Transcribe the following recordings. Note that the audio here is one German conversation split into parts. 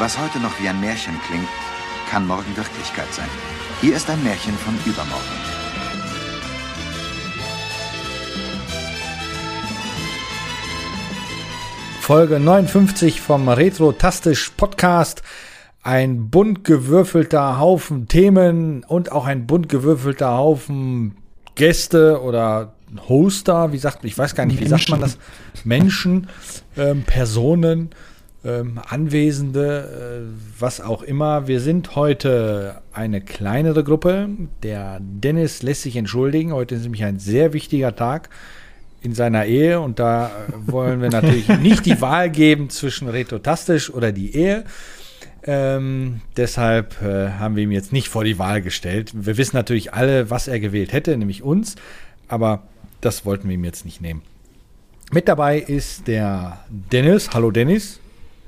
Was heute noch wie ein Märchen klingt, kann morgen Wirklichkeit sein. Hier ist ein Märchen von übermorgen. Folge 59 vom Retro-Tastisch Podcast. Ein bunt gewürfelter Haufen Themen und auch ein bunt gewürfelter Haufen Gäste oder Hoster, wie sagt ich weiß gar nicht, wie Menschen. sagt man das? Menschen, ähm, Personen ähm, Anwesende, äh, was auch immer. Wir sind heute eine kleinere Gruppe. Der Dennis lässt sich entschuldigen. Heute ist nämlich ein sehr wichtiger Tag in seiner Ehe und da äh, wollen wir natürlich nicht die Wahl geben zwischen Retotastisch oder die Ehe. Ähm, deshalb äh, haben wir ihm jetzt nicht vor die Wahl gestellt. Wir wissen natürlich alle, was er gewählt hätte, nämlich uns, aber das wollten wir ihm jetzt nicht nehmen. Mit dabei ist der Dennis. Hallo Dennis.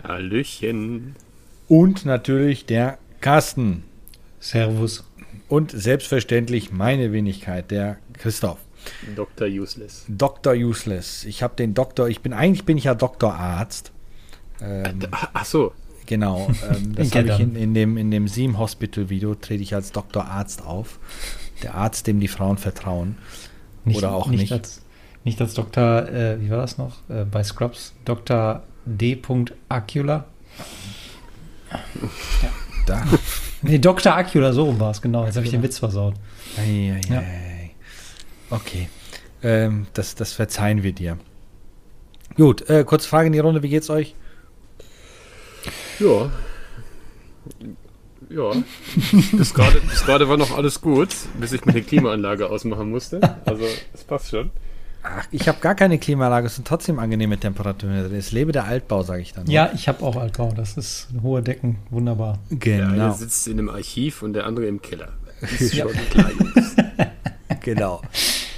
Hallöchen. Und natürlich der Carsten. Servus. Und selbstverständlich meine Wenigkeit, der Christoph. Dr. Useless. Dr. Useless. Ich habe den Doktor, ich bin, eigentlich bin ich ja Doktorarzt. Ähm, Ach so. Genau, ähm, das habe ich in, in, dem, in dem Seam Hospital Video, trete ich als Doktorarzt auf. Der Arzt, dem die Frauen vertrauen. Nicht, Oder auch nicht. Nicht als, nicht als Doktor, äh, wie war das noch? Äh, bei Scrubs, Dr. D. Acula. Ja. Da. Nee, Dr. Acula, so rum war es, genau. Jetzt habe ich den Witz versaut. Ei, ei, ja. ei. Okay. Ähm, das, das verzeihen wir dir. Gut, äh, kurze Frage in die Runde, wie geht's euch? Ja. Ja. bis gerade war noch alles gut, bis ich meine Klimaanlage ausmachen musste. Also, es passt schon. Ach, ich habe gar keine Klimaanlage, es sind trotzdem angenehme Temperaturen. Es lebe der Altbau, sage ich dann. Ja, ich habe auch Altbau. Das ist hohe Decken, wunderbar. Genau. Der eine sitzt in einem Archiv und der andere im Keller. Ist schon klar, genau.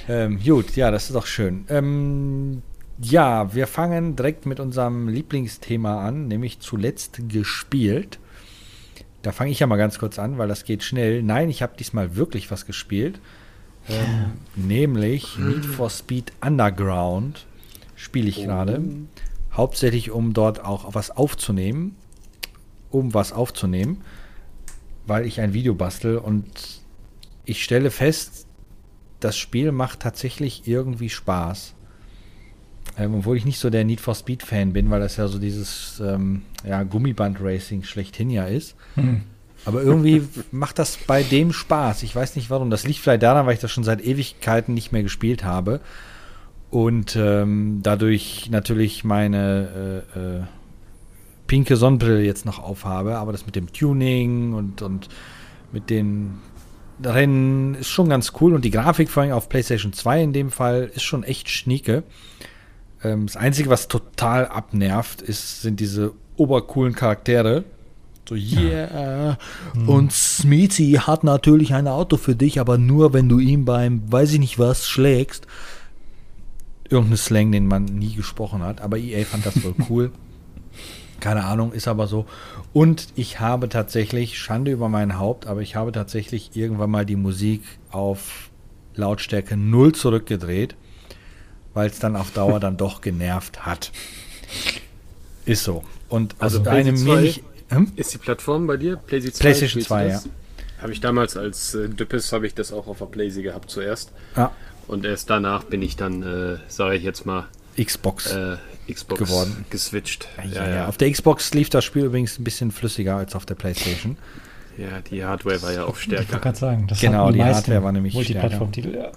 Ähm, gut, ja, das ist doch schön. Ähm, ja, wir fangen direkt mit unserem Lieblingsthema an, nämlich zuletzt gespielt. Da fange ich ja mal ganz kurz an, weil das geht schnell. Nein, ich habe diesmal wirklich was gespielt. Ähm, nämlich Need for Speed Underground spiele ich gerade. Hauptsächlich, um dort auch was aufzunehmen. Um was aufzunehmen. Weil ich ein Video bastel und ich stelle fest, das Spiel macht tatsächlich irgendwie Spaß. Ähm, obwohl ich nicht so der Need for Speed Fan bin, weil das ja so dieses ähm, ja, Gummiband-Racing schlechthin ja ist. Hm. Aber irgendwie macht das bei dem Spaß. Ich weiß nicht warum. Das liegt vielleicht daran, weil ich das schon seit Ewigkeiten nicht mehr gespielt habe. Und ähm, dadurch natürlich meine äh, äh, pinke Sonnenbrille jetzt noch aufhabe. Aber das mit dem Tuning und, und mit den Rennen ist schon ganz cool. Und die Grafik vor allem auf PlayStation 2 in dem Fall ist schon echt schnieke. Ähm, das Einzige, was total abnervt, ist, sind diese obercoolen Charaktere so, yeah. Mhm. Und Smithy hat natürlich ein Auto für dich, aber nur, wenn du ihm beim, weiß ich nicht was, schlägst. Irgendein Slang, den man nie gesprochen hat. Aber EA fand das wohl cool. Keine Ahnung, ist aber so. Und ich habe tatsächlich, Schande über mein Haupt, aber ich habe tatsächlich irgendwann mal die Musik auf Lautstärke 0 zurückgedreht, weil es dann auf Dauer dann doch genervt hat. Ist so. Und also aus einem mir nicht hm? Ist die Plattform bei dir? PlayStation 2, PlayStation 2 ja. Habe ich damals als äh, Düppes, habe ich das auch auf der PlayStation gehabt zuerst. Ja. Und erst danach bin ich dann, äh, sage ich jetzt mal, Xbox, äh, Xbox geworden. geswitcht. Ja, ja, ja. Auf der Xbox lief das Spiel übrigens ein bisschen flüssiger als auf der PlayStation. Ja, die Hardware war ja auch stärker. Ich gerade sagen, das genau, die, die Hardware war nämlich stärker. Ja.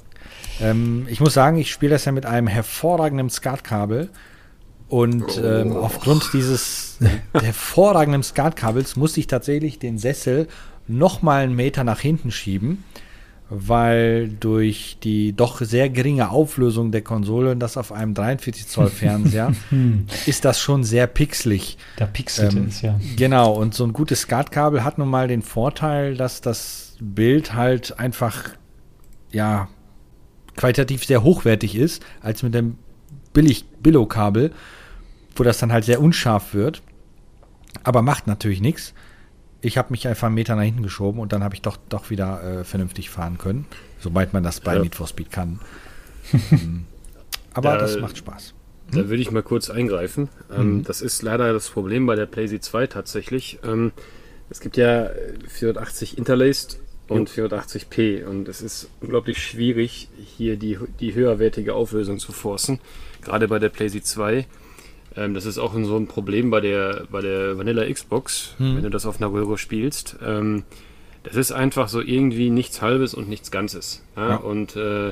Ähm, ich muss sagen, ich spiele das ja mit einem hervorragenden SCART-Kabel und ähm, oh. aufgrund dieses hervorragenden Skatkabels musste ich tatsächlich den Sessel noch mal einen Meter nach hinten schieben, weil durch die doch sehr geringe Auflösung der Konsole und das auf einem 43 Zoll Fernseher hm. ist das schon sehr pixelig. Da pixelt ähm, es, ja. Genau, und so ein gutes Skatkabel hat nun mal den Vorteil, dass das Bild halt einfach, ja, qualitativ sehr hochwertig ist, als mit dem billig Billo-Kabel wo das dann halt sehr unscharf wird. Aber macht natürlich nichts. Ich habe mich einfach einen Meter nach hinten geschoben und dann habe ich doch, doch wieder äh, vernünftig fahren können. Sobald man das bei ja. Need for Speed kann. ähm, aber ja, das macht Spaß. Da würde ich mal kurz eingreifen. Ähm, mhm. Das ist leider das Problem bei der PlayZ 2 tatsächlich. Ähm, es gibt ja 480 Interlaced und 480p und es ist unglaublich schwierig, hier die, die höherwertige Auflösung zu forcen, gerade bei der PlayZ 2. Ähm, das ist auch so ein Problem bei der, bei der Vanilla Xbox, hm. wenn du das auf einer Röhre spielst. Ähm, das ist einfach so irgendwie nichts Halbes und nichts Ganzes. Ja? Ja. Und äh,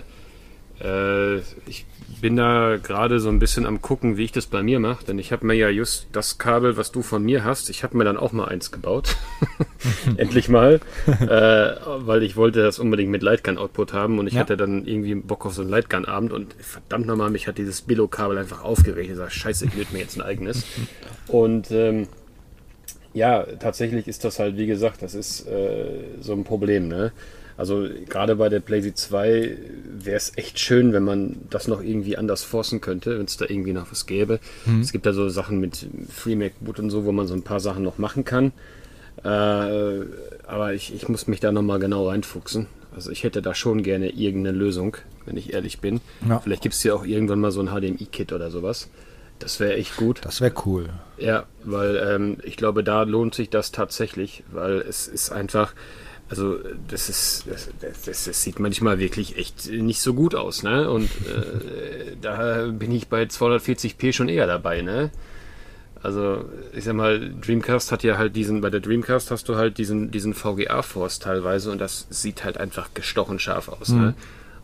äh, ich bin da gerade so ein bisschen am gucken, wie ich das bei mir mache, denn ich habe mir ja just das Kabel, was du von mir hast, ich habe mir dann auch mal eins gebaut. Endlich mal, äh, weil ich wollte das unbedingt mit Lightgun-Output haben und ich ja. hatte dann irgendwie Bock auf so einen Lightgun-Abend und verdammt nochmal, mich hat dieses Billo-Kabel einfach aufgeregt. Ich sage, scheiße, ich nehme mir jetzt ein eigenes. Und ähm, ja, tatsächlich ist das halt, wie gesagt, das ist äh, so ein Problem, ne? Also gerade bei der PlayStation 2 wäre es echt schön, wenn man das noch irgendwie anders forcen könnte, wenn es da irgendwie noch was gäbe. Mhm. Es gibt da so Sachen mit FreeMac-Boot und so, wo man so ein paar Sachen noch machen kann. Äh, aber ich, ich muss mich da nochmal genau reinfuchsen. Also ich hätte da schon gerne irgendeine Lösung, wenn ich ehrlich bin. Ja. Vielleicht gibt es ja auch irgendwann mal so ein HDMI-Kit oder sowas. Das wäre echt gut. Das wäre cool. Ja, weil ähm, ich glaube, da lohnt sich das tatsächlich, weil es ist einfach, also das ist, das, das, das, sieht manchmal wirklich echt nicht so gut aus, ne? Und äh, da bin ich bei 240p schon eher dabei, ne? Also ich sag mal, Dreamcast hat ja halt diesen, bei der Dreamcast hast du halt diesen, diesen VGA-Force teilweise und das sieht halt einfach gestochen scharf aus, ne? mhm. ne?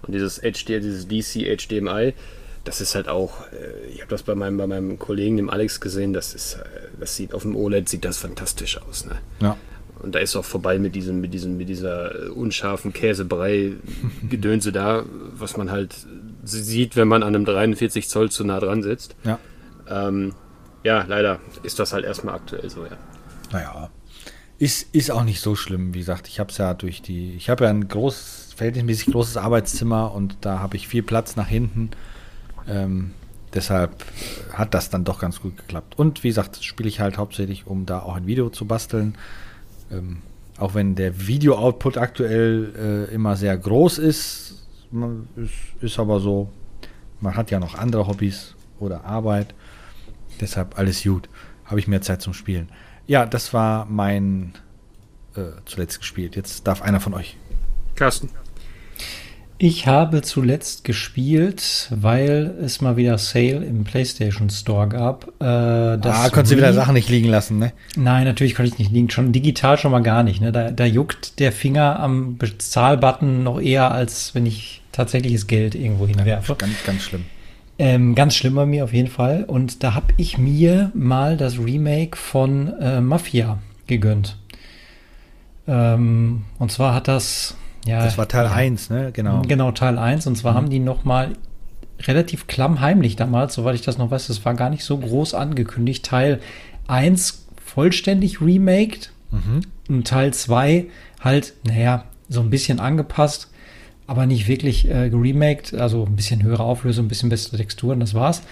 Und dieses HD, dieses DC HDMI, das ist halt auch, äh, ich habe das bei meinem, bei meinem Kollegen, dem Alex, gesehen, das ist, äh, das sieht auf dem OLED sieht das fantastisch aus, ne? Ja. Und da ist auch vorbei mit diesem, mit diesem, mit dieser äh, unscharfen Käsebrei-Gedönse da, was man halt sieht, wenn man an einem 43 Zoll zu nah dran sitzt. Ja. Ähm, ja, leider ist das halt erstmal aktuell so, ja. Naja. Ist, ist auch nicht so schlimm, wie gesagt. Ich habe es ja durch die, ich habe ja ein großes, verhältnismäßig großes Arbeitszimmer und da habe ich viel Platz nach hinten. Ähm, deshalb hat das dann doch ganz gut geklappt. Und wie gesagt, spiele ich halt hauptsächlich, um da auch ein Video zu basteln. Ähm, auch wenn der Video-Output aktuell äh, immer sehr groß ist, ist, ist aber so, man hat ja noch andere Hobbys oder Arbeit. Deshalb alles gut. Habe ich mehr Zeit zum Spielen. Ja, das war mein äh, zuletzt gespielt. Jetzt darf einer von euch. Carsten. Ich habe zuletzt gespielt, weil es mal wieder Sale im PlayStation Store gab. Äh, ah, konntest du wieder Sachen nicht liegen lassen, ne? Nein, natürlich konnte ich nicht liegen. Schon digital schon mal gar nicht. Ne? Da, da juckt der Finger am Bezahlbutton noch eher, als wenn ich tatsächliches Geld irgendwo hinwerfe. Ganz, ganz schlimm. Ähm, ganz schlimm bei mir auf jeden Fall. Und da habe ich mir mal das Remake von äh, Mafia gegönnt. Ähm, und zwar hat das ja, das war Teil ja. 1, ne? Genau. Genau, Teil 1. Und zwar mhm. haben die nochmal relativ klammheimlich damals, soweit ich das noch weiß, das war gar nicht so groß angekündigt, Teil 1 vollständig remaked mhm. und Teil 2 halt, naja, so ein bisschen angepasst, aber nicht wirklich äh, geremaked, also ein bisschen höhere Auflösung, ein bisschen bessere Texturen, das war's.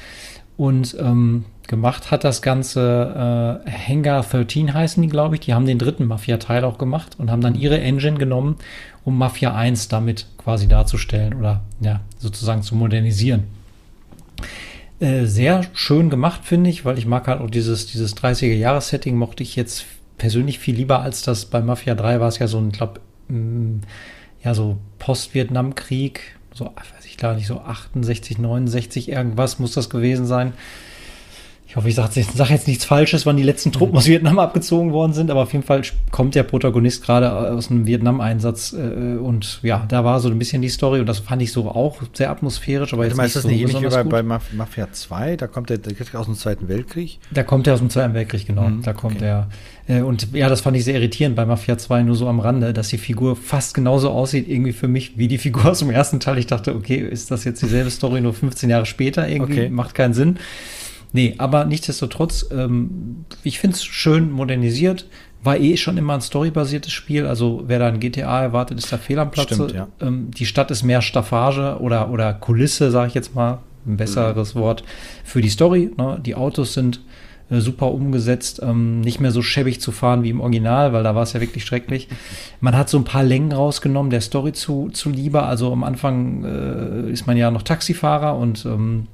Und ähm, gemacht hat das Ganze äh, Hangar 13 heißen die, glaube ich. Die haben den dritten Mafia-Teil auch gemacht und haben dann ihre Engine genommen, um Mafia 1 damit quasi darzustellen oder ja, sozusagen zu modernisieren. Äh, sehr schön gemacht, finde ich, weil ich mag halt auch dieses, dieses 30er-Jahres-Setting, mochte ich jetzt persönlich viel lieber als das bei Mafia 3 war es ja so ein, glaube mm, ja, so Post-Vietnam-Krieg, so, weiß ich gar nicht, so 68, 69, irgendwas muss das gewesen sein. Ich hoffe, ich sage jetzt, sag jetzt nichts Falsches, wann die letzten Truppen aus Vietnam abgezogen worden sind, aber auf jeden Fall kommt der Protagonist gerade aus einem Vietnam-Einsatz äh, und ja, da war so ein bisschen die Story und das fand ich so auch sehr atmosphärisch. Aber jetzt meinst, ist das nicht ähnlich wie bei, bei, Mafia 2? Da kommt der, der aus dem Zweiten Weltkrieg? Da kommt er aus dem Zweiten Weltkrieg, genau. Mhm, da kommt okay. er. Äh, und ja, das fand ich sehr irritierend bei Mafia 2 nur so am Rande, dass die Figur fast genauso aussieht irgendwie für mich wie die Figur aus dem ersten Teil. Ich dachte, okay, ist das jetzt dieselbe Story nur 15 Jahre später irgendwie? Okay. Macht keinen Sinn. Nee, aber nichtsdestotrotz, ähm, ich finde es schön modernisiert. War eh schon immer ein storybasiertes Spiel. Also wer da ein GTA erwartet, ist da fehl am Platze. Stimmt, ja. ähm, die Stadt ist mehr Staffage oder, oder Kulisse, sage ich jetzt mal. Ein besseres mhm. Wort für die Story. Ne? Die Autos sind äh, super umgesetzt, ähm, nicht mehr so schäbig zu fahren wie im Original, weil da war es ja wirklich schrecklich. Man hat so ein paar Längen rausgenommen, der Story zu, zu lieber. Also am Anfang äh, ist man ja noch Taxifahrer und ähm,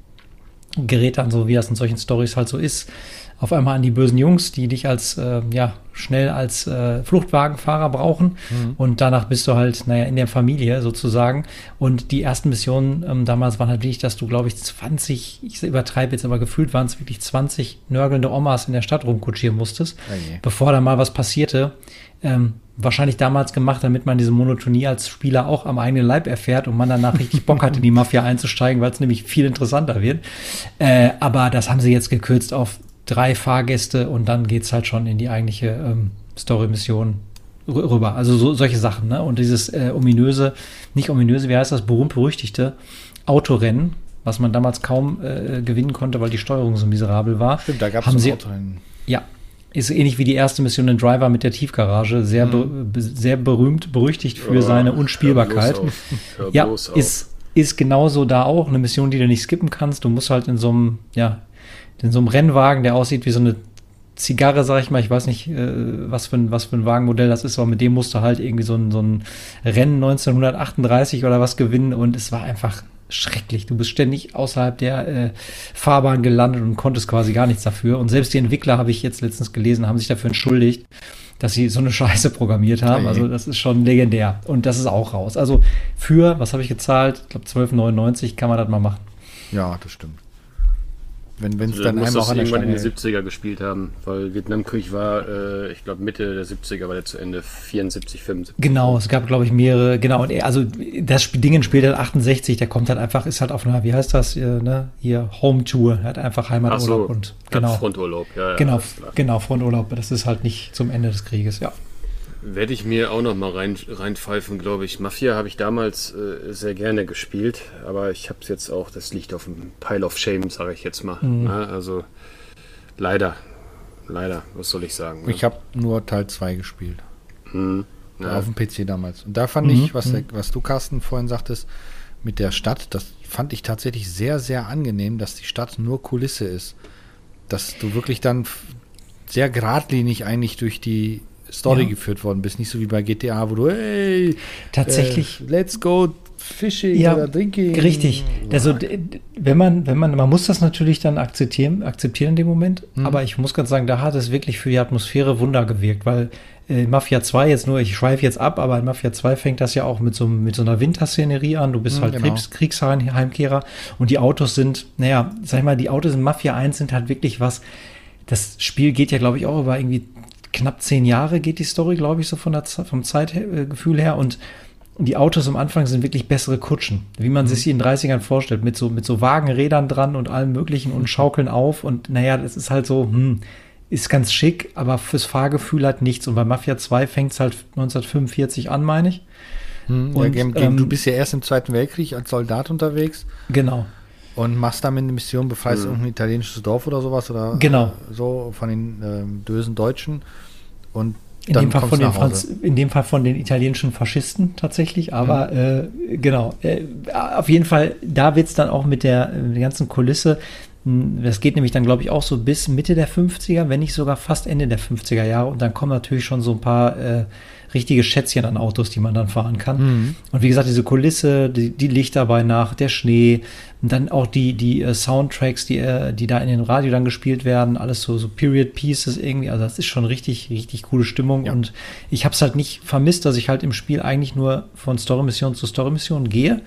gerät dann so, wie das in solchen Stories halt so ist, auf einmal an die bösen Jungs, die dich als, äh, ja, schnell als äh, Fluchtwagenfahrer brauchen. Mhm. Und danach bist du halt, naja, in der Familie sozusagen. Und die ersten Missionen ähm, damals waren halt wirklich, dass du, glaube ich, 20, ich übertreibe jetzt, aber gefühlt waren es wirklich 20 nörgelnde Omas in der Stadt rumkutschieren musstest, okay. bevor da mal was passierte. Ähm, wahrscheinlich damals gemacht, damit man diese Monotonie als Spieler auch am eigenen Leib erfährt und man danach richtig Bock hat, in die Mafia einzusteigen, weil es nämlich viel interessanter wird. Äh, aber das haben sie jetzt gekürzt auf drei Fahrgäste und dann geht es halt schon in die eigentliche ähm, Story-Mission rüber. Also so, solche Sachen, ne? Und dieses äh, ominöse, nicht ominöse, wie heißt das, berühmt-berüchtigte Autorennen, was man damals kaum äh, gewinnen konnte, weil die Steuerung so miserabel war. Stimmt, da gab es Autorennen. Ja, ist ähnlich wie die erste Mission in Driver mit der Tiefgarage, sehr, mhm. be sehr berühmt, berüchtigt für oh, seine Unspielbarkeit. Ja, ist, ist genauso da auch eine Mission, die du nicht skippen kannst. Du musst halt in so einem, ja, in so einem Rennwagen, der aussieht wie so eine Zigarre, sag ich mal. Ich weiß nicht, äh, was, für ein, was für ein Wagenmodell das ist, aber mit dem musste halt irgendwie so ein, so ein Rennen 1938 oder was gewinnen und es war einfach schrecklich. Du bist ständig außerhalb der äh, Fahrbahn gelandet und konntest quasi gar nichts dafür. Und selbst die Entwickler, habe ich jetzt letztens gelesen, haben sich dafür entschuldigt, dass sie so eine Scheiße programmiert haben. Also das ist schon legendär. Und das ist auch raus. Also für, was habe ich gezahlt? Ich glaube 12,99 kann man das mal machen. Ja, das stimmt. Wenn es also, dann auch an irgendwann in den 70er gespielt haben, weil Vietnamkrieg war, äh, ich glaube Mitte der 70er war der zu Ende, 74, 75. Genau, es gab glaube ich mehrere, genau, und er, also das Ding spielt halt 68, der kommt halt einfach, ist halt auf einer, wie heißt das, hier, ne, hier Home Tour, hat einfach Heimaturlaub so, und genau. Fronturlaub, ja, ja. Genau, genau, Fronturlaub, das ist halt nicht zum Ende des Krieges, ja. Werde ich mir auch noch mal rein, reinpfeifen, glaube ich. Mafia habe ich damals äh, sehr gerne gespielt, aber ich habe es jetzt auch, das liegt auf dem Pile of Shame, sage ich jetzt mal. Mhm. Ja, also leider, leider, was soll ich sagen? Ne? Ich habe nur Teil 2 gespielt. Mhm. Ja. Auf dem PC damals. Und da fand mhm. ich, was, der, mhm. was du, Carsten, vorhin sagtest, mit der Stadt, das fand ich tatsächlich sehr, sehr angenehm, dass die Stadt nur Kulisse ist. Dass du wirklich dann sehr geradlinig eigentlich durch die Story ja. geführt worden bist. Nicht so wie bei GTA, wo du, hey, tatsächlich, äh, let's go Fishing ja, oder Drinking. Richtig. Also, wenn man, wenn man, man muss das natürlich dann akzeptieren, akzeptieren in dem Moment, mhm. aber ich muss ganz sagen, da hat es wirklich für die Atmosphäre Wunder gewirkt, weil äh, Mafia 2 jetzt nur, ich schweife jetzt ab, aber in Mafia 2 fängt das ja auch mit so, mit so einer Winterszenerie an. Du bist mhm, halt genau. Kriegs Kriegsheimkehrer und die Autos sind, naja, sag ich mal, die Autos in Mafia 1 sind halt wirklich was. Das Spiel geht ja, glaube ich, auch über irgendwie knapp zehn Jahre geht die Story, glaube ich, so von der, vom Zeitgefühl her. Und die Autos am Anfang sind wirklich bessere Kutschen, wie man mhm. sich sie in den 30ern vorstellt, mit so, mit so Wagenrädern dran und allem Möglichen und mhm. schaukeln auf. Und naja, das ist halt so, hm, ist ganz schick, aber fürs Fahrgefühl hat nichts. Und bei Mafia 2 fängt es halt 1945 an, meine ich. Hm, und, ja, ähm, du bist ja erst im Zweiten Weltkrieg als Soldat unterwegs. Genau. Und machst damit eine Mission, befreist mhm. irgendein italienisches Dorf oder sowas oder genau. so von den ähm, bösen Deutschen. Und in dem, Fall von den Franz in dem Fall von den italienischen Faschisten tatsächlich, aber mhm. äh, genau. Äh, auf jeden Fall, da wird es dann auch mit der, mit der ganzen Kulisse, hm, das geht nämlich dann, glaube ich, auch so bis Mitte der 50er, wenn nicht sogar fast Ende der 50er Jahre. Und dann kommen natürlich schon so ein paar äh, richtige Schätzchen an Autos, die man dann fahren kann. Mhm. Und wie gesagt, diese Kulisse, die, die Lichter bei Nacht, der Schnee, und dann auch die, die uh, Soundtracks, die, uh, die da in den Radio dann gespielt werden, alles so, so Period Pieces irgendwie. Also das ist schon richtig, richtig coole Stimmung. Ja. Und ich habe es halt nicht vermisst, dass ich halt im Spiel eigentlich nur von Story-Mission zu Story-Mission gehe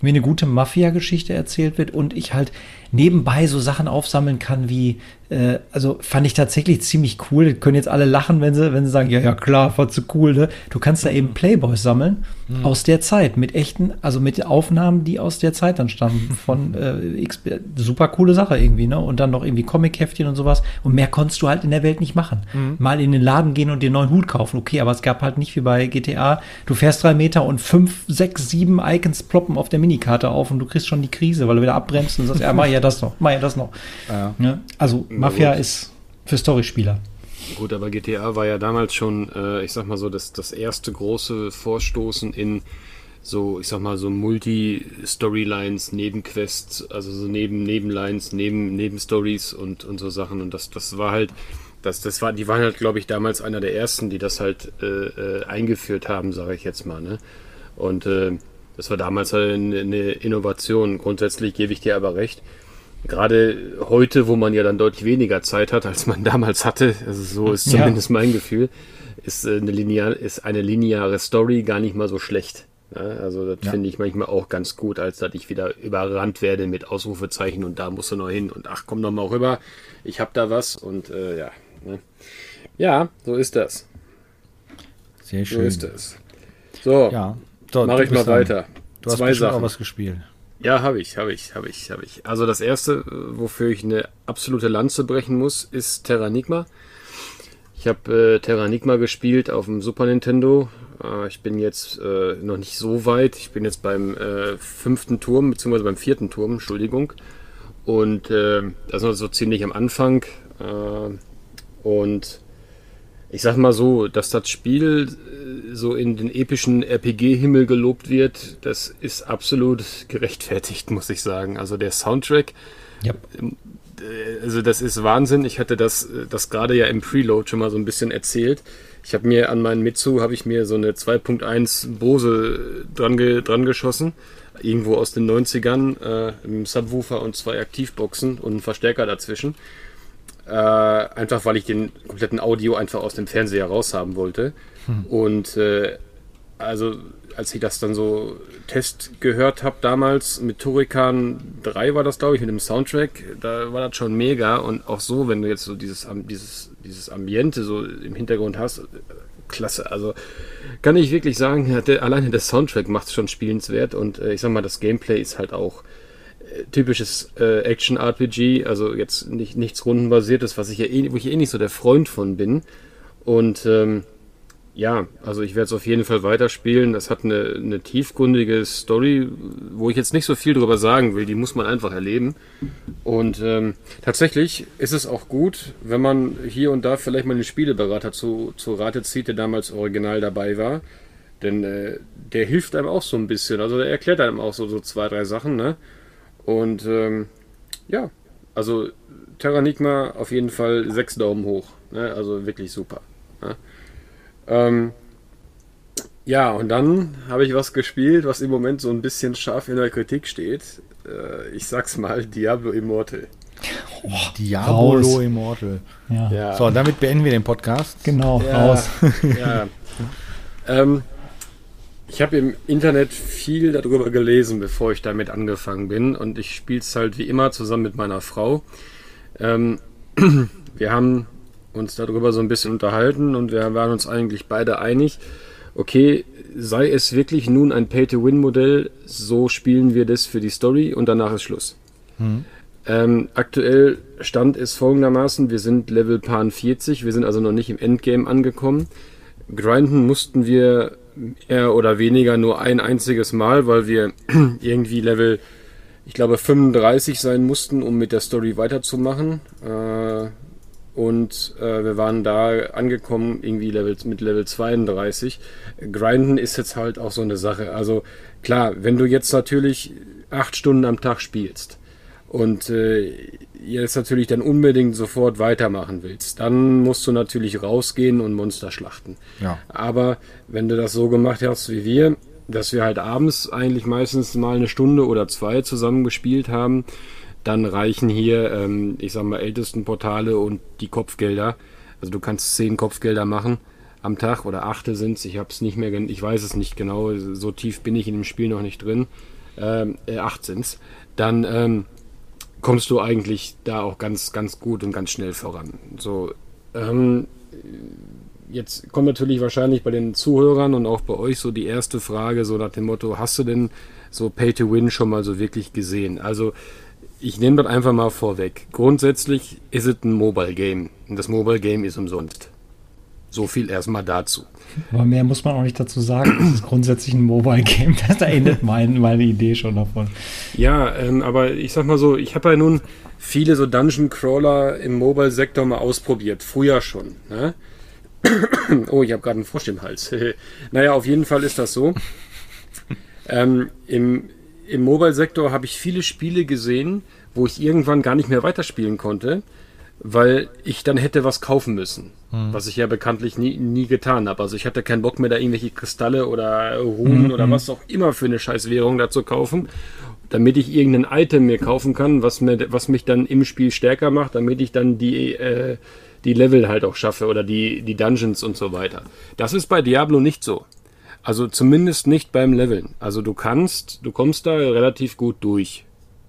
mir eine gute Mafia-Geschichte erzählt wird und ich halt nebenbei so Sachen aufsammeln kann wie äh, also fand ich tatsächlich ziemlich cool. können jetzt alle lachen, wenn sie, wenn sie sagen, ja, ja, klar, war zu cool, ne? Du kannst da eben Playboys sammeln mhm. aus der Zeit, mit echten, also mit Aufnahmen, die aus der Zeit dann stammen. Von äh, X, super coole Sache irgendwie, ne? Und dann noch irgendwie Comic-Heftchen und sowas. Und mehr konntest du halt in der Welt nicht machen. Mhm. Mal in den Laden gehen und dir einen neuen Hut kaufen, okay, aber es gab halt nicht wie bei GTA, du fährst drei Meter und fünf, sechs, sieben Icons ploppen auf der Minikarte auf und du kriegst schon die Krise, weil du wieder abbremst und sagst, ja, mach ja das noch, mach ja das noch. Ja. Ne? Also Mafia ist für Storyspieler. Gut, aber GTA war ja damals schon, äh, ich sag mal so, das, das erste große Vorstoßen in so, ich sag mal, so Multi-Storylines, Nebenquests, also so neben Nebenlines, neben Nebenstories und, und so Sachen. Und das, das war halt, das, das war, die waren halt, glaube ich, damals einer der ersten, die das halt äh, äh, eingeführt haben, sage ich jetzt mal. Ne? Und äh, das war damals halt eine, eine Innovation. Grundsätzlich gebe ich dir aber recht gerade heute, wo man ja dann deutlich weniger Zeit hat, als man damals hatte, also so ist zumindest ja. mein Gefühl, ist äh, eine, linear, ist eine lineare Story gar nicht mal so schlecht. Ja, also das ja. finde ich manchmal auch ganz gut, als dass ich wieder überrannt werde mit Ausrufezeichen und da musst du noch hin und ach komm noch mal rüber, ich hab da was und äh, ja. Ne? Ja, so ist das. Sehr schön. So ist das. So, ja. so mache ich mal weiter. Du hast Zwei Sachen. auch was gespielt. Ja, habe ich, habe ich, habe ich, habe ich. Also das erste, wofür ich eine absolute Lanze brechen muss, ist Terranigma. Ich habe äh, Terranigma gespielt auf dem Super Nintendo. Äh, ich bin jetzt äh, noch nicht so weit. Ich bin jetzt beim äh, fünften Turm, beziehungsweise beim vierten Turm, Entschuldigung. Und äh, das ist noch so ziemlich am Anfang. Äh, und ich sag mal so, dass das Spiel äh, so in den epischen RPG-Himmel gelobt wird, das ist absolut gerechtfertigt, muss ich sagen. Also der Soundtrack, ja. Ähm, äh, also das ist Wahnsinn. Ich hatte das, äh, das gerade ja im Preload schon mal so ein bisschen erzählt. Ich habe mir an meinen Mitsu habe ich mir so eine 2.1 Bose dran, ge, dran geschossen, irgendwo aus den 90ern, äh, im Subwoofer und zwei Aktivboxen und einen Verstärker dazwischen. Äh, einfach weil ich den kompletten Audio einfach aus dem Fernseher raushaben wollte. Hm. Und äh, also als ich das dann so Test gehört habe damals mit Turrican 3 war das glaube ich mit dem Soundtrack, da war das schon mega und auch so, wenn du jetzt so dieses dieses dieses Ambiente so im Hintergrund hast, klasse. Also kann ich wirklich sagen, der, alleine der Soundtrack macht es schon spielenswert und äh, ich sag mal, das Gameplay ist halt auch typisches äh, Action-RPG, also jetzt nicht, nichts rundenbasiertes, was ich ja eh, wo ich eh nicht so der Freund von bin. Und ähm, ja, also ich werde es auf jeden Fall weiterspielen. Das hat eine, eine tiefgründige Story, wo ich jetzt nicht so viel drüber sagen will. Die muss man einfach erleben. Und ähm, tatsächlich ist es auch gut, wenn man hier und da vielleicht mal einen Spieleberater zu, zu Rate zieht, der damals original dabei war. Denn äh, der hilft einem auch so ein bisschen. Also der erklärt einem auch so, so zwei, drei Sachen, ne? Und ähm, ja, also Terranigma auf jeden Fall sechs Daumen hoch. Ne? Also wirklich super. Ne? Ähm, ja, und dann habe ich was gespielt, was im Moment so ein bisschen scharf in der Kritik steht. Äh, ich sag's mal, Diablo Immortal. Oh, Diablo raus. Immortal. Ja. ja. So, damit beenden wir den Podcast. Genau, ja, raus. ja. ähm, ich habe im Internet viel darüber gelesen, bevor ich damit angefangen bin. Und ich spiele es halt wie immer zusammen mit meiner Frau. Ähm, wir haben uns darüber so ein bisschen unterhalten und wir waren uns eigentlich beide einig, okay, sei es wirklich nun ein Pay-to-Win-Modell, so spielen wir das für die Story und danach ist Schluss. Mhm. Ähm, aktuell Stand ist folgendermaßen, wir sind Level Pan 40, wir sind also noch nicht im Endgame angekommen. Grinden mussten wir mehr oder weniger nur ein einziges Mal, weil wir irgendwie Level, ich glaube, 35 sein mussten, um mit der Story weiterzumachen. Äh, und äh, wir waren da angekommen, irgendwie Level, mit Level 32. Grinden ist jetzt halt auch so eine Sache. Also klar, wenn du jetzt natürlich acht Stunden am Tag spielst und äh, jetzt natürlich dann unbedingt sofort weitermachen willst, dann musst du natürlich rausgehen und Monster schlachten. Ja. Aber wenn du das so gemacht hast wie wir, dass wir halt abends eigentlich meistens mal eine Stunde oder zwei zusammen gespielt haben, dann reichen hier, ähm, ich sag mal, ältesten Portale und die Kopfgelder. Also du kannst zehn Kopfgelder machen am Tag oder achte sind's. Ich hab's nicht mehr, ich weiß es nicht genau. So tief bin ich in dem Spiel noch nicht drin. Ähm, äh, acht sind's. Dann ähm, kommst du eigentlich da auch ganz, ganz gut und ganz schnell voran. So, ähm, jetzt kommt natürlich wahrscheinlich bei den Zuhörern und auch bei euch so die erste Frage, so nach dem Motto, hast du denn so Pay to Win schon mal so wirklich gesehen? Also, ich nehme das einfach mal vorweg. Grundsätzlich ist es ein Mobile Game. Und das Mobile Game ist umsonst. So viel erstmal dazu. Aber mehr muss man auch nicht dazu sagen. Es ist grundsätzlich ein Mobile Game. Das endet mein, meine Idee schon davon. Ja, ähm, aber ich sag mal so, ich habe ja nun viele so Dungeon Crawler im Mobile-Sektor mal ausprobiert. Früher schon. Ne? oh, ich habe gerade einen Frosch im Hals. naja, auf jeden Fall ist das so. Ähm, Im im Mobile-Sektor habe ich viele Spiele gesehen, wo ich irgendwann gar nicht mehr weiterspielen konnte weil ich dann hätte was kaufen müssen. Hm. Was ich ja bekanntlich nie, nie getan habe. Also ich hatte keinen Bock mehr, da irgendwelche Kristalle oder Runen hm, oder hm. was auch immer für eine Scheißwährung da zu kaufen. damit ich irgendein Item mir kaufen kann, was, mir, was mich dann im Spiel stärker macht, damit ich dann die, äh, die Level halt auch schaffe oder die, die Dungeons und so weiter. Das ist bei Diablo nicht so. Also zumindest nicht beim Leveln. Also du kannst, du kommst da relativ gut durch.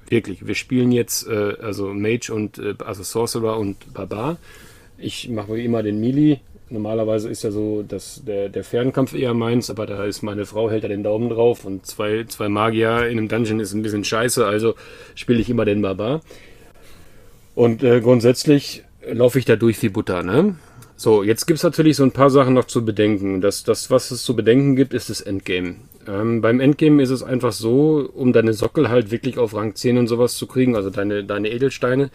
Wirklich. Wir spielen jetzt äh, also Mage und äh, also Sorcerer und Barbar. Ich mache wie immer den Melee. Normalerweise ist ja so, dass der, der Fernkampf eher meins, aber da ist meine Frau hält da den Daumen drauf und zwei, zwei Magier in einem Dungeon ist ein bisschen scheiße, also spiele ich immer den Barbar. Und äh, grundsätzlich laufe ich da durch wie Butter, ne? So, jetzt gibt's natürlich so ein paar Sachen noch zu bedenken. Das, das was es zu bedenken gibt, ist das Endgame. Ähm, beim Endgame ist es einfach so, um deine Sockel halt wirklich auf Rang 10 und sowas zu kriegen, also deine, deine Edelsteine,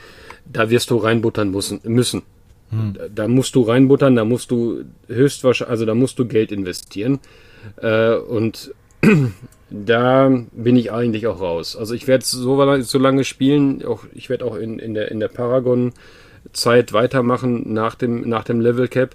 da wirst du reinbuttern müssen. müssen. Hm. Da, da, musst du reinbuttern, da musst du höchstwahrscheinlich, also da musst du Geld investieren. Äh, und da bin ich eigentlich auch raus. Also ich werde so, so lange spielen, auch, ich werde auch in, in, der, in der Paragon Zeit weitermachen nach dem, nach dem Level Cap.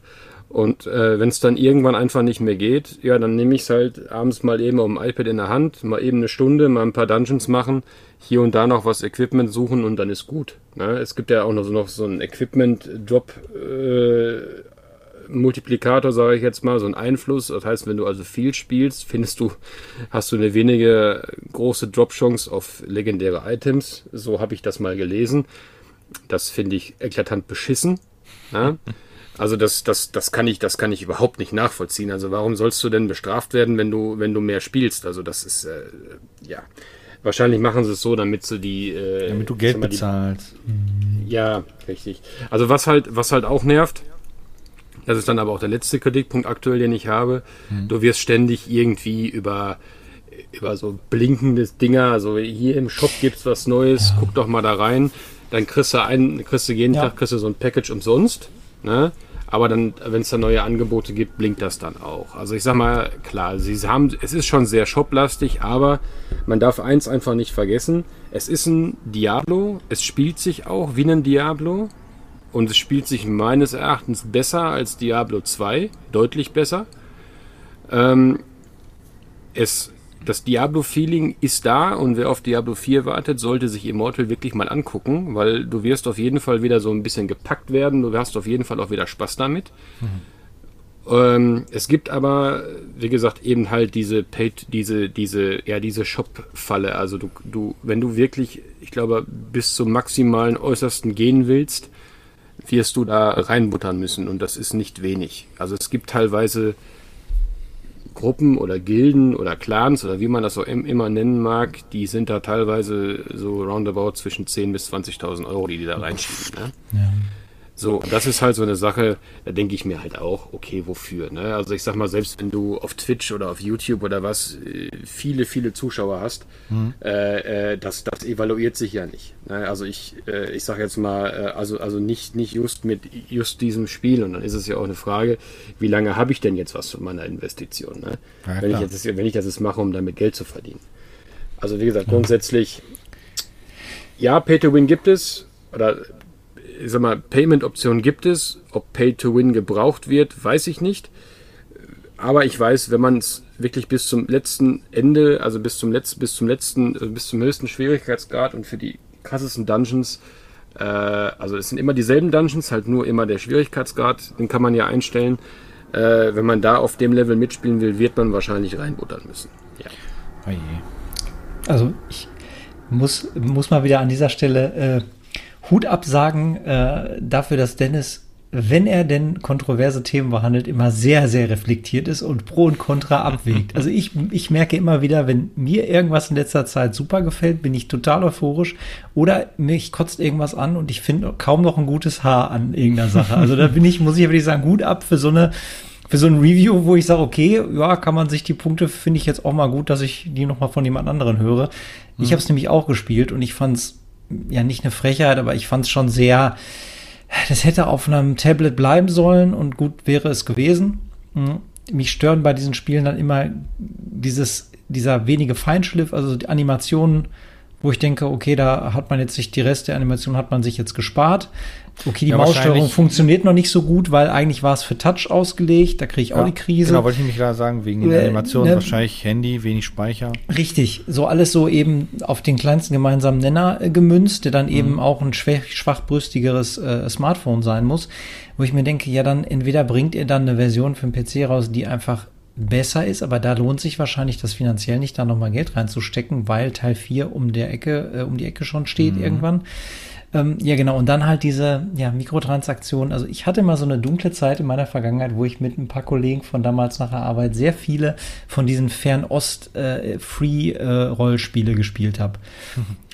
Und äh, wenn es dann irgendwann einfach nicht mehr geht, ja, dann nehme ich es halt abends mal eben auf dem iPad in der Hand, mal eben eine Stunde, mal ein paar Dungeons machen, hier und da noch was Equipment suchen und dann ist gut. Ne? Es gibt ja auch noch so, noch so ein Equipment-Drop äh, Multiplikator, sage ich jetzt mal, so ein Einfluss. Das heißt, wenn du also viel spielst, findest du, hast du eine wenige große Drop-Chance auf legendäre Items. So habe ich das mal gelesen. Das finde ich eklatant beschissen. Ne? Also das, das, das kann ich, das kann ich überhaupt nicht nachvollziehen. Also warum sollst du denn bestraft werden, wenn du, wenn du mehr spielst? Also das ist äh, ja wahrscheinlich machen sie es so, damit sie die, äh, damit du Geld mal, bezahlst. Die, ja, richtig. Also was halt, was halt auch nervt, das ist dann aber auch der letzte Kritikpunkt aktuell, den ich habe. Mhm. Du wirst ständig irgendwie über über so blinkendes Dinger, also hier im Shop gibt's was Neues, ja. guck doch mal da rein. Dann kriegst du einen, kriegst du jeden ja. Tag kriegst du so ein Package umsonst. Ne? Aber dann, wenn es da neue Angebote gibt, blinkt das dann auch. Also ich sag mal, klar, sie haben, es ist schon sehr shoplastig, aber man darf eins einfach nicht vergessen. Es ist ein Diablo, es spielt sich auch wie ein Diablo und es spielt sich meines Erachtens besser als Diablo 2, deutlich besser. Ähm, es das Diablo-Feeling ist da und wer auf Diablo 4 wartet, sollte sich Immortal wirklich mal angucken, weil du wirst auf jeden Fall wieder so ein bisschen gepackt werden, du hast auf jeden Fall auch wieder Spaß damit. Mhm. Ähm, es gibt aber, wie gesagt, eben halt diese Paid, diese, diese, ja, diese Shop-Falle. Also du, du, wenn du wirklich, ich glaube, bis zum maximalen Äußersten gehen willst, wirst du da reinbuttern müssen und das ist nicht wenig. Also es gibt teilweise Gruppen oder Gilden oder Clans oder wie man das so immer nennen mag, die sind da teilweise so roundabout zwischen 10.000 bis 20.000 Euro, die die da reinschieben. Ne? Ja. So, das ist halt so eine Sache, da denke ich mir halt auch, okay, wofür? Ne? Also ich sag mal, selbst wenn du auf Twitch oder auf YouTube oder was äh, viele, viele Zuschauer hast, mhm. äh, äh, das, das evaluiert sich ja nicht. Ne? Also ich, äh, ich sag jetzt mal, äh, also, also nicht, nicht just mit just diesem Spiel und dann ist es ja auch eine Frage, wie lange habe ich denn jetzt was von meiner Investition? Ne? Ja, wenn, ich jetzt, wenn ich das jetzt mache, um damit Geld zu verdienen. Also wie gesagt, grundsätzlich, ja, Pay-to-Win gibt es, oder ich sag mal, Payment-Optionen gibt es. Ob Pay-to-Win gebraucht wird, weiß ich nicht. Aber ich weiß, wenn man es wirklich bis zum letzten Ende, also bis zum letzten, bis zum letzten, also bis zum höchsten Schwierigkeitsgrad und für die krassesten Dungeons, äh, also es sind immer dieselben Dungeons, halt nur immer der Schwierigkeitsgrad, den kann man ja einstellen. Äh, wenn man da auf dem Level mitspielen will, wird man wahrscheinlich reinbuttern müssen. Ja. Oh also ich muss, muss mal wieder an dieser Stelle äh, Hut absagen äh, dafür, dass Dennis, wenn er denn kontroverse Themen behandelt, immer sehr, sehr reflektiert ist und Pro und Contra abwägt. Also ich, ich merke immer wieder, wenn mir irgendwas in letzter Zeit super gefällt, bin ich total euphorisch oder mich kotzt irgendwas an und ich finde kaum noch ein gutes Haar an irgendeiner Sache. Also da bin ich, muss ich wirklich sagen, Hut ab für so eine für so ein Review, wo ich sage, okay, ja, kann man sich die Punkte, finde ich jetzt auch mal gut, dass ich die nochmal von jemand anderen höre. Mhm. Ich habe es nämlich auch gespielt und ich fand es ja nicht eine Frechheit, aber ich fand es schon sehr, das hätte auf einem Tablet bleiben sollen und gut wäre es gewesen. Hm. Mich stören bei diesen Spielen dann immer dieses, dieser wenige Feinschliff, also die Animationen wo ich denke, okay, da hat man jetzt sich die Rest der Animation hat man sich jetzt gespart. Okay, die Ja, Maussteuerung funktioniert noch nicht so gut, weil eigentlich war es für Touch ausgelegt. Da kriege ich auch die Krise. Genau, wollte ich mich gerade sagen, wegen der Äh, Animation ne? wahrscheinlich Handy, wenig Speicher. Richtig, so alles so eben auf den kleinsten gemeinsamen Nenner äh, gemünzt, der dann Mhm. eben auch ein schwach, schwachbrüstigeres äh, Smartphone sein muss, wo ich mir denke, ja dann entweder bringt ihr dann eine Version für den PC raus, die einfach besser ist, aber da lohnt sich wahrscheinlich das finanziell nicht, da nochmal Geld reinzustecken, weil Teil 4 um der Ecke, äh, um die Ecke schon steht Mhm. irgendwann. Ähm, ja, genau. Und dann halt diese ja, Mikrotransaktionen. Also ich hatte mal so eine dunkle Zeit in meiner Vergangenheit, wo ich mit ein paar Kollegen von damals nach der Arbeit sehr viele von diesen Fernost-Free-Rollspiele gespielt habe.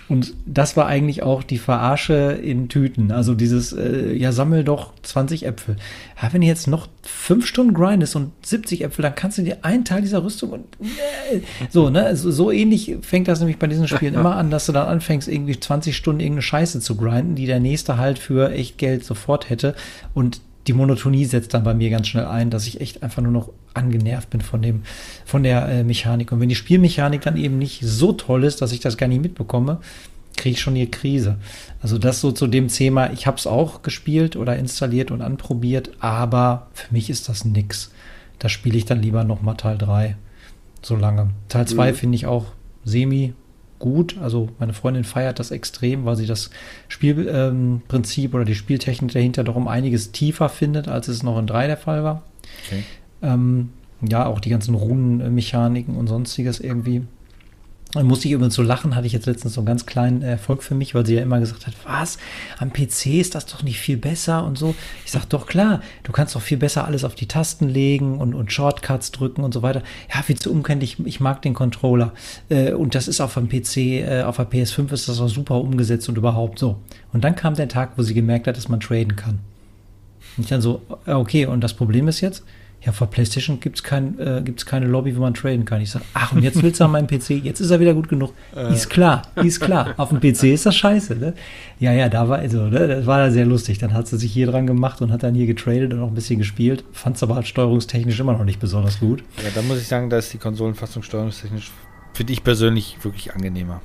Und das war eigentlich auch die Verarsche in Tüten. Also dieses, äh, ja, sammel doch 20 Äpfel. Ja, wenn du jetzt noch fünf Stunden grindest und 70 Äpfel, dann kannst du dir einen Teil dieser Rüstung und äh, so, ne? So, so ähnlich fängt das nämlich bei diesen Spielen immer an, dass du dann anfängst, irgendwie 20 Stunden irgendeine Scheiße zu grinden, die der nächste halt für echt Geld sofort hätte. Und die Monotonie setzt dann bei mir ganz schnell ein, dass ich echt einfach nur noch angenervt bin von dem, von der äh, Mechanik. Und wenn die Spielmechanik dann eben nicht so toll ist, dass ich das gar nicht mitbekomme, kriege ich schon die Krise. Also das so zu dem Thema, ich habe es auch gespielt oder installiert und anprobiert, aber für mich ist das nix. Da spiele ich dann lieber noch mal Teil 3 so lange. Teil 2 Mhm. finde ich auch semi gut. Also meine Freundin feiert das extrem, weil sie das Spielprinzip ähm, oder die Spieltechnik dahinter doch um einiges tiefer findet, als es noch in 3 der Fall war. Okay. Ähm, ja, auch die ganzen Runenmechaniken und sonstiges irgendwie. Dann musste ich übrigens so lachen, hatte ich jetzt letztens so einen ganz kleinen Erfolg für mich, weil sie ja immer gesagt hat, was, am PC ist das doch nicht viel besser und so. Ich sag doch klar, du kannst doch viel besser alles auf die Tasten legen und, und Shortcuts drücken und so weiter. Ja, viel zu umkenntlich, ich mag den Controller. Äh, und das ist auf dem PC, äh, auf der PS5 ist das auch super umgesetzt und überhaupt so. Und dann kam der Tag, wo sie gemerkt hat, dass man traden kann. Und ich dann so, äh, okay, und das Problem ist jetzt, ja, vor PlayStation gibt es kein, äh, gibt's keine Lobby, wo man traden kann. Ich sage, ach, und jetzt willst du an meinem PC, jetzt ist er wieder gut genug. Ist klar, ist klar. Auf dem PC ist das scheiße, ne? Ja, ja, da war, also, ne, das war da sehr lustig. Dann hat sie sich hier dran gemacht und hat dann hier getradet und auch ein bisschen gespielt. Fand es aber halt steuerungstechnisch immer noch nicht besonders gut. Ja, da muss ich sagen, da ist die Konsolenfassung steuerungstechnisch, finde ich persönlich wirklich angenehmer.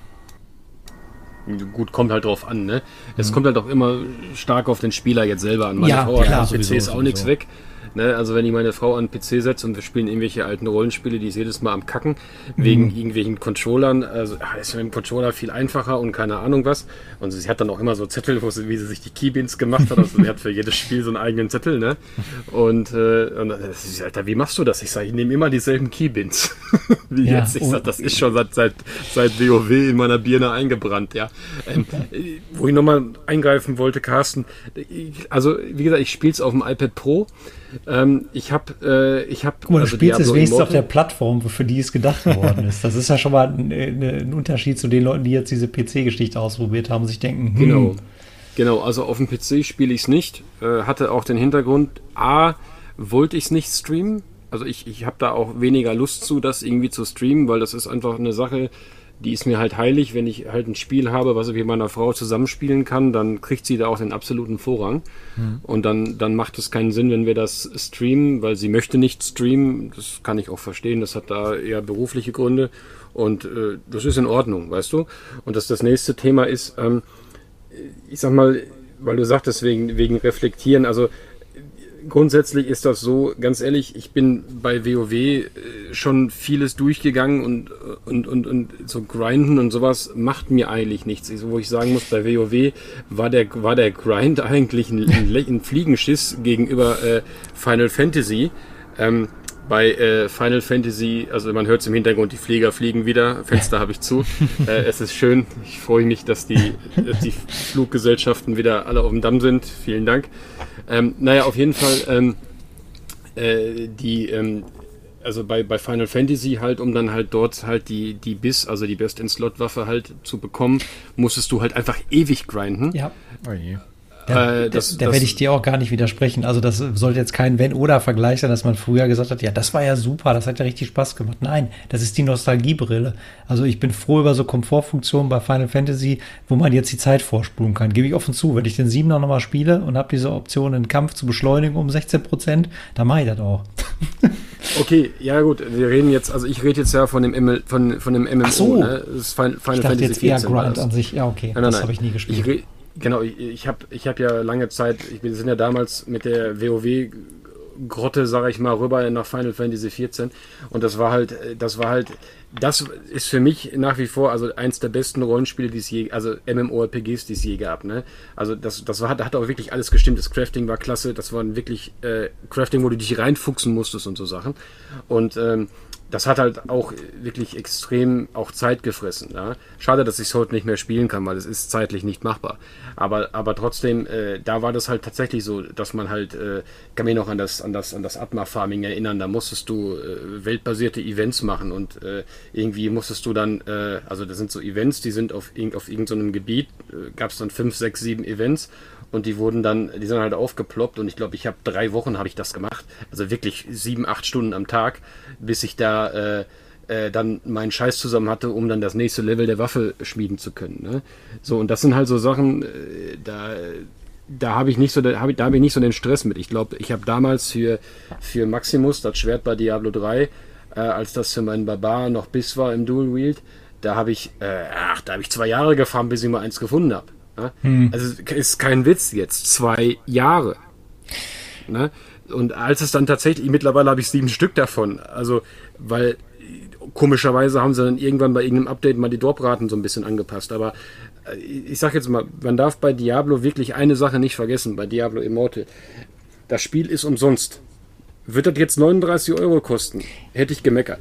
Gut, kommt halt drauf an, ne? Es kommt halt auch immer stark auf den Spieler jetzt selber an. Meine Ja, Frau klar, hat PC sowieso, ist auch nichts weg. Ne? Also wenn ich meine Frau an den PC setze und wir spielen irgendwelche alten Rollenspiele, die ist jedes Mal am Kacken, wegen irgendwelchen Controllern. Also ah, ist mit dem Controller viel einfacher und keine Ahnung was. Und sie hat dann auch immer so Zettel, wo sie, wie sie sich die Keybins gemacht hat. Also sie hat für jedes Spiel so einen eigenen Zettel, ne? Und, äh, und dann, sie Alter, wie machst du das? Ich sage, ich nehme immer dieselben Keybins. wie Ja, jetzt. Ich oh. sag, das ist schon seit, seit, seit WoW in meiner Birne eingebrannt, ja. Ähm, äh, wo ich nochmal eingreifen wollte, Carsten, ich, also wie gesagt, ich spiele es auf dem iPad Pro. Ähm, ich habe, äh, ich habe, Guck mal, du spielst es wenigstens auf der Plattform, für die es gedacht worden ist. Das ist ja schon mal ein, ein Unterschied zu den Leuten, die jetzt diese PC-Geschichte ausprobiert haben sich denken, hm, Genau. Genau, also auf dem PC spiele ich es nicht. Äh, hatte auch den Hintergrund, A, wollte ich es nicht streamen. Also ich, ich habe da auch weniger Lust zu, das irgendwie zu streamen, weil das ist einfach eine Sache, die ist mir halt heilig. Wenn ich halt ein Spiel habe, was ich mit meiner Frau zusammenspielen kann, dann kriegt sie da auch den absoluten Vorrang. Und dann, dann macht es keinen Sinn, wenn wir das streamen, weil sie möchte nicht streamen. Das kann ich auch verstehen. Das hat da eher berufliche Gründe. Und äh, das ist in Ordnung, weißt du? Und das, das nächste Thema ist, ähm, ich sag mal, weil du sagtest, wegen, wegen Reflektieren, also grundsätzlich ist das so, ganz ehrlich, ich bin bei WoW äh, schon vieles durchgegangen und, und, und, und so grinden und sowas macht mir eigentlich nichts. Also, wo ich sagen muss, bei WoW war der, war der Grind eigentlich ein, ein, Fliegenschiss gegenüber äh, Final Fantasy. Ähm, bei äh, Final Fantasy, also man hört es im Hintergrund, die Flieger fliegen wieder, Fenster habe ich zu. äh, es ist schön. Ich freue mich, dass die, dass die Fluggesellschaften wieder alle auf dem Damm sind. Vielen Dank. Ähm, naja, auf jeden Fall, ähm, äh, die, ähm, also bei, bei Final Fantasy halt, um dann halt dort halt die, die BIS, also die Best in Slot Waffe halt zu bekommen, musstest du halt einfach ewig grinden. ja, Oh je. Da, Äh, das- da das- werde ich dir auch gar nicht widersprechen. Also das sollte jetzt kein Wenn-Oder-Vergleich sein, dass man früher gesagt hat, ja, das war ja super, das hat ja richtig Spaß gemacht. Nein, das ist die Nostalgiebrille. Also ich bin froh über so Komfortfunktionen bei Final Fantasy, wo man jetzt die Zeit vorspulen kann. Gebe ich offen zu, wenn ich den 7er nochmal spiele und habe diese Option, einen Kampf zu beschleunigen um 16 Prozent, dann mache ich das auch. Okay, ja gut, wir reden jetzt, also ich rede jetzt ja von dem, ML, von, von dem MMO, Ach so. ne? Das ist Final, Final Ich dachte Fantasy jetzt eher 14 war Grind an sich. Ja, okay. Nein, nein, das habe ich nie gespielt. Ich genau, ich, ich habe ich hab ja lange Zeit, ich bin, sind ja damals mit der WoW Grotte, sage ich mal, rüber nach Final Fantasy 14 und das war halt, äh, das war halt, das ist für mich nach wie vor also eins der besten Rollenspiele, die es je, also MMORPGs, die es je gab, ne? Also das, das war, hat, hat auch wirklich alles gestimmt. Das Crafting war klasse, das war wirklich äh, Crafting, wo du dich reinfuchsen musstest und so Sachen und ähm, das hat halt auch wirklich extrem auch Zeit gefressen. Ja? Schade, dass ich es heute nicht mehr spielen kann, weil es ist zeitlich nicht machbar. Aber, aber trotzdem, äh, da war das halt tatsächlich so, dass man halt, äh, kann mich noch an das, an das, an das Atma-Farming erinnern, da musstest du äh, weltbasierte Events machen und äh, irgendwie musstest du dann, äh, also das sind so Events, die sind auf, auf irgendeinem Gebiet, äh, gab es dann fünf, sechs, sieben Events und die wurden dann, die sind halt aufgeploppt und ich glaube, ich habe drei Wochen habe ich das gemacht. Also wirklich sieben, acht Stunden am Tag, bis ich da äh, äh, dann meinen Scheiß zusammen hatte, um dann das nächste Level der Waffe schmieden zu können. Ne? So, und das sind halt so Sachen, äh, da, da habe ich nicht so, da habe ich, da habe ich nicht so den Stress mit. Ich glaube, ich habe damals für, für Maximus, das Schwert bei Diablo 3, äh, als das für meinen Barbar noch bis war im Dual Wield, da habe ich, äh, ach, da habe ich zwei Jahre gefahren, bis ich mal eins gefunden habe. Ne? Also ist kein Witz jetzt, zwei Jahre. Ne? Und als es dann tatsächlich, mittlerweile habe ich sieben Stück davon. Also, weil komischerweise haben sie dann irgendwann bei irgendeinem Update mal die Dropraten so ein bisschen angepasst. Aber äh, ich sag jetzt mal, man darf bei Diablo wirklich eine Sache nicht vergessen, bei Diablo Immortal. Das Spiel ist umsonst. Wird das jetzt 39 Euro kosten? Hätte ich gemeckert.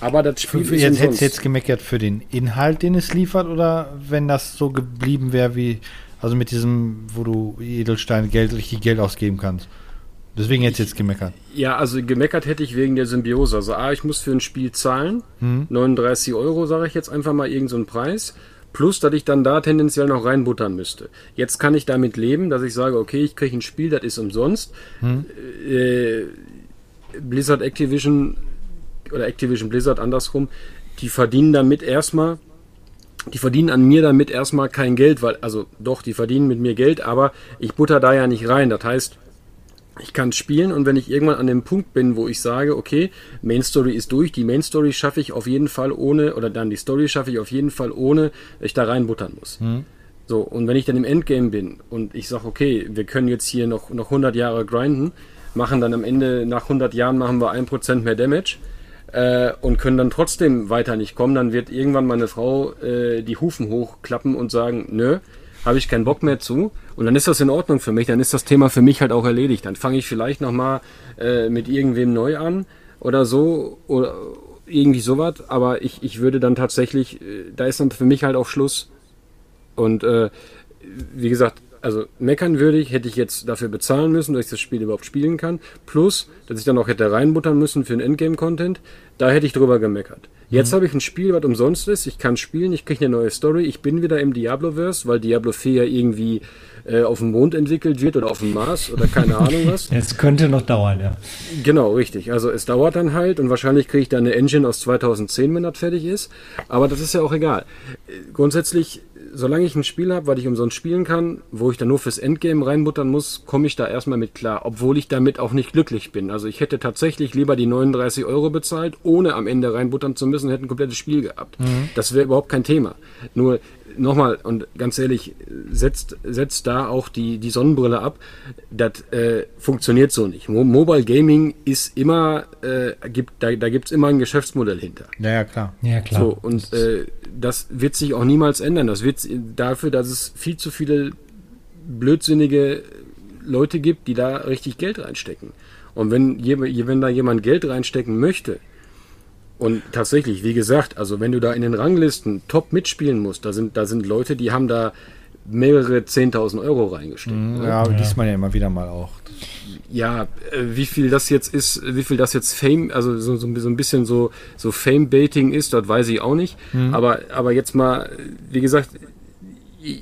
Aber das Spiel Jetzt ist hättest umsonst. du jetzt gemeckert für den Inhalt, den es liefert, oder wenn das so geblieben wäre wie, also mit diesem, wo du Edelstein Geld, richtig Geld ausgeben kannst. Deswegen hättest du jetzt gemeckert. Ja, also gemeckert hätte ich wegen der Symbiose. Also A, ich muss für ein Spiel zahlen. Hm. 39 Euro, sage ich jetzt einfach mal, irgendeinen so einen Preis. Plus, dass ich dann da tendenziell noch reinbuttern müsste. Jetzt kann ich damit leben, dass ich sage, okay, ich kriege ein Spiel, das ist umsonst. Hm. Äh, Blizzard Activision oder Activision Blizzard andersrum, die verdienen damit erstmal, die verdienen an mir damit erstmal kein Geld, weil, also doch, die verdienen mit mir Geld, aber ich butter da ja nicht rein. Das heißt, ich kann spielen und wenn ich irgendwann an dem Punkt bin, wo ich sage, okay, Main Story ist durch, die Main Story schaffe ich auf jeden Fall ohne, oder dann die Story schaffe ich auf jeden Fall ohne, dass ich da reinbuttern muss. So, und wenn ich dann im Endgame bin und ich sage, okay, wir können jetzt hier noch, noch 100 Jahre grinden, machen dann am Ende, nach 100 Jahren machen wir 1% mehr Damage äh, und können dann trotzdem weiter nicht kommen, dann wird irgendwann meine Frau äh, die Hufen hochklappen und sagen, nö, habe ich keinen Bock mehr zu. Und dann ist das in Ordnung für mich, dann ist das Thema für mich halt auch erledigt. Dann fange ich vielleicht nochmal äh, mit irgendwem neu an oder so oder irgendwie sowas, aber ich, ich würde dann tatsächlich, äh, da ist dann für mich halt auch Schluss. Und äh, wie gesagt, also meckern würde ich, hätte ich jetzt dafür bezahlen müssen, dass ich das Spiel überhaupt spielen kann. Plus, dass ich dann auch hätte reinbuttern müssen für den Endgame-Content. Da hätte ich drüber gemeckert. Jetzt habe ich ein Spiel, was umsonst ist. Ich kann spielen, ich kriege eine neue Story. Ich bin wieder im Diablo-Verse, weil Diablo 4 ja irgendwie äh, auf dem Mond entwickelt wird oder auf dem Mars oder keine Ahnung was. Es könnte noch dauern, ja. Genau, richtig. Also es dauert dann halt und wahrscheinlich kriege ich dann eine Engine aus 2010, wenn das fertig ist. Aber das ist ja auch egal. Äh, Grundsätzlich, solange ich ein Spiel habe, was ich umsonst spielen kann, wo ich dann nur fürs Endgame reinbuttern muss, komme ich da erstmal mit klar, obwohl ich damit auch nicht glücklich bin. Also ich hätte tatsächlich lieber die 39 Euro bezahlt, ohne am Ende reinbuttern zu müssen, hätte ein komplettes Spiel gehabt. Das wäre überhaupt kein Thema. Nur nochmal und ganz ehrlich, setzt, setzt da auch die, die Sonnenbrille ab. Das äh, funktioniert so nicht. Mo Mobile Gaming ist immer, äh, gibt, da, da gibt es immer ein Geschäftsmodell hinter. Ja, ja, klar. Ja, klar. So, und äh, das wird sich auch niemals ändern. Das wird dafür, dass es viel zu viele blödsinnige Leute gibt, die da richtig Geld reinstecken. Und wenn, je, wenn da jemand Geld reinstecken möchte, und tatsächlich, wie gesagt, also wenn du da in den Ranglisten top mitspielen musst, da sind, da sind Leute, die haben da mehrere 10.000 Euro reingesteckt. ne? Ja, aber liest man ja immer wieder mal auch. ja, äh, wie viel das jetzt ist, wie viel das jetzt Fame, also so, so, ein bisschen so, so Fame-Baiting ist, das weiß ich auch nicht. Aber, aber jetzt mal, wie gesagt,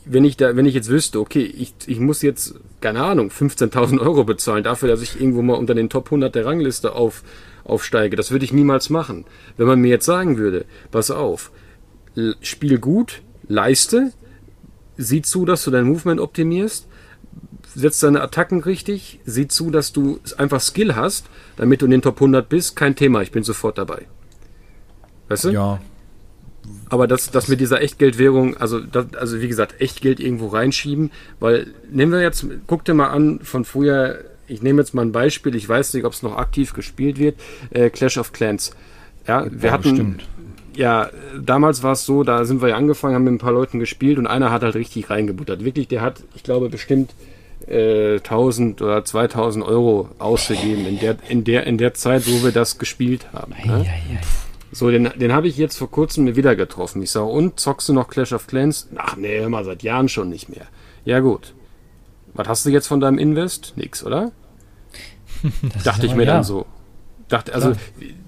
wenn ich da, wenn ich jetzt wüsste, okay, ich, ich muss jetzt, keine Ahnung, 15.000 Euro bezahlen dafür, dass ich irgendwo mal unter den Top 100 der Rangliste auf, aufsteige, das würde ich niemals machen. Wenn man mir jetzt sagen würde, pass auf, spiel gut, leiste, sieh zu, dass du dein Movement optimierst, setzt deine Attacken richtig, sieh zu, dass du einfach Skill hast, damit du in den Top 100 bist, kein Thema, ich bin sofort dabei. Weißt du? Ja. Aber das, das mit dieser Echtgeldwährung, also, das, also wie gesagt, Echtgeld irgendwo reinschieben, weil, nehmen wir jetzt, guck dir mal an, von früher, ich nehme jetzt mal ein Beispiel, ich weiß nicht, ob es noch aktiv gespielt wird, äh, Clash of Clans. Ja, wir Ja, hatten, bestimmt. ja, damals war es so, da sind wir ja angefangen, haben mit ein paar Leuten gespielt und einer hat halt richtig reingebuttert. Wirklich, der hat, ich glaube, bestimmt äh, 1000 oder 2000 Euro ausgegeben in der, in der, in der Zeit, wo wir das gespielt haben. Ne? So, den, den habe ich jetzt vor kurzem wieder getroffen. Ich sage, und zockst du noch Clash of Clans? Ach nee, hör mal, seit Jahren schon nicht mehr. Ja gut. Was hast du jetzt von deinem Invest? Nix, oder? Dachte ich mir ja. dann so. Dachte, also, Klar.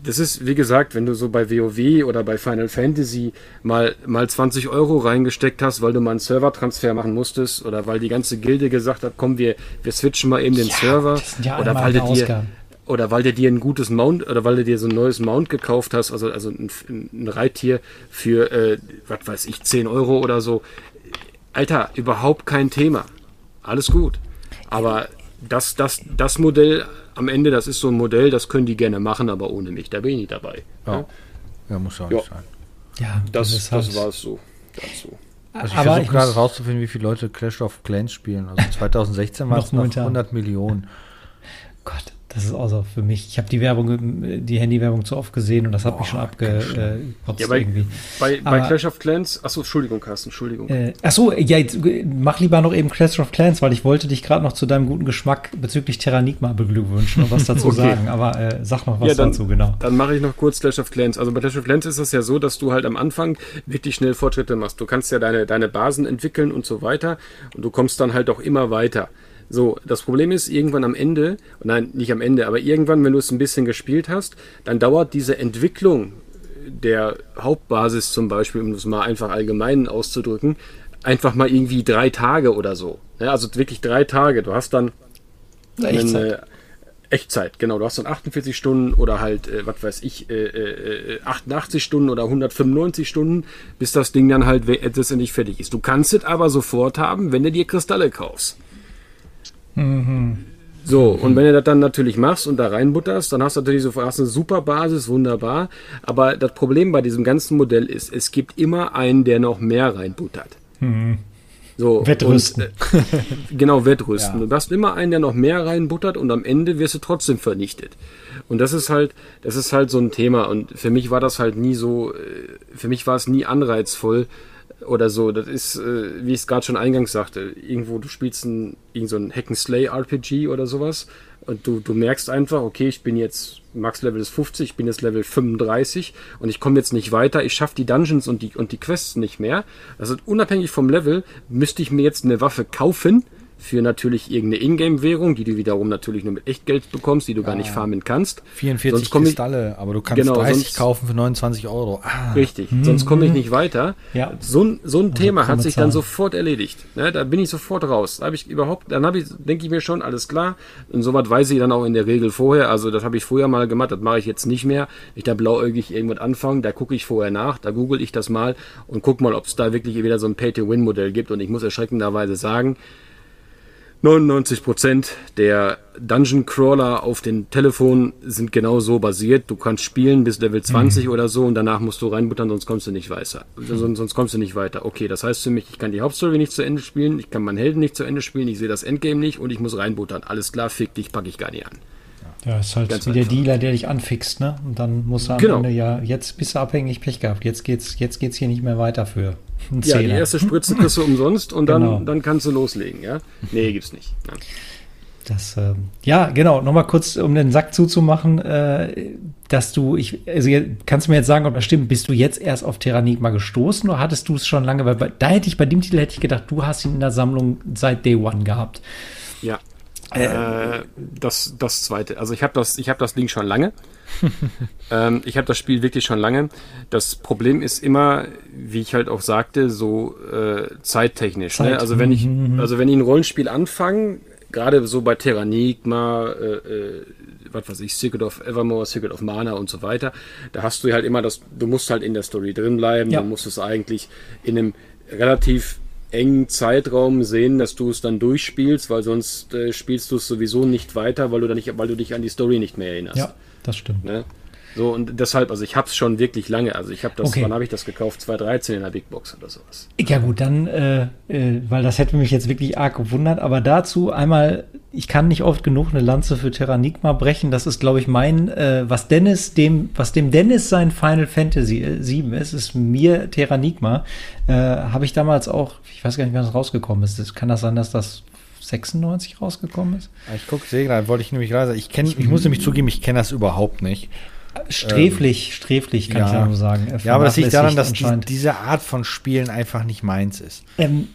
das ist, wie gesagt, wenn du so bei WoW oder bei Final Fantasy mal, mal 20 Euro reingesteckt hast, weil du mal einen Servertransfer machen musstest oder weil die ganze Gilde gesagt hat, komm, wir, wir switchen mal eben den Ja, Server ja oder weil du dir, oder weil du dir ein gutes Mount oder weil du dir so ein neues Mount gekauft hast, also, also ein, ein Reittier für, äh, was weiß ich, 10 Euro oder so. Alter, überhaupt kein Thema. Alles gut. Aber das, das, das Modell am Ende, das ist so ein Modell, das können die gerne machen, aber ohne mich. Da bin ich nicht dabei. Ja. Ja, muss ja auch Ja. nicht sein. Ja, Das, ist das halt- war es so dazu. Also ich versuche gerade rauszufinden, wie viele Leute Clash of Clans spielen. Also 2016 waren es noch momentan. 100 Millionen. Gott, das ist auch so für mich. Ich habe die Werbung, die Handywerbung zu oft gesehen und das hat mich schon abgekotzt Ja, bei, irgendwie. bei, bei Aber- Clash of Clans, achso, Entschuldigung, Carsten, Entschuldigung. Äh, achso, ja, jetzt äh, mach lieber noch eben Clash of Clans, weil ich wollte dich gerade noch zu deinem guten Geschmack bezüglich Terranigma beglückwünschen und was dazu Okay. sagen. Aber äh, sag noch was Ja, dann- dazu, genau. Dann mache ich noch kurz Clash of Clans. Also bei Clash of Clans ist es ja so, dass du halt am Anfang wirklich schnell Fortschritte machst. Du kannst ja deine, deine Basen entwickeln und so weiter und du kommst dann halt auch immer weiter. So, das Problem ist, irgendwann am Ende, nein, nicht am Ende, aber irgendwann, wenn du es ein bisschen gespielt hast, dann dauert diese Entwicklung der Hauptbasis zum Beispiel, um es mal einfach allgemein auszudrücken, einfach mal irgendwie drei Tage oder so. Ja, also wirklich drei Tage. Du hast dann Echtzeit. eine Echtzeit, genau. Du hast dann 48 Stunden oder halt, äh, was weiß ich, äh, äh, 88 Stunden oder 195 Stunden, bis das Ding dann halt we- letztendlich fertig ist. Du kannst es aber sofort haben, wenn du dir Kristalle kaufst. So, und wenn du das dann natürlich machst und da reinbutterst, dann hast du natürlich sofort hast eine super Basis, wunderbar. Aber das Problem bei diesem ganzen Modell ist, es gibt immer einen, der noch mehr reinbuttert. So, Wettrüsten. Und, äh, genau, Wettrüsten. Ja. Du hast immer einen, der noch mehr reinbuttert und am Ende wirst du trotzdem vernichtet. Und das ist halt, das ist halt so ein Thema. Und für mich war das halt nie so, äh, für mich war es nie anreizvoll oder so. Das ist, äh, wie ich es gerade schon eingangs sagte, irgendwo, du spielst ein, irgend so ein Hack-and-Slay-RPG oder sowas und du, du merkst einfach, okay, ich bin jetzt, Max-Level ist 50, ich bin jetzt Level 35 und ich komme jetzt nicht weiter, ich schaffe die Dungeons und die, und die Quests nicht mehr. Also unabhängig vom Level müsste ich mir jetzt eine Waffe kaufen für natürlich irgendeine Ingame-Währung, die du wiederum natürlich nur mit Echtgeld bekommst, die du gar nicht farmen kannst. 44 Sonst komm ich- Kristalle, aber du kannst Genau, 30 sonst- kaufen für 29 Euro. Ah, Richtig, sonst komme ich nicht weiter. Ja. So, ein- so ein Thema hat sich dann sofort erledigt. Ne, da bin ich sofort raus. Da habe ich überhaupt, dann habe ich, denke ich mir schon, alles klar. Und soweit weiß ich dann auch in der Regel vorher. Also das habe ich früher mal gemacht, das mache ich jetzt nicht mehr. Ich da blauäugig irgendwas anfangen, da gucke ich vorher nach, da google ich das mal und guck mal, ob es da wirklich wieder so ein Pay-to-Win-Modell gibt. Und ich muss erschreckenderweise sagen, 99% der Dungeon Crawler auf den Telefonen sind genau so basiert. Du kannst spielen bis Level 20 oder so und danach musst du reinbuttern, sonst kommst du nicht weiter. Sonst, sonst kommst du nicht weiter. Okay, das heißt für mich, ich kann die Hauptstory nicht zu Ende spielen, ich kann meinen Helden nicht zu Ende spielen, ich sehe das Endgame nicht und ich muss reinbuttern. Alles klar, fick dich, packe ich gar nicht an. Ja, ist halt Ganz wie der einfach. Dealer, der dich anfixt, ne? Und dann muss er am Genau. Ende ja, jetzt bist du abhängig, Pech gehabt. Jetzt geht's, jetzt geht's hier nicht mehr weiter für einen Ja, die Zehner. erste Spritze kriegst du umsonst und dann, Genau. dann kannst du loslegen, ja? Nee, gibt's nicht. Nein. Das, ähm, ja, genau, nochmal kurz, um den Sack zuzumachen, äh, dass du, ich, also kannst du mir jetzt sagen, ob das stimmt, bist du jetzt erst auf Terranigma gestoßen oder hattest du es schon lange? Weil bei, da hätte ich, bei dem Titel hätte ich gedacht, du hast ihn in der Sammlung seit Day One gehabt. Ja. Äh, das, das zweite. Also ich habe das, ich habe das Ding schon lange. ähm, ich habe das Spiel wirklich schon lange. Das Problem ist immer, wie ich halt auch sagte, so äh, zeittechnisch. Zeit. Ne? Also wenn ich, also wenn ich ein Rollenspiel anfange, gerade so bei Terranigma, äh, äh, was weiß ich, Secret of Evermore, Secret of Mana und so weiter, da hast du halt immer das, du musst halt in der Story drin bleiben, Ja. du musst es eigentlich in einem relativ engen Zeitraum sehen, dass du es dann durchspielst, weil sonst äh, spielst du es sowieso nicht weiter, weil du, dann nicht, weil du dich an die Story nicht mehr erinnerst. Ja, das stimmt. Ne? So, und deshalb, also ich habe es schon wirklich lange. Also ich habe das, Okay. wann habe ich das gekauft? 2013 in der Big Box oder sowas. Ja gut, dann, äh, äh, weil das hätte mich jetzt wirklich arg gewundert, aber dazu einmal, ich kann nicht oft genug eine Lanze für Terranigma brechen. Das ist, glaube ich, mein, äh, was Dennis dem, was dem Dennis sein Final Fantasy äh, 7 ist, ist mir Terranigma. Äh, Habe ich damals auch, ich weiß gar nicht, wann das rausgekommen ist. Das, kann das sein, dass das 96 rausgekommen ist? Ich gucke, sehe gerade, wollte ich nämlich gerade sagen. Ich, kenn, ich muss nämlich zugeben, ich kenne das überhaupt nicht. Sträflich, sträflich, kann ich ja nur sagen. Ja, aber das liegt daran, dass die, diese Art von Spielen einfach nicht meins ist. ähm,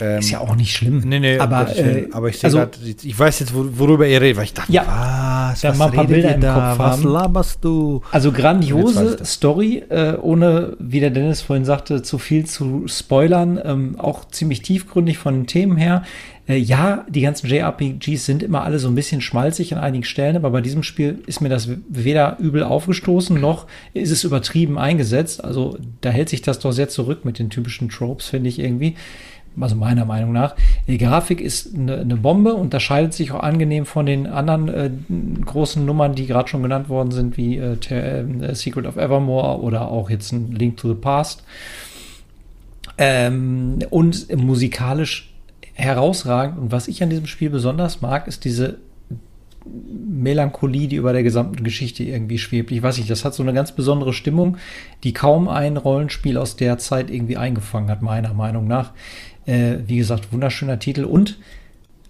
Ähm, ist ja auch nicht schlimm. Nee, nee, aber, äh, aber ich sehe also, grad, ich weiß jetzt, wo- worüber ihr redet, weil ich dachte, Ja, was, was mal ein paar Bilder im da? Kopf was haben. laberst du? Also grandiose. Story, äh, ohne, wie der Dennis vorhin sagte, zu viel zu spoilern. Ähm, auch ziemlich tiefgründig von den Themen her. Äh, ja, die ganzen JRPGs sind immer alle so ein bisschen schmalzig an einigen Stellen, aber bei diesem Spiel ist mir das weder übel aufgestoßen, noch ist es übertrieben eingesetzt. Also da hält sich das doch sehr zurück mit den typischen Tropes, finde ich irgendwie. Also meiner Meinung nach. Die Grafik ist eine, eine Bombe, unterscheidet sich auch angenehm von den anderen äh, großen Nummern, die gerade schon genannt worden sind, wie äh, äh, Secret of Evermore oder auch jetzt ein Link to the Past. Ähm, und musikalisch herausragend. Und was ich an diesem Spiel besonders mag, ist diese Melancholie, die über der gesamten Geschichte irgendwie schwebt. Ich weiß nicht, das hat so eine ganz besondere Stimmung, die kaum ein Rollenspiel aus der Zeit irgendwie eingefangen hat, meiner Meinung nach. Äh, wie gesagt, wunderschöner Titel und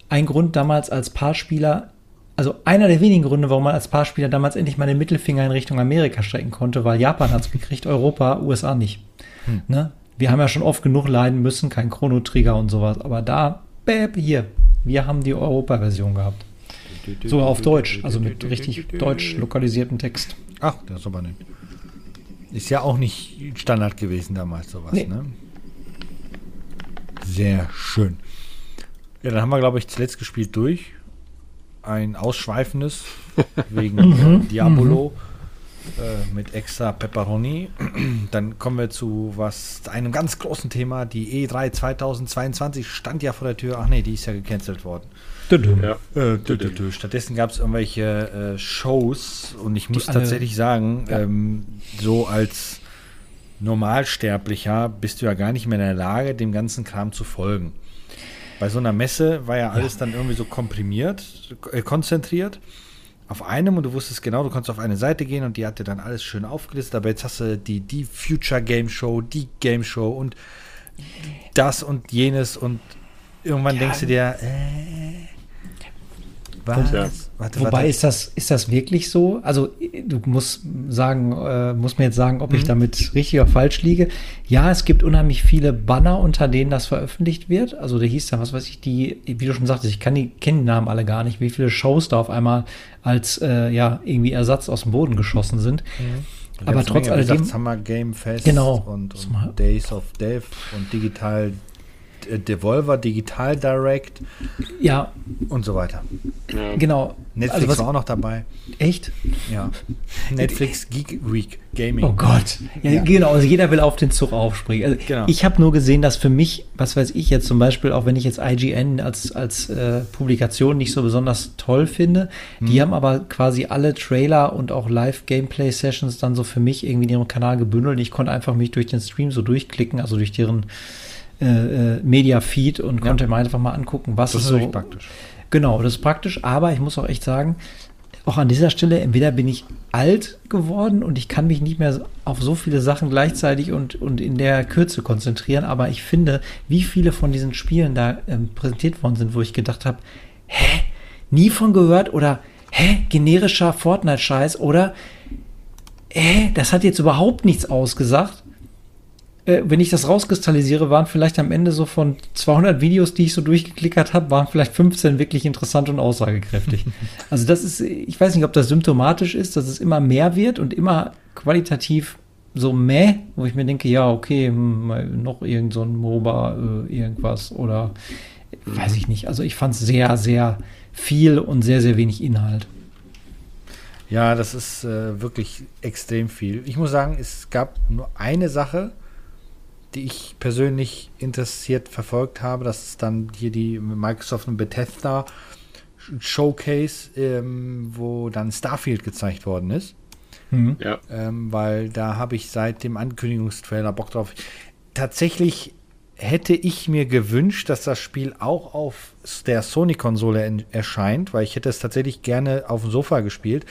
ein Grund damals als Paarspieler, also einer der wenigen Gründe, warum man als Paarspieler damals endlich mal den Mittelfinger in Richtung Amerika strecken konnte, weil Japan hat es gekriegt, Europa, USA nicht. Ne? Wir haben ja schon oft genug leiden müssen, kein Chrono-Trigger und sowas, aber da, bäb, hier, wir haben die Europa-Version gehabt. Sogar auf Deutsch, also mit richtig deutsch lokalisiertem Text. Ach, das ist aber nicht. Ist ja auch nicht Standard gewesen damals, sowas, Nee. ne? Sehr schön. Ja, dann haben wir, glaube ich, zuletzt gespielt durch. Ein ausschweifendes wegen äh, Diabolo äh, mit extra Pepperoni. Dann kommen wir zu was einem ganz großen Thema. Die E3 2022 stand ja vor der Tür. Ach nee, die ist ja gecancelt worden. Ja. Äh, dü, dü, dü. Stattdessen gab es irgendwelche äh, Shows und ich muss alle- tatsächlich sagen, Ja. ähm, so als Normalsterblicher bist du ja gar nicht mehr in der Lage, dem ganzen Kram zu folgen. Bei so einer Messe war ja alles dann irgendwie so komprimiert, äh, konzentriert auf einem und du wusstest genau, du konntest auf eine Seite gehen und die hatte dann alles schön aufgelistet, aber jetzt hast du die, die Future Game Show, die Game Show und das und jenes und irgendwann Ja. denkst du dir, äh, was? Ja. Warte, Wobei warte. ist das, ist das wirklich so? Also du musst sagen, äh, muss mir jetzt sagen, ob ich Mhm. damit richtig oder falsch liege. Ja, es gibt unheimlich viele Banner, unter denen das veröffentlicht wird. Also da hieß da, was weiß ich, die, wie du schon sagtest, ich kann die kenne die Namen alle gar nicht, wie viele Shows da auf einmal als äh, ja irgendwie Ersatz aus dem Boden geschossen sind. Da Aber trotz alledem, gesagt, Summer Game Fest Genau. und, und Days of Death und Digital Devolver, Digital Direct ja, und so weiter. Ja. genau. Netflix also was, war auch noch dabei. echt? Ja. Netflix Geek Week Gaming. Oh Gott. Ja, Ja. Genau, also jeder will auf den Zug aufspringen. Also Genau. Ich habe nur gesehen, dass für mich, was weiß ich jetzt zum Beispiel, auch wenn ich jetzt IGN als, als äh, Publikation nicht so besonders toll finde, Mhm. die haben aber quasi alle Trailer und auch Live-Gameplay-Sessions dann so für mich irgendwie in ihrem Kanal gebündelt. Ich konnte einfach mich durch den Stream so durchklicken, also durch deren äh, äh, Media-Feed und Ja. konnte mir einfach mal angucken, was Das ist so praktisch. Genau, das ist praktisch, aber ich muss auch echt sagen, auch an dieser Stelle, entweder bin ich alt geworden und ich kann mich nicht mehr auf so viele Sachen gleichzeitig und, und in der Kürze konzentrieren, aber ich finde, wie viele von diesen Spielen da ähm, präsentiert worden sind, wo ich gedacht habe, hä, nie von gehört oder hä, generischer Fortnite-Scheiß oder hä, das hat jetzt überhaupt nichts ausgesagt äh, wenn ich das rauskristallisiere, waren vielleicht am Ende so von 200 Videos, die ich so durchgeklickert habe, waren vielleicht 15 wirklich interessant und aussagekräftig. also das ist, ich weiß nicht, ob das symptomatisch ist, dass es immer mehr wird und immer qualitativ so meh, wo ich mir denke, ja, okay, hm, noch irgend so ein MOBA, äh, irgendwas oder weiß ich nicht. Also ich fand es sehr, sehr viel und sehr, sehr wenig Inhalt. Ja, das ist äh, wirklich extrem viel. Ich muss sagen, es gab nur eine Sache, die ich persönlich interessiert verfolgt habe. Das ist dann hier die Microsoft und Bethesda Showcase, ähm, wo dann Starfield gezeigt worden ist. Mhm. Ja. Ähm, weil da habe ich seit dem Ankündigungstrailer Bock drauf. Tatsächlich hätte ich mir gewünscht, dass das Spiel auch auf der Sony-Konsole erscheint, weil ich hätte es tatsächlich gerne auf dem Sofa gespielt.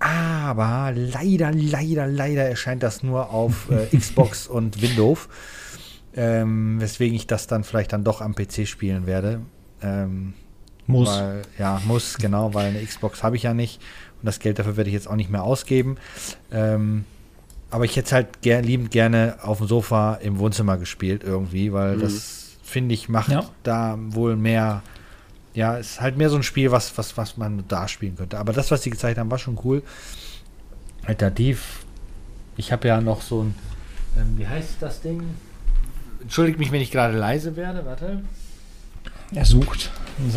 Aber leider, leider, leider erscheint das nur auf äh, Xbox und Windows. Ähm, weswegen ich das dann vielleicht dann doch am PC spielen werde. Ähm, muss. Weil, ja, muss, genau, weil eine Xbox habe ich ja nicht. Und das Geld dafür werde ich jetzt auch nicht mehr ausgeben. Ähm, aber ich hätte es halt ger liebend gerne auf dem Sofa im Wohnzimmer gespielt irgendwie, weil mhm. das, finde ich, macht ja. da wohl mehr. Ja, ist halt mehr so ein Spiel, was, was, was man da spielen könnte. Aber das, was sie gezeigt haben, war schon cool. Alternativ, ich habe ja noch so ein, ähm, wie heißt das Ding? Entschuldigt mich, wenn ich gerade leise werde, warte. Er sucht.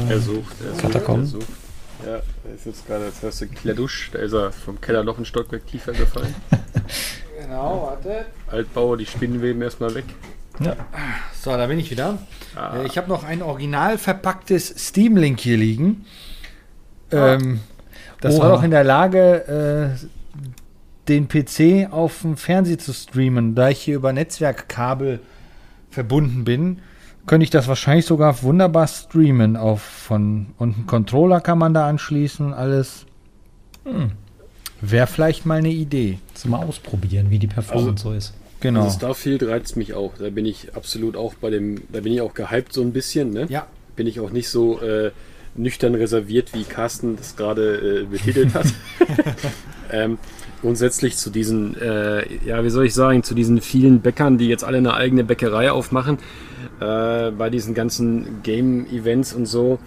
Er sucht, er sucht, er sucht. Ja, er ist jetzt gerade, jetzt hörst du Kladusch, da ist er vom Keller noch ein Stockwerk tiefer gefallen. genau, warte. Altbauer, die Spinnenweben erstmal weg. Ja. So, da bin ich wieder. Ah. Äh, ich habe noch ein original verpacktes Steam-Link hier liegen. Ah. Ähm, das Oha. war doch in der Lage, äh, den PC auf dem Fernseher zu streamen. Da ich hier über Netzwerkkabel verbunden bin, könnte ich das wahrscheinlich sogar wunderbar streamen auf von und einen Controller kann man da anschließen, alles. Hm. Wäre vielleicht mal eine Idee. Zum mal ausprobieren, wie die Performance also, so ist. Genau. Also Starfield reizt mich auch. Da bin ich absolut auch bei dem, da bin ich auch gehypt so ein bisschen, ne? Ja. Bin ich auch nicht so äh, nüchtern reserviert, wie Carsten das gerade äh, betitelt hat. ähm, grundsätzlich zu diesen, äh, ja, wie soll ich sagen, zu diesen vielen Bäckern, die jetzt alle eine eigene Bäckerei aufmachen, äh, bei diesen ganzen Game-Events und so.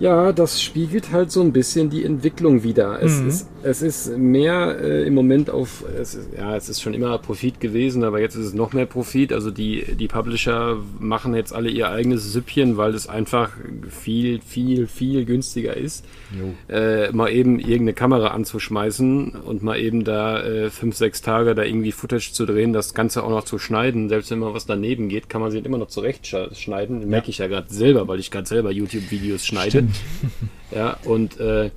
Ja, das spiegelt halt so ein bisschen die Entwicklung wieder. Es, mhm. ist, es ist mehr äh, im Moment auf, es ist, ja, es ist schon immer Profit gewesen, aber jetzt ist es noch mehr Profit. Also die, die Publisher machen jetzt alle ihr eigenes Süppchen, weil es einfach viel, viel, viel günstiger ist, äh, mal eben irgendeine Kamera anzuschmeißen und mal eben da äh, fünf, sechs Tage da irgendwie Footage zu drehen, das Ganze auch noch zu schneiden. Selbst wenn mal was daneben geht, kann man sich immer noch zurechtschneiden. Ja. Merke ich ja gerade selber, weil ich gerade selber YouTube-Videos schneide. Ja, und äh,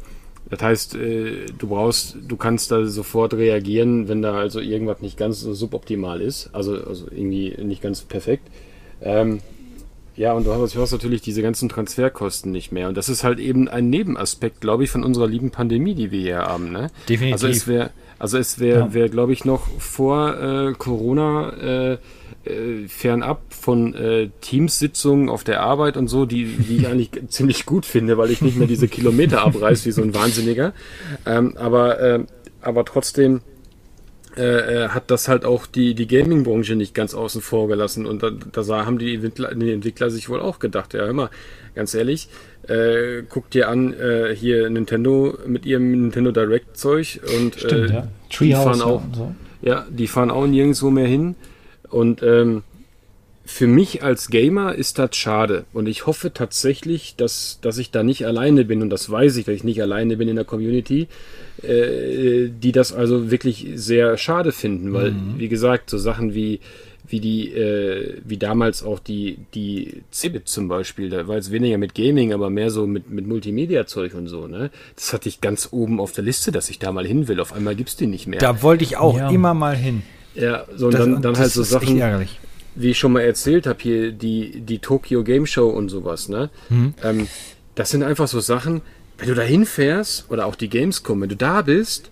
das heißt, äh, du brauchst, du kannst da sofort reagieren, wenn da also irgendwas nicht ganz so suboptimal ist, also, also irgendwie nicht ganz perfekt. Ähm, ja, und du hast, du hast natürlich diese ganzen Transferkosten nicht mehr. Und das ist halt eben ein Nebenaspekt, glaube ich, von unserer lieben Pandemie, die wir hier haben. Ne? Definitiv. Also es wäre, also es wäre, ja. wär, glaube ich, noch vor äh, Corona äh, fernab von äh, Teamsitzungen auf der Arbeit und so, die, die ich eigentlich ziemlich gut finde, weil ich nicht mehr diese Kilometer abreiß wie so ein Wahnsinniger. Ähm, aber, äh, aber trotzdem äh, äh, hat das halt auch die, die Gaming-Branche nicht ganz außen vor gelassen. Und da, da haben die Entwickler, die Entwickler sich wohl auch gedacht, ja, hör mal, ganz ehrlich, äh, guck dir an, äh, hier Nintendo mit ihrem Nintendo Direct-Zeug und Stimmt, äh, ja. die fahren auch, so. ja, die fahren auch nirgendwo mehr hin. Und ähm, für mich als Gamer ist das schade. Und ich hoffe tatsächlich, dass, dass ich da nicht alleine bin. Und das weiß ich, dass ich nicht alleine bin in der Community, äh, die das also wirklich sehr schade finden. Weil, mhm. wie gesagt, so Sachen wie, wie die, äh, wie damals auch die, die Cebit zum Beispiel, da war jetzt weniger mit Gaming, aber mehr so mit, mit Multimedia-Zeug und so, ne? Das hatte ich ganz oben auf der Liste, dass ich da mal hin will. Auf einmal gibt's die nicht mehr. Da wollte ich auch ja. immer mal hin. Ja, so und das, dann, dann halt so Sachen, wie ich schon mal erzählt habe, hier die, die Tokyo Game Show und sowas, ne? Mhm. Ähm, das sind einfach so Sachen, wenn du da hinfährst, oder auch die Gamescom, wenn du da bist,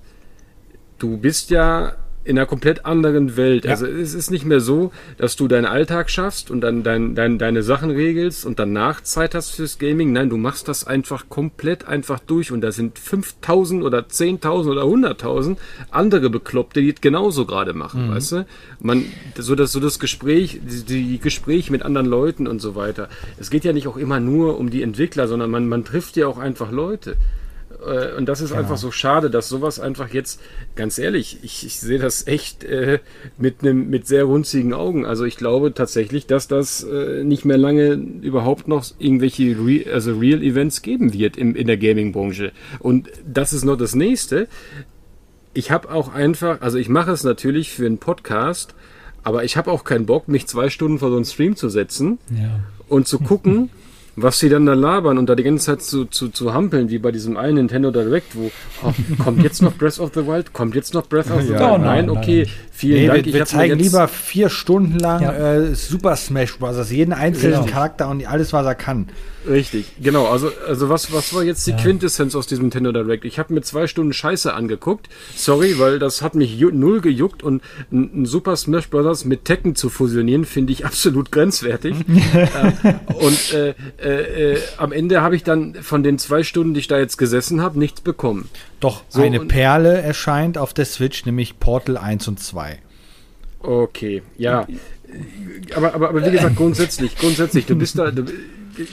du bist ja in einer komplett anderen Welt. Ja. Also es ist nicht mehr so, dass du deinen Alltag schaffst und dann dein, dein, deine Sachen regelst und danach Zeit hast fürs Gaming. Nein, du machst das einfach komplett einfach durch und da sind 5000 oder 10.000 oder 100.000 andere Bekloppte, die es genauso gerade machen, mhm. weißt du? Man, so das, so das Gespräch, die, die Gespräche mit anderen Leuten und so weiter. Es geht ja nicht auch immer nur um die Entwickler, sondern man, man trifft ja auch einfach Leute. Äh, und das ist genau. einfach so schade, dass sowas einfach jetzt, ganz ehrlich, ich, ich sehe das echt äh, mit einem mit sehr runzigen Augen. Also ich glaube tatsächlich, dass das äh, nicht mehr lange überhaupt noch irgendwelche Re also Real Events geben wird im, in der Gaming-Branche. Und das ist noch das nächste. Ich habe auch einfach, also ich mache es natürlich für einen Podcast, Aber ich habe auch keinen Bock, mich zwei Stunden vor so einen Stream zu setzen Ja. und zu gucken, was sie dann da labern und da die ganze Zeit zu, zu, zu hampeln, wie bei diesem einen Nintendo Direct, wo oh, kommt jetzt noch Breath of the Wild, kommt jetzt noch Breath of the Ja. Wild. Oh, nein, nein, okay, nein. Vielen Nee, Dank. wir, wir zeigen lieber vier Stunden lang Ja. äh, Super Smash Bros. jeden einzelnen Genau. Charakter und alles, was er kann. Richtig, genau. Also, also was, was war jetzt die Ja. Quintessenz aus diesem Nintendo Direct? Ich habe mir zwei Stunden Scheiße angeguckt. Sorry, weil das hat mich null gejuckt und ein, ein Super Smash Bros. mit Tekken zu fusionieren, finde ich absolut grenzwertig. äh, und äh, äh, äh, am Ende habe ich dann von den zwei Stunden, die ich da jetzt gesessen habe, nichts bekommen. Doch So, eine Perle erscheint auf der Switch, nämlich Portal 1 und 2. Okay, ja. Aber, aber, aber wie gesagt, grundsätzlich, grundsätzlich, du bist da, du,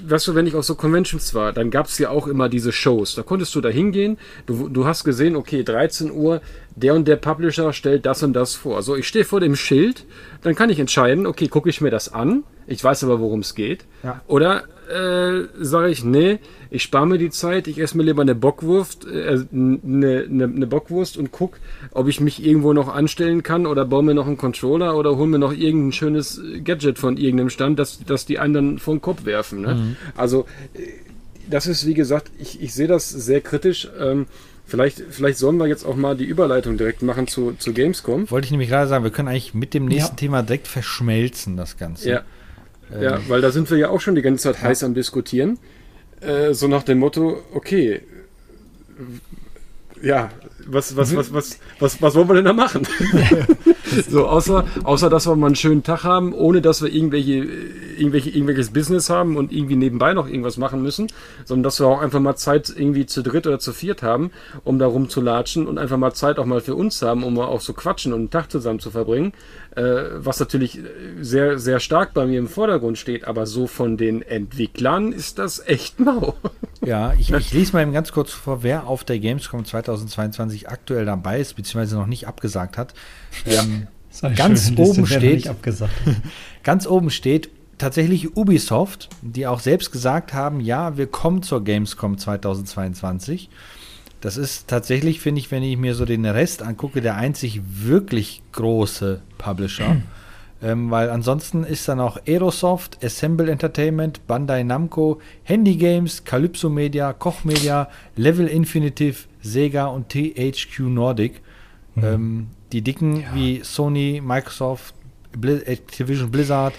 weißt du, wenn ich auf so Conventions war, dann gab es ja auch immer diese Shows. Da konntest du da hingehen, du, du hast gesehen, okay, 13 Uhr, der und der Publisher stellt das und das vor. So, ich stehe vor dem Schild, dann kann ich entscheiden, okay, gucke ich mir das an, ich weiß aber, worum es geht. Ja. Oder äh, sage ich, nee, ich spare mir die Zeit, ich esse mir lieber eine Bockwurst, äh, eine, eine, eine Bockwurst und guck, ob ich mich irgendwo noch anstellen kann oder baue mir noch einen Controller oder hol mir noch irgendein schönes Gadget von irgendeinem Stand, dass, dass die vor den Kopf werfen. Ne? Also äh, das ist, wie gesagt, ich, ich sehe das sehr kritisch. Ähm, vielleicht, vielleicht sollen wir jetzt auch mal die Überleitung direkt machen zu, zu Gamescom. Wollte ich nämlich gerade sagen, wir können eigentlich mit dem nächsten Ja. Thema direkt verschmelzen, das Ganze. Ja. Ja, weil da sind wir ja auch schon die ganze Zeit heiß am Diskutieren. Äh, so nach dem Motto, okay, ja, was, was, was, was, was, was wollen wir denn da machen? so, außer, außer, dass wir mal einen schönen Tag haben, ohne dass wir irgendwelche, irgendwelche, irgendwelches Business haben und irgendwie nebenbei noch irgendwas machen müssen, sondern dass wir auch einfach mal Zeit irgendwie zu dritt oder zu viert haben, um da rumzulatschen und einfach mal Zeit auch mal für uns haben, um mal auch so quatschen und einen Tag zusammen zu verbringen, äh, was natürlich sehr, sehr stark bei mir im Vordergrund steht, aber so von den Entwicklern ist das echt mau. Ja, ich, ich lese mal eben ganz kurz vor, wer auf der Gamescom 2022 aktuell dabei ist, beziehungsweise noch nicht abgesagt hat. Ähm, ist eine Ganz Liste, oben steht- ganz oben steht tatsächlich Ubisoft, die auch selbst gesagt haben, ja, wir kommen zur Gamescom 2022. Das ist tatsächlich, finde ich, wenn ich mir so den Rest angucke, der einzig wirklich große Publisher. ähm, weil ansonsten ist dann auch Aerosoft, Assemble Entertainment, Bandai Namco, Handy Games, Calypso Media, Koch Media, Level Infinitive, Sega und THQ Nordic. Ähm, die dicken wie Sony, Microsoft, Bli Activision Blizzard,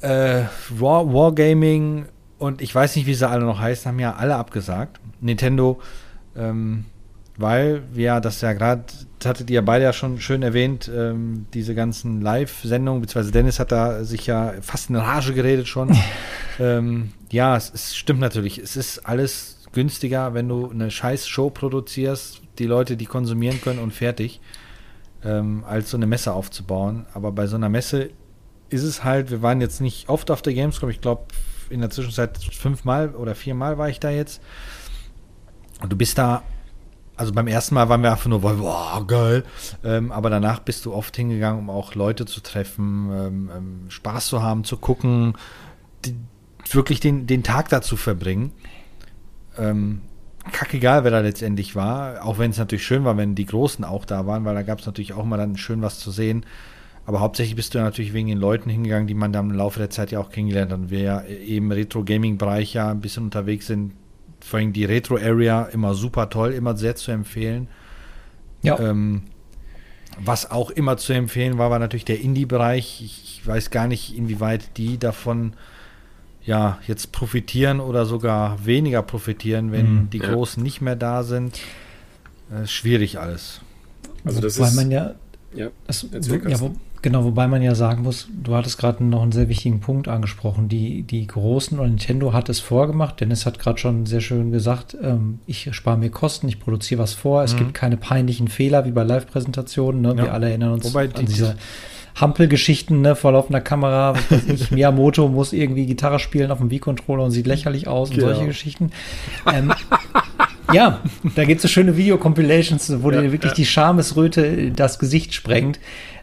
äh, War, Wargaming und ich weiß nicht, wie sie alle noch heißen, haben ja alle abgesagt. Nintendo, ähm, weil wir das ja gerade, das hattet ihr ja beide ja schon schön erwähnt, ähm, diese ganzen Live-Sendungen, beziehungsweise Dennis hat da sich ja fast in Rage geredet schon. ähm, ja, es, es stimmt natürlich. Es ist alles günstiger, wenn du eine scheiß Show produzierst, die Leute die konsumieren können und fertig, ähm, als so eine Messe aufzubauen. Aber bei so einer Messe ist es halt, wir waren jetzt nicht oft auf der Gamescom, ich glaube in der Zwischenzeit fünfmal oder viermal war ich da jetzt. Und du bist da, also beim ersten Mal waren wir einfach nur, boah, geil. Ähm, aber danach bist du oft hingegangen, um auch Leute zu treffen, ähm, ähm, Spaß zu haben, zu gucken, die, wirklich den, den Tag da zu verbringen. Ähm, kackegal, wer da letztendlich war, auch wenn es natürlich schön war, wenn die Großen auch da waren, weil da gab es natürlich auch mal dann schön was zu sehen. Aber hauptsächlich bist du natürlich wegen den Leuten hingegangen, die man dann im Laufe der Zeit ja auch kennengelernt hat. Und wir ja eben im Retro-Gaming-Bereich ja ein bisschen unterwegs sind. Vor allem die Retro-Area immer super toll, immer sehr zu empfehlen. Ja, Ähm, was auch immer zu empfehlen war, war natürlich der Indie-Bereich. Ich, ich weiß gar nicht, inwieweit die davon ja jetzt profitieren oder sogar weniger profitieren, wenn Mhm. die Ja. Großen nicht mehr da sind. Äh, schwierig alles. Also das wobei ist- man ja, Ja, das, ja wo, genau, wobei man ja sagen muss, du hattest gerade noch einen sehr wichtigen Punkt angesprochen. Die, die Großen und Nintendo hat es vorgemacht. Dennis hat gerade schon sehr schön gesagt, ähm, ich spare mir Kosten, ich produziere was vor. Es Mhm. gibt keine peinlichen Fehler wie bei Live-Präsentationen. Ne? Ja. Wir alle erinnern uns Wobei an die- diese Hampelgeschichten ne, vor laufender Kamera. Was weiß ich, Miyamoto muss irgendwie Gitarre spielen auf dem Wii-Controller und sieht lächerlich aus und Genau. solche Geschichten. Ähm, ja, da gibt es so schöne Video-Compilations, wo Ja, dir wirklich ja. die Schamesröte das Gesicht sprengt.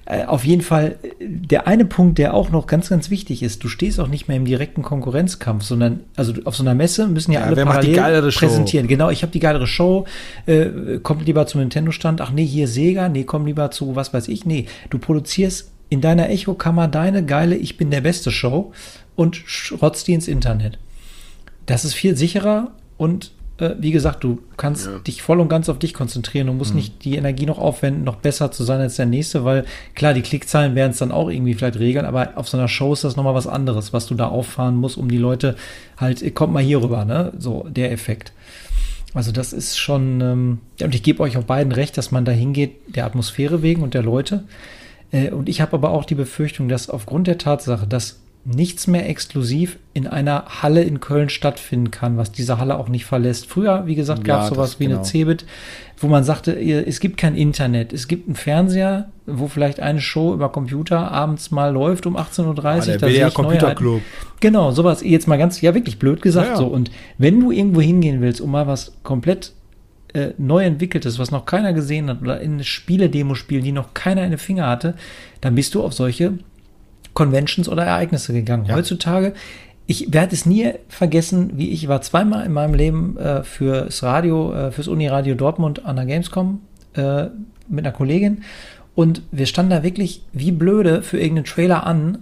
Äh, auf jeden Fall, äh, der eine Punkt, der auch noch ganz, ganz wichtig ist, du stehst auch nicht mehr im direkten Konkurrenzkampf, sondern, also auf so einer Messe müssen ja, Ja, alle wer parallel geilere Show? präsentieren. Genau, ich habe die geilere Show, äh, kommt lieber zum Nintendo-Stand, ach nee, hier Sega, nee, komm lieber zu, was weiß ich, nee, du produzierst in deiner Echokammer deine geile Ich bin der beste Show und schrotzt die ins Internet. Das ist viel sicherer und äh, wie gesagt, du kannst ja. dich voll und ganz auf dich konzentrieren und musst mhm. nicht die Energie noch aufwenden, noch besser zu sein als der nächste, weil klar, die Klickzahlen werden es dann auch irgendwie vielleicht regeln, aber auf so einer Show ist das nochmal was anderes, was du da auffahren musst, um die Leute halt, kommt mal hier rüber, ne? So, der Effekt. Also das ist schon, ähm, und ich gebe euch auf beiden recht, dass man da hingeht, der Atmosphäre wegen und der Leute. Äh, und ich habe aber auch die Befürchtung, dass aufgrund der Tatsache, dass nichts mehr exklusiv in einer Halle in Köln stattfinden kann, was diese Halle auch nicht verlässt. Früher, wie gesagt, gab es ja, sowas wie genau. eine Cebit, wo man sagte, es gibt kein Internet, es gibt einen Fernseher, wo vielleicht eine Show über Computer abends mal läuft um 18.30 Uhr. Ah, der WDR Computerclub. Genau, sowas, jetzt mal ganz, ja wirklich blöd gesagt ja, ja. so. Und wenn du irgendwo hingehen willst, um mal was komplett äh, neu entwickeltes, was noch keiner gesehen hat, oder in Spiele-Demo spielen, die noch keiner in den Finger hatte, dann bist du auf solche Conventions oder Ereignisse gegangen. Ja. Heutzutage, ich werde es nie vergessen, wie ich war zweimal in meinem Leben äh, fürs Radio, äh, fürs Uniradio Dortmund an der Gamescom äh, mit einer Kollegin und wir standen da wirklich wie blöde für irgendeinen Trailer an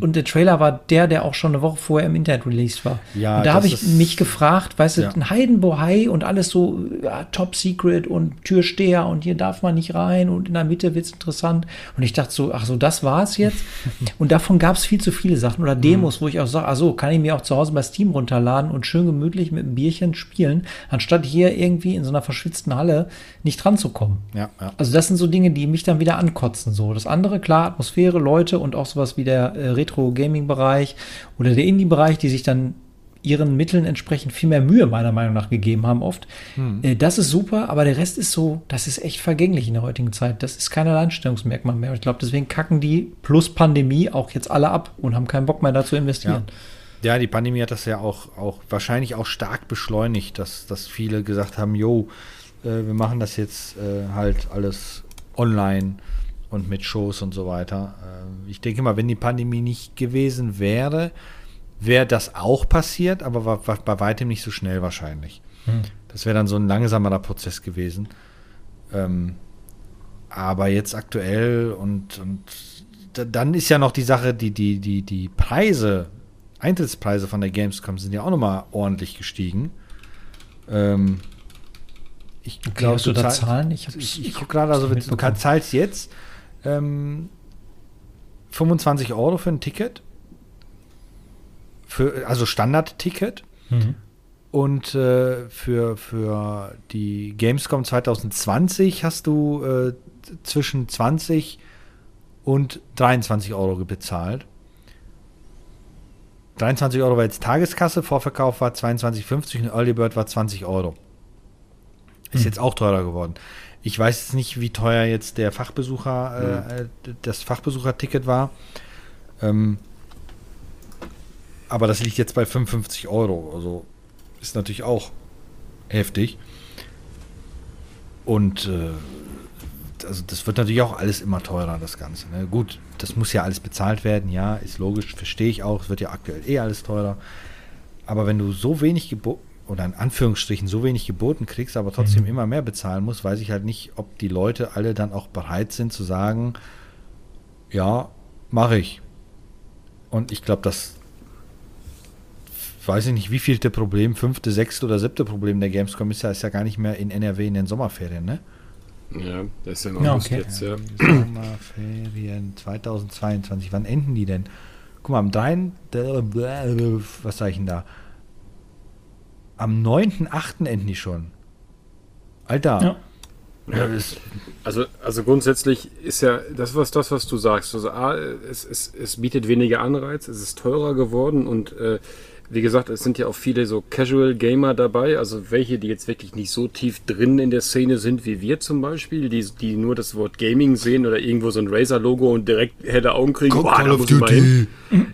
und der Trailer war der, der auch schon eine Woche vorher im Internet released war. Ja, und da habe ich mich gefragt, weißt du, ja. ein Heidenbohai und alles so ja, Top Secret und Türsteher und hier darf man nicht rein und in der Mitte wird es interessant. Und ich dachte so, ach so, das war es jetzt. und davon gab es viel zu viele Sachen oder Demos, mhm. wo ich auch sage, ach so, kann ich mir auch zu Hause bei Steam runterladen und schön gemütlich mit einem Bierchen spielen, anstatt hier irgendwie in so einer verschwitzten Halle nicht dran zu kommen. Ja, ja. Also das sind so Dinge, die mich dann wieder ankotzen. So das andere, klar, Atmosphäre, Leute und auch sowas wie der äh, Retro-Gaming-Bereich oder der Indie-Bereich, die sich dann ihren Mitteln entsprechend viel mehr Mühe meiner Meinung nach gegeben haben oft. Hm. Äh, das ist super, aber der Rest ist so, das ist echt vergänglich in der heutigen Zeit. Das ist kein Alleinstellungsmerkmal mehr. Ich glaube, deswegen kacken die plus Pandemie auch jetzt alle ab und haben keinen Bock mehr da zu investieren. Ja. ja. die Pandemie hat das ja auch, auch wahrscheinlich auch stark beschleunigt, dass, dass viele gesagt haben, jo, äh, wir machen das jetzt äh, halt alles online und mit Shows und so weiter. Äh, ich denke mal, wenn die Pandemie nicht gewesen wäre, wäre das auch passiert, aber war, war, bei weitem nicht so schnell wahrscheinlich. Hm. Das wäre dann so ein langsamerer Prozess gewesen. Ähm, aber jetzt aktuell und, und dann ist ja noch die Sache, die, die, die, die Preise, Eintrittspreise von der Gamescom sind ja auch nochmal ordentlich gestiegen. Ähm, ich okay, glaube, du, da Zahlen? Ich, ich, ich gucke gerade, also du zahlst jetzt ähm, 25 Euro für ein Ticket. Für, also Standard-Ticket. Mhm. Und äh, für, für die Gamescom 2020 hast du äh, zwischen 20 und 23 Euro bezahlt. 23 Euro war jetzt Tageskasse, Vorverkauf war 22,50 und Early Bird war 20 Euro. Ist hm. jetzt auch teurer geworden. Ich weiß jetzt nicht, wie teuer jetzt der Fachbesucher, äh, hm. das Fachbesucherticket war. Ähm, aber das liegt jetzt bei 55 Euro. Also ist natürlich auch heftig. Und äh, also das wird natürlich auch alles immer teurer, das Ganze. Ne? Gut, das muss ja alles bezahlt werden, ja, ist logisch, verstehe ich auch. Es wird ja aktuell eh alles teurer. Aber wenn du so wenig geboten oder in Anführungsstrichen so wenig geboten kriegst, aber trotzdem mhm. immer mehr bezahlen musst, weiß ich halt nicht, ob die Leute alle dann auch bereit sind zu sagen, ja, mache ich. Und ich glaube, das weiß ich nicht, wie vielte Problem, fünfte, sechste oder siebte Problem der Gamescom ist ja, ist ja gar nicht mehr in NRW in den Sommerferien, ne? Ja, das ist ja noch ja, okay. jetzt, ja. Sommerferien 2022, wann enden die denn? Guck mal, am 3. Was sag ich denn da? Am 9.8. enden die schon. Alter. Ja. Ja, also, also grundsätzlich ist ja das, was das, was du sagst. Also A, es, es, es bietet weniger Anreiz, es ist teurer geworden und äh, wie gesagt, es sind ja auch viele so Casual Gamer dabei, also welche, die jetzt wirklich nicht so tief drin in der Szene sind wie wir zum Beispiel, die, die nur das Wort Gaming sehen oder irgendwo so ein Razer-Logo und direkt helle Augen kriegen. Call, Boah, Call of Duty.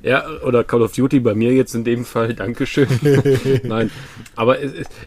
Ja, oder Call of Duty bei mir jetzt in dem Fall, Dankeschön. Nein, aber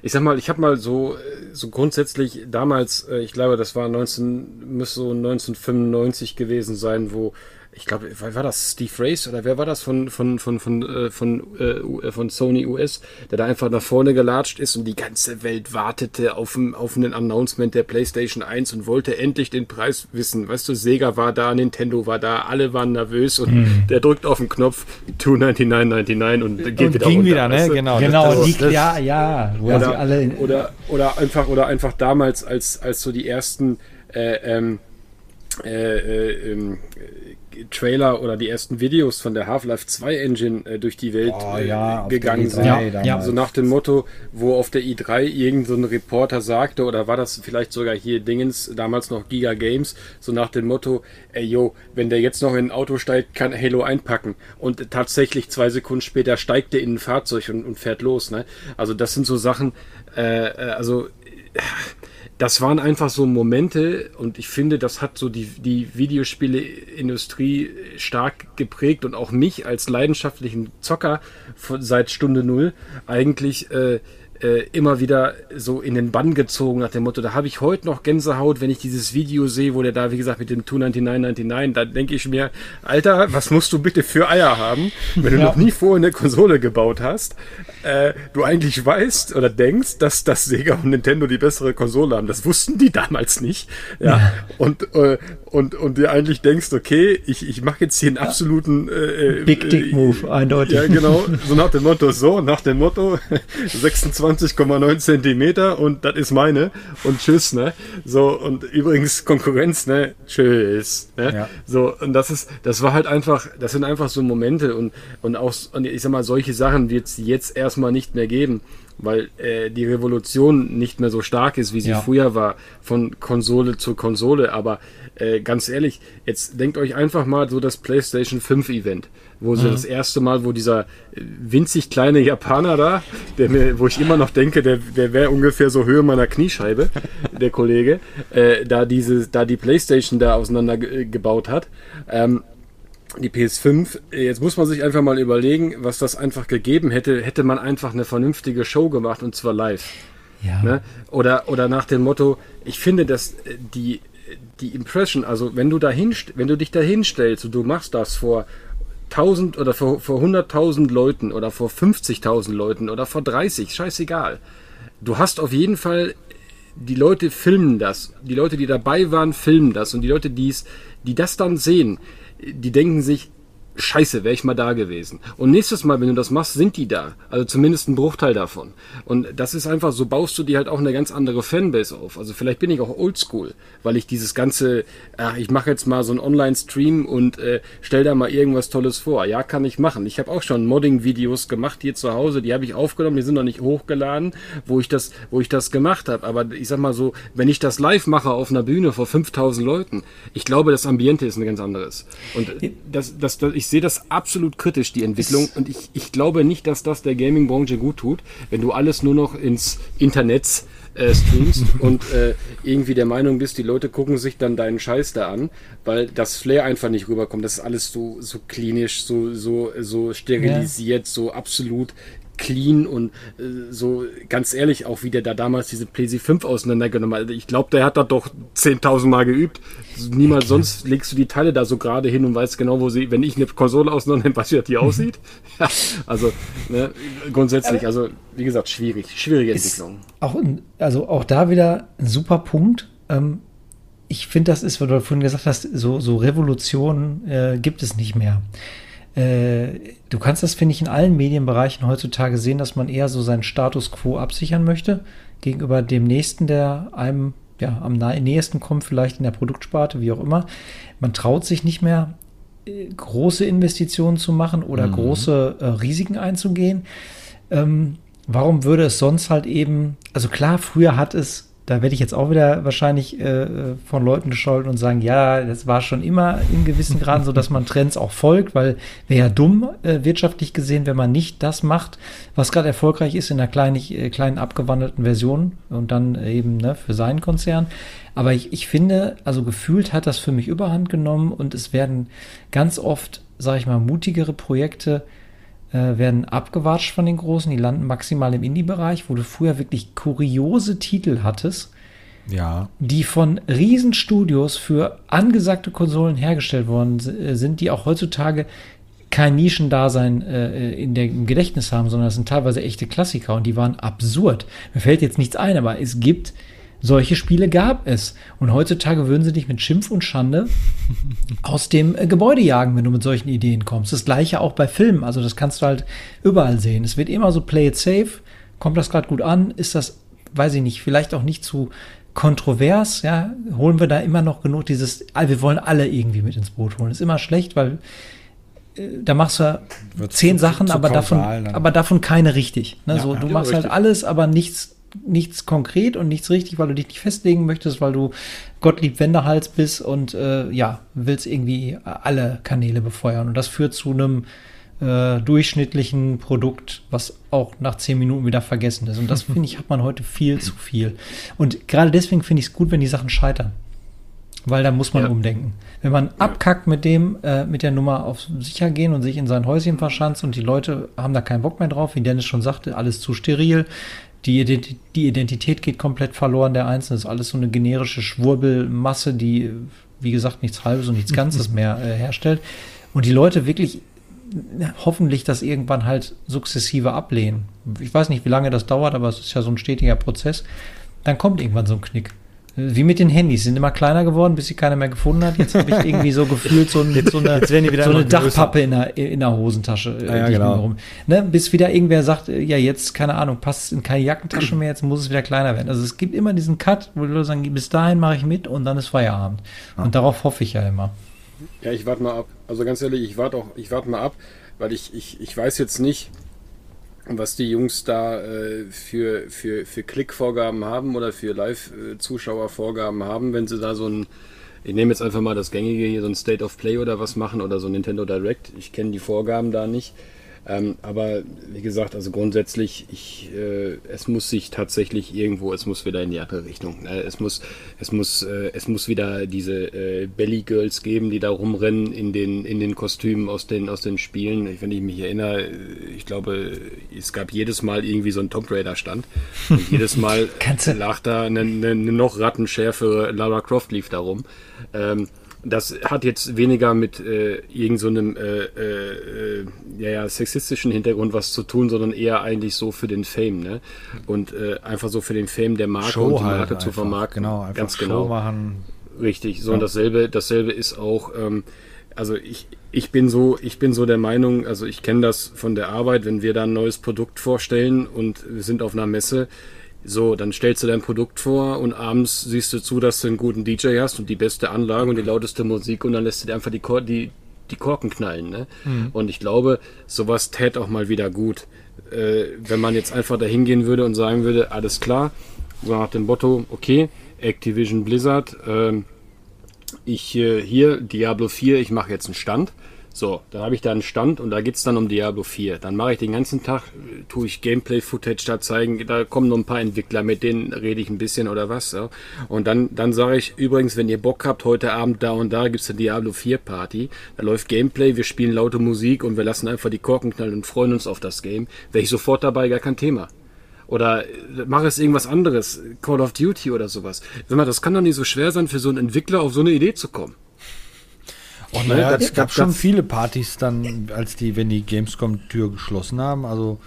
ich sag mal, ich habe mal so, so grundsätzlich damals, äh, ich glaube, das war 19, müsste so 1995 gewesen sein, wo ich glaube, war das Steve Race oder wer war das von, von, von, von, äh, von, äh, von Sony US, der da einfach nach vorne gelatscht ist und die ganze Welt wartete auf, auf einen Announcement der PlayStation 1 und wollte endlich den Preis wissen. Weißt du, Sega war da, Nintendo war da, alle waren nervös und hm. der drückt auf den Knopf 299,99 und geht und wieder ging runter, wieder, ne? Genau. Genau, das, das, das, ja, ja. Oder, alle oder, oder einfach, oder einfach damals, als, als so die ersten äh, ähm, äh, äh, ähm, Trailer oder die ersten Videos von der Half-Life 2 Engine äh, durch die Welt oh, ja, äh, gegangen sind. Ja, ja. So nach dem Motto, wo auf der i3 irgendein so Reporter sagte, oder war das vielleicht sogar hier Dingens, damals noch Giga Games, so nach dem Motto, ey yo, wenn der jetzt noch in ein Auto steigt, kann Halo einpacken. Und tatsächlich zwei Sekunden später steigt der in ein Fahrzeug und, und fährt los. Ne? Also das sind so Sachen, äh, äh also das waren einfach so Momente und ich finde, das hat so die, die Videospieleindustrie stark geprägt und auch mich als leidenschaftlichen Zocker seit Stunde Null eigentlich äh, äh, immer wieder so in den Bann gezogen nach dem Motto, da habe ich heute noch Gänsehaut, wenn ich dieses Video sehe, wo der da, wie gesagt, mit dem 29999, da denke ich mir, Alter, was musst du bitte für Eier haben, wenn du ja. noch nie vorher eine Konsole gebaut hast, äh, du eigentlich weißt oder denkst, dass das Sega und Nintendo die bessere Konsole haben. Das wussten die damals nicht. Ja. ja. Und, äh, und, und dir eigentlich denkst, okay, ich, ich mache jetzt hier einen absoluten äh, äh Big Dick Move, eindeutig. Ja, genau. So nach dem Motto, so, nach dem Motto 26,9 Zentimeter und das ist meine und tschüss, ne? So, und übrigens Konkurrenz, ne? Tschüss. Ne? Ja. So, und das ist, das war halt einfach, das sind einfach so Momente und, und auch, und ich sag mal, solche Sachen wird es jetzt erstmal nicht mehr geben weil äh, die Revolution nicht mehr so stark ist, wie sie ja. früher war, von Konsole zu Konsole. Aber äh, ganz ehrlich, jetzt denkt euch einfach mal so das PlayStation 5 Event, wo sie mhm. das erste Mal, wo dieser äh, winzig kleine Japaner da, der mir, wo ich immer noch denke, der, der wäre ungefähr so Höhe meiner Kniescheibe, der Kollege, äh, da diese, da die PlayStation da auseinandergebaut hat. Ähm, die PS5, jetzt muss man sich einfach mal überlegen, was das einfach gegeben hätte, hätte man einfach eine vernünftige Show gemacht und zwar live. Ja. Ne? Oder, oder nach dem Motto, ich finde, dass äh, die, die Impression, also wenn du dahin, wenn du dich da hinstellst und du machst das vor 1000 oder vor, vor 100.000 Leuten oder vor 50.000 Leuten oder vor 30, scheißegal. Du hast auf jeden Fall, die Leute filmen das. Die Leute, die dabei waren, filmen das. Und die Leute, die's, die das dann sehen, die denken sich, Scheiße, wäre ich mal da gewesen. Und nächstes Mal, wenn du das machst, sind die da. Also zumindest ein Bruchteil davon. Und das ist einfach, so baust du dir halt auch eine ganz andere Fanbase auf. Also vielleicht bin ich auch oldschool, weil ich dieses ganze, ach, ich mache jetzt mal so einen Online-Stream und äh, stell da mal irgendwas Tolles vor. Ja, kann ich machen. Ich habe auch schon Modding-Videos gemacht hier zu Hause, die habe ich aufgenommen, die sind noch nicht hochgeladen, wo ich das, wo ich das gemacht habe. Aber ich sag mal so, wenn ich das live mache auf einer Bühne vor 5000 Leuten, ich glaube, das Ambiente ist ein ganz anderes. Und das, das, das ich sehe das absolut kritisch, die Entwicklung. Und ich, ich glaube nicht, dass das der Gaming-Branche gut tut, wenn du alles nur noch ins Internet äh, streamst und äh, irgendwie der Meinung bist, die Leute gucken sich dann deinen Scheiß da an, weil das Flair einfach nicht rüberkommt. Das ist alles so, so klinisch, so, so, so sterilisiert, ja. so absolut clean und äh, so ganz ehrlich, auch wie der da damals diese PlayStation 5 auseinandergenommen hat. Ich glaube, der hat da doch 10.000 Mal geübt. Niemals sonst legst du die Teile da so gerade hin und weißt genau, wo sie, wenn ich eine Konsole auseinandernehme, du, wie die aussieht. ja, also ne, grundsätzlich, also wie gesagt, schwierig, schwierige Entwicklung. Auch, also auch da wieder ein super Punkt. Ähm, ich finde, das ist, weil du vorhin gesagt hast, so, so Revolutionen äh, gibt es nicht mehr. Äh, du kannst das, finde ich, in allen Medienbereichen heutzutage sehen, dass man eher so seinen Status quo absichern möchte gegenüber dem Nächsten, der einem ja, am nächsten kommt, vielleicht in der Produktsparte, wie auch immer. Man traut sich nicht mehr, äh, große Investitionen zu machen oder mhm. große äh, Risiken einzugehen. Ähm, warum würde es sonst halt eben, also klar, früher hat es da werde ich jetzt auch wieder wahrscheinlich äh, von Leuten gescholten und sagen, ja, das war schon immer in gewissen Graden so, dass man Trends auch folgt, weil wäre ja dumm äh, wirtschaftlich gesehen, wenn man nicht das macht, was gerade erfolgreich ist in einer kleinen, äh, kleinen abgewandelten Version und dann eben ne, für seinen Konzern. Aber ich, ich finde, also gefühlt hat das für mich überhand genommen und es werden ganz oft, sage ich mal, mutigere Projekte äh, werden abgewatscht von den Großen. Die landen maximal im Indie-Bereich, wo du früher wirklich kuriose Titel hattest, Ja. die von Riesenstudios für angesagte Konsolen hergestellt worden äh, sind, die auch heutzutage kein Nischendasein äh, in der, im Gedächtnis haben, sondern das sind teilweise echte Klassiker und die waren absurd. Mir fällt jetzt nichts ein, aber es gibt solche Spiele gab es. Und heutzutage würden sie dich mit Schimpf und Schande aus dem äh, Gebäude jagen, wenn du mit solchen Ideen kommst. Das gleiche auch bei Filmen. Also das kannst du halt überall sehen. Es wird immer so play it safe. Kommt das gerade gut an? Ist das, weiß ich nicht, vielleicht auch nicht zu kontrovers, ja, holen wir da immer noch genug dieses, ah, wir wollen alle irgendwie mit ins Boot holen. Ist immer schlecht, weil äh, da machst du Wird zehn zu- Sachen, zu aber davon, aber davon keine richtig. Ne? Ja, so, ja. du Ja, machst halt richtig. alles, aber nichts, nichts konkret und nichts richtig, weil du dich nicht festlegen möchtest, weil du Gottlieb Wendehals bist und äh, ja, willst irgendwie alle Kanäle befeuern. Und das führt zu einem äh, durchschnittlichen Produkt, was auch nach zehn Minuten wieder vergessen ist. Und das finde ich, hat man heute viel zu viel. Und gerade deswegen finde ich es gut, wenn die Sachen scheitern. Weil da muss man Ja. umdenken. Wenn man abkackt mit dem, äh, mit der Nummer auf sicher gehen und sich in sein Häuschen verschanzt und die Leute haben da keinen Bock mehr drauf, wie Dennis schon sagte, alles zu steril. Die, die Identität geht komplett verloren der Einzelnen. Das ist alles so eine generische Schwurbelmasse, die, wie gesagt, nichts Halbes und nichts Ganzes mehr äh, herstellt. Und die Leute wirklich äh, hoffentlich das irgendwann halt sukzessive ablehnen. Ich weiß nicht, wie lange das dauert, aber es ist ja so ein stetiger Prozess. Dann kommt irgendwann so ein Knick. Wie mit den Handys, sind immer kleiner geworden, bis sie keiner mehr gefunden hat. Jetzt habe ich irgendwie so gefühlt so, ein, so eine, so eine. Dachpappe in der, in der Hosentasche. äh, Ja, genau. rum- Ne, bis wieder irgendwer sagt, äh, ja, jetzt, keine Ahnung, passt es in keine Jackentasche mehr, jetzt muss es wieder kleiner werden. Also es gibt immer diesen Cut, wo die Leute sagen, bis dahin mache ich mit und dann ist Feierabend. Und darauf hoffe ich ja immer. Ja, ich warte mal ab. Also ganz ehrlich, ich warte auch, ich warte mal ab, weil ich, ich, ich weiß jetzt nicht, was die Jungs da äh, für, für, für Klickvorgaben haben oder für Live-Zuschauervorgaben haben, wenn sie da so ein, ich nehme jetzt einfach mal das gängige hier, so ein State of Play oder was machen oder so ein Nintendo Direct. Ich kenne die Vorgaben da nicht. Ähm, aber wie gesagt, also grundsätzlich, ich, äh, es muss sich tatsächlich irgendwo, es muss wieder in die andere Richtung. Ne? Es muss, es muss, äh, es muss wieder diese äh, Belly Girls geben, die da rumrennen in den, in den Kostümen aus den, aus den Spielen. Wenn ich mich erinnere, ich glaube, es gab jedes Mal irgendwie so ein Tomb Raider Stand und jedes Mal lag da eine, eine, eine noch rattenschärfere Lara Croft lief da rum. Ähm, das hat jetzt weniger mit äh, irgend so einem äh, äh, äh, ja, ja, sexistischen Hintergrund was zu tun, sondern eher eigentlich so für den Fame, ne? Und äh, einfach so für den Fame der Marke und die Marke zu einfach. vermarkten. Genau, einfach Ganz Show genau. machen. Richtig, so und dasselbe, dasselbe ist auch, ähm, also ich, ich bin so, ich bin so der Meinung, also ich kenne das von der Arbeit, wenn wir da ein neues Produkt vorstellen und wir sind auf einer Messe, so, dann stellst du dein Produkt vor und abends siehst du zu, dass du einen guten DJ hast und die beste Anlage und die lauteste Musik und dann lässt du dir einfach die, Kor die, die Korken knallen. Ne? Und ich glaube, sowas tät auch mal wieder gut. Äh, wenn man jetzt einfach da hingehen würde und sagen würde, alles klar, so nach dem Motto, okay, Activision Blizzard, ähm, ich äh, hier Diablo 4, ich mache jetzt einen Stand. So, dann habe ich da einen Stand und da geht's dann um Diablo 4. Dann mache ich den ganzen Tag, äh, tue ich Gameplay-Footage da zeigen, da kommen noch ein paar Entwickler, mit denen rede ich ein bisschen oder was. Ja. Und dann, dann sage ich, übrigens, wenn ihr Bock habt, heute Abend da und da gibt's eine Diablo 4 Party. Da läuft Gameplay, wir spielen laute Musik und wir lassen einfach die Korken knallen und freuen uns auf das Game. Wäre ich sofort dabei, gar kein Thema. Oder äh, mach es irgendwas anderes, Call of Duty oder sowas. Sag mal, das kann doch nicht so schwer sein, für so einen Entwickler auf so eine Idee zu kommen. Und Ne, naja, es gab schon viele Partys dann, als die, wenn die Gamescom-Tür geschlossen haben. Also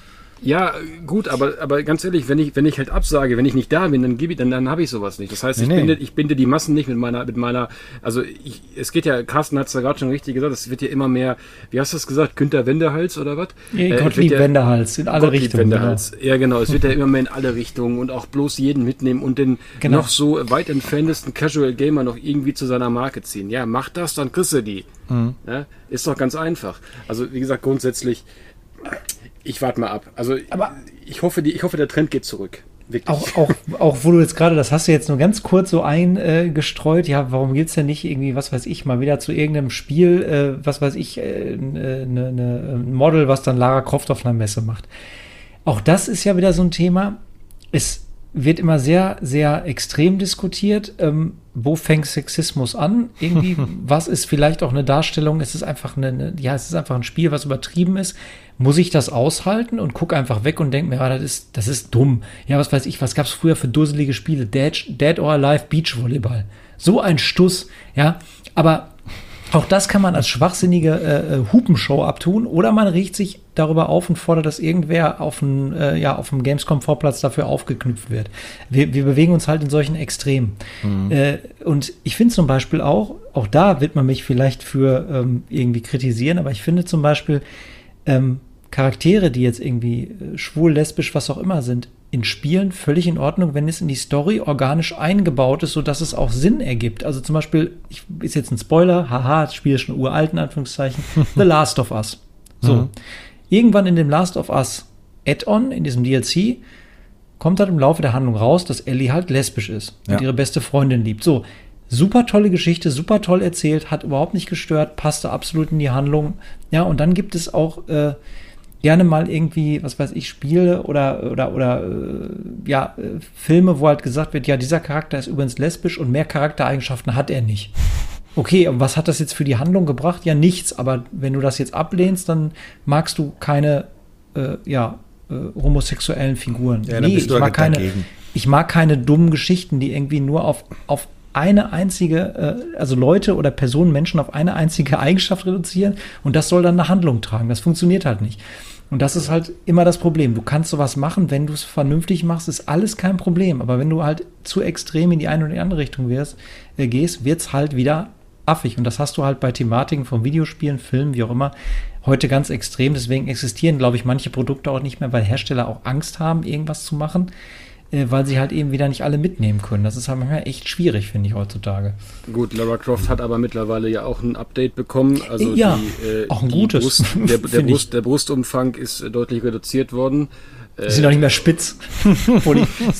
Ja, gut, aber, aber ganz ehrlich, wenn ich, wenn ich halt absage, wenn ich nicht da bin, dann gebe ich, dann, dann habe ich sowas nicht. Das heißt, ich, Nee, binde, ich binde die Massen nicht mit meiner, mit meiner, also ich, es geht ja, Carsten hat es ja gerade schon richtig gesagt, es wird ja immer mehr, wie hast du es gesagt, Günther Wendehals oder was? Äh, es Gottlieb ja- Wendehals in alle Gottlieb Richtungen. Genau. Wendehals. Ja, genau. Es wird ja immer mehr in alle Richtungen und auch bloß jeden mitnehmen und den Genau. noch so weit entferntesten Casual Gamer noch irgendwie zu seiner Marke ziehen. Ja, mach das, dann kriegst du die. Mhm. Ja, ist doch ganz einfach. Also, wie gesagt, grundsätzlich, ich warte mal ab. Also, Aber- ich hoffe, die, ich hoffe, der Trend geht zurück. Wirklich. Auch, auch, auch wo du jetzt gerade, das hast du jetzt nur ganz kurz so eingestreut, ja, warum gibt's denn nicht irgendwie, was weiß ich, mal wieder zu irgendeinem Spiel, äh, was weiß ich, äh, ne, ne, Model, was dann Lara Croft auf einer Messe macht. Auch das ist ja wieder so ein Thema. Es wird immer sehr, sehr extrem diskutiert. Ähm, wo fängt Sexismus an? Irgendwie, was ist vielleicht auch eine Darstellung? Es ist einfach eine, eine, ja, es ist einfach ein Spiel, was übertrieben ist. Muss ich das aushalten und gucke einfach weg und denke mir, ja, das ist, das ist dumm. Ja, was weiß ich, was gab es früher für dusselige Spiele? Dead, Dead or Alive Beach Volleyball. So ein Stuss, ja. Aber auch das kann man als schwachsinnige äh, äh, Hupenshow abtun oder man riecht sich darüber auf und fordert, dass irgendwer auf dem, äh, ja, auf dem Gamescom-Vorplatz dafür aufgeknüpft wird. Wir, wir bewegen uns halt in solchen Extremen. Mhm. Äh, und ich finde zum Beispiel auch, auch da wird man mich vielleicht für ähm, irgendwie kritisieren, aber ich finde zum Beispiel ähm, Charaktere, die jetzt irgendwie äh, schwul, lesbisch, was auch immer sind, in Spielen völlig in Ordnung, wenn es in die Story organisch eingebaut ist, sodass es auch Sinn ergibt. Also zum Beispiel, ich, ist jetzt ein Spoiler, haha, das Spiel ist schon uralt, in Anführungszeichen, The Last of Us. So. Mhm. Irgendwann in dem Last of Us Add-on, in diesem DLC, kommt halt im Laufe der Handlung raus, dass Ellie halt lesbisch ist ja. und ihre beste Freundin liebt. So, super tolle Geschichte, super toll erzählt, hat überhaupt nicht gestört, passte absolut in die Handlung. Ja, und dann gibt es auch äh, gerne mal irgendwie, was weiß ich, Spiele oder, oder, oder äh, ja, äh, Filme, wo halt gesagt wird, ja, dieser Charakter ist übrigens lesbisch und mehr Charaktereigenschaften hat er nicht. Okay, und was hat das jetzt für die Handlung gebracht? Ja, nichts, aber wenn du das jetzt ablehnst, dann magst du keine, äh, ja, äh, homosexuellen Figuren. Ja, nee, ich mag, keine, ich mag keine dummen Geschichten, die irgendwie nur auf, auf eine einzige, äh, also Leute oder Personen, Menschen auf eine einzige Eigenschaft reduzieren und das soll dann eine Handlung tragen. Das funktioniert halt nicht. Und das ist halt immer das Problem. Du kannst sowas machen, wenn du es vernünftig machst, ist alles kein Problem. Aber wenn du halt zu extrem in die eine oder die andere Richtung wirst, äh, gehst, wird es halt wieder affig. Und das hast du halt bei Thematiken von Videospielen, Filmen, wie auch immer, heute ganz extrem. Deswegen existieren, glaube ich, manche Produkte auch nicht mehr, weil Hersteller auch Angst haben, irgendwas zu machen weil sie halt eben wieder nicht alle mitnehmen können. Das ist halt manchmal echt schwierig, finde ich heutzutage. Gut, Lara Croft hat aber mittlerweile ja auch ein Update bekommen. Also ja, die, äh, auch ein gutes. Brust, der, der, Brust, der Brustumfang ist deutlich reduziert worden. Die sind doch nicht mehr spitz. so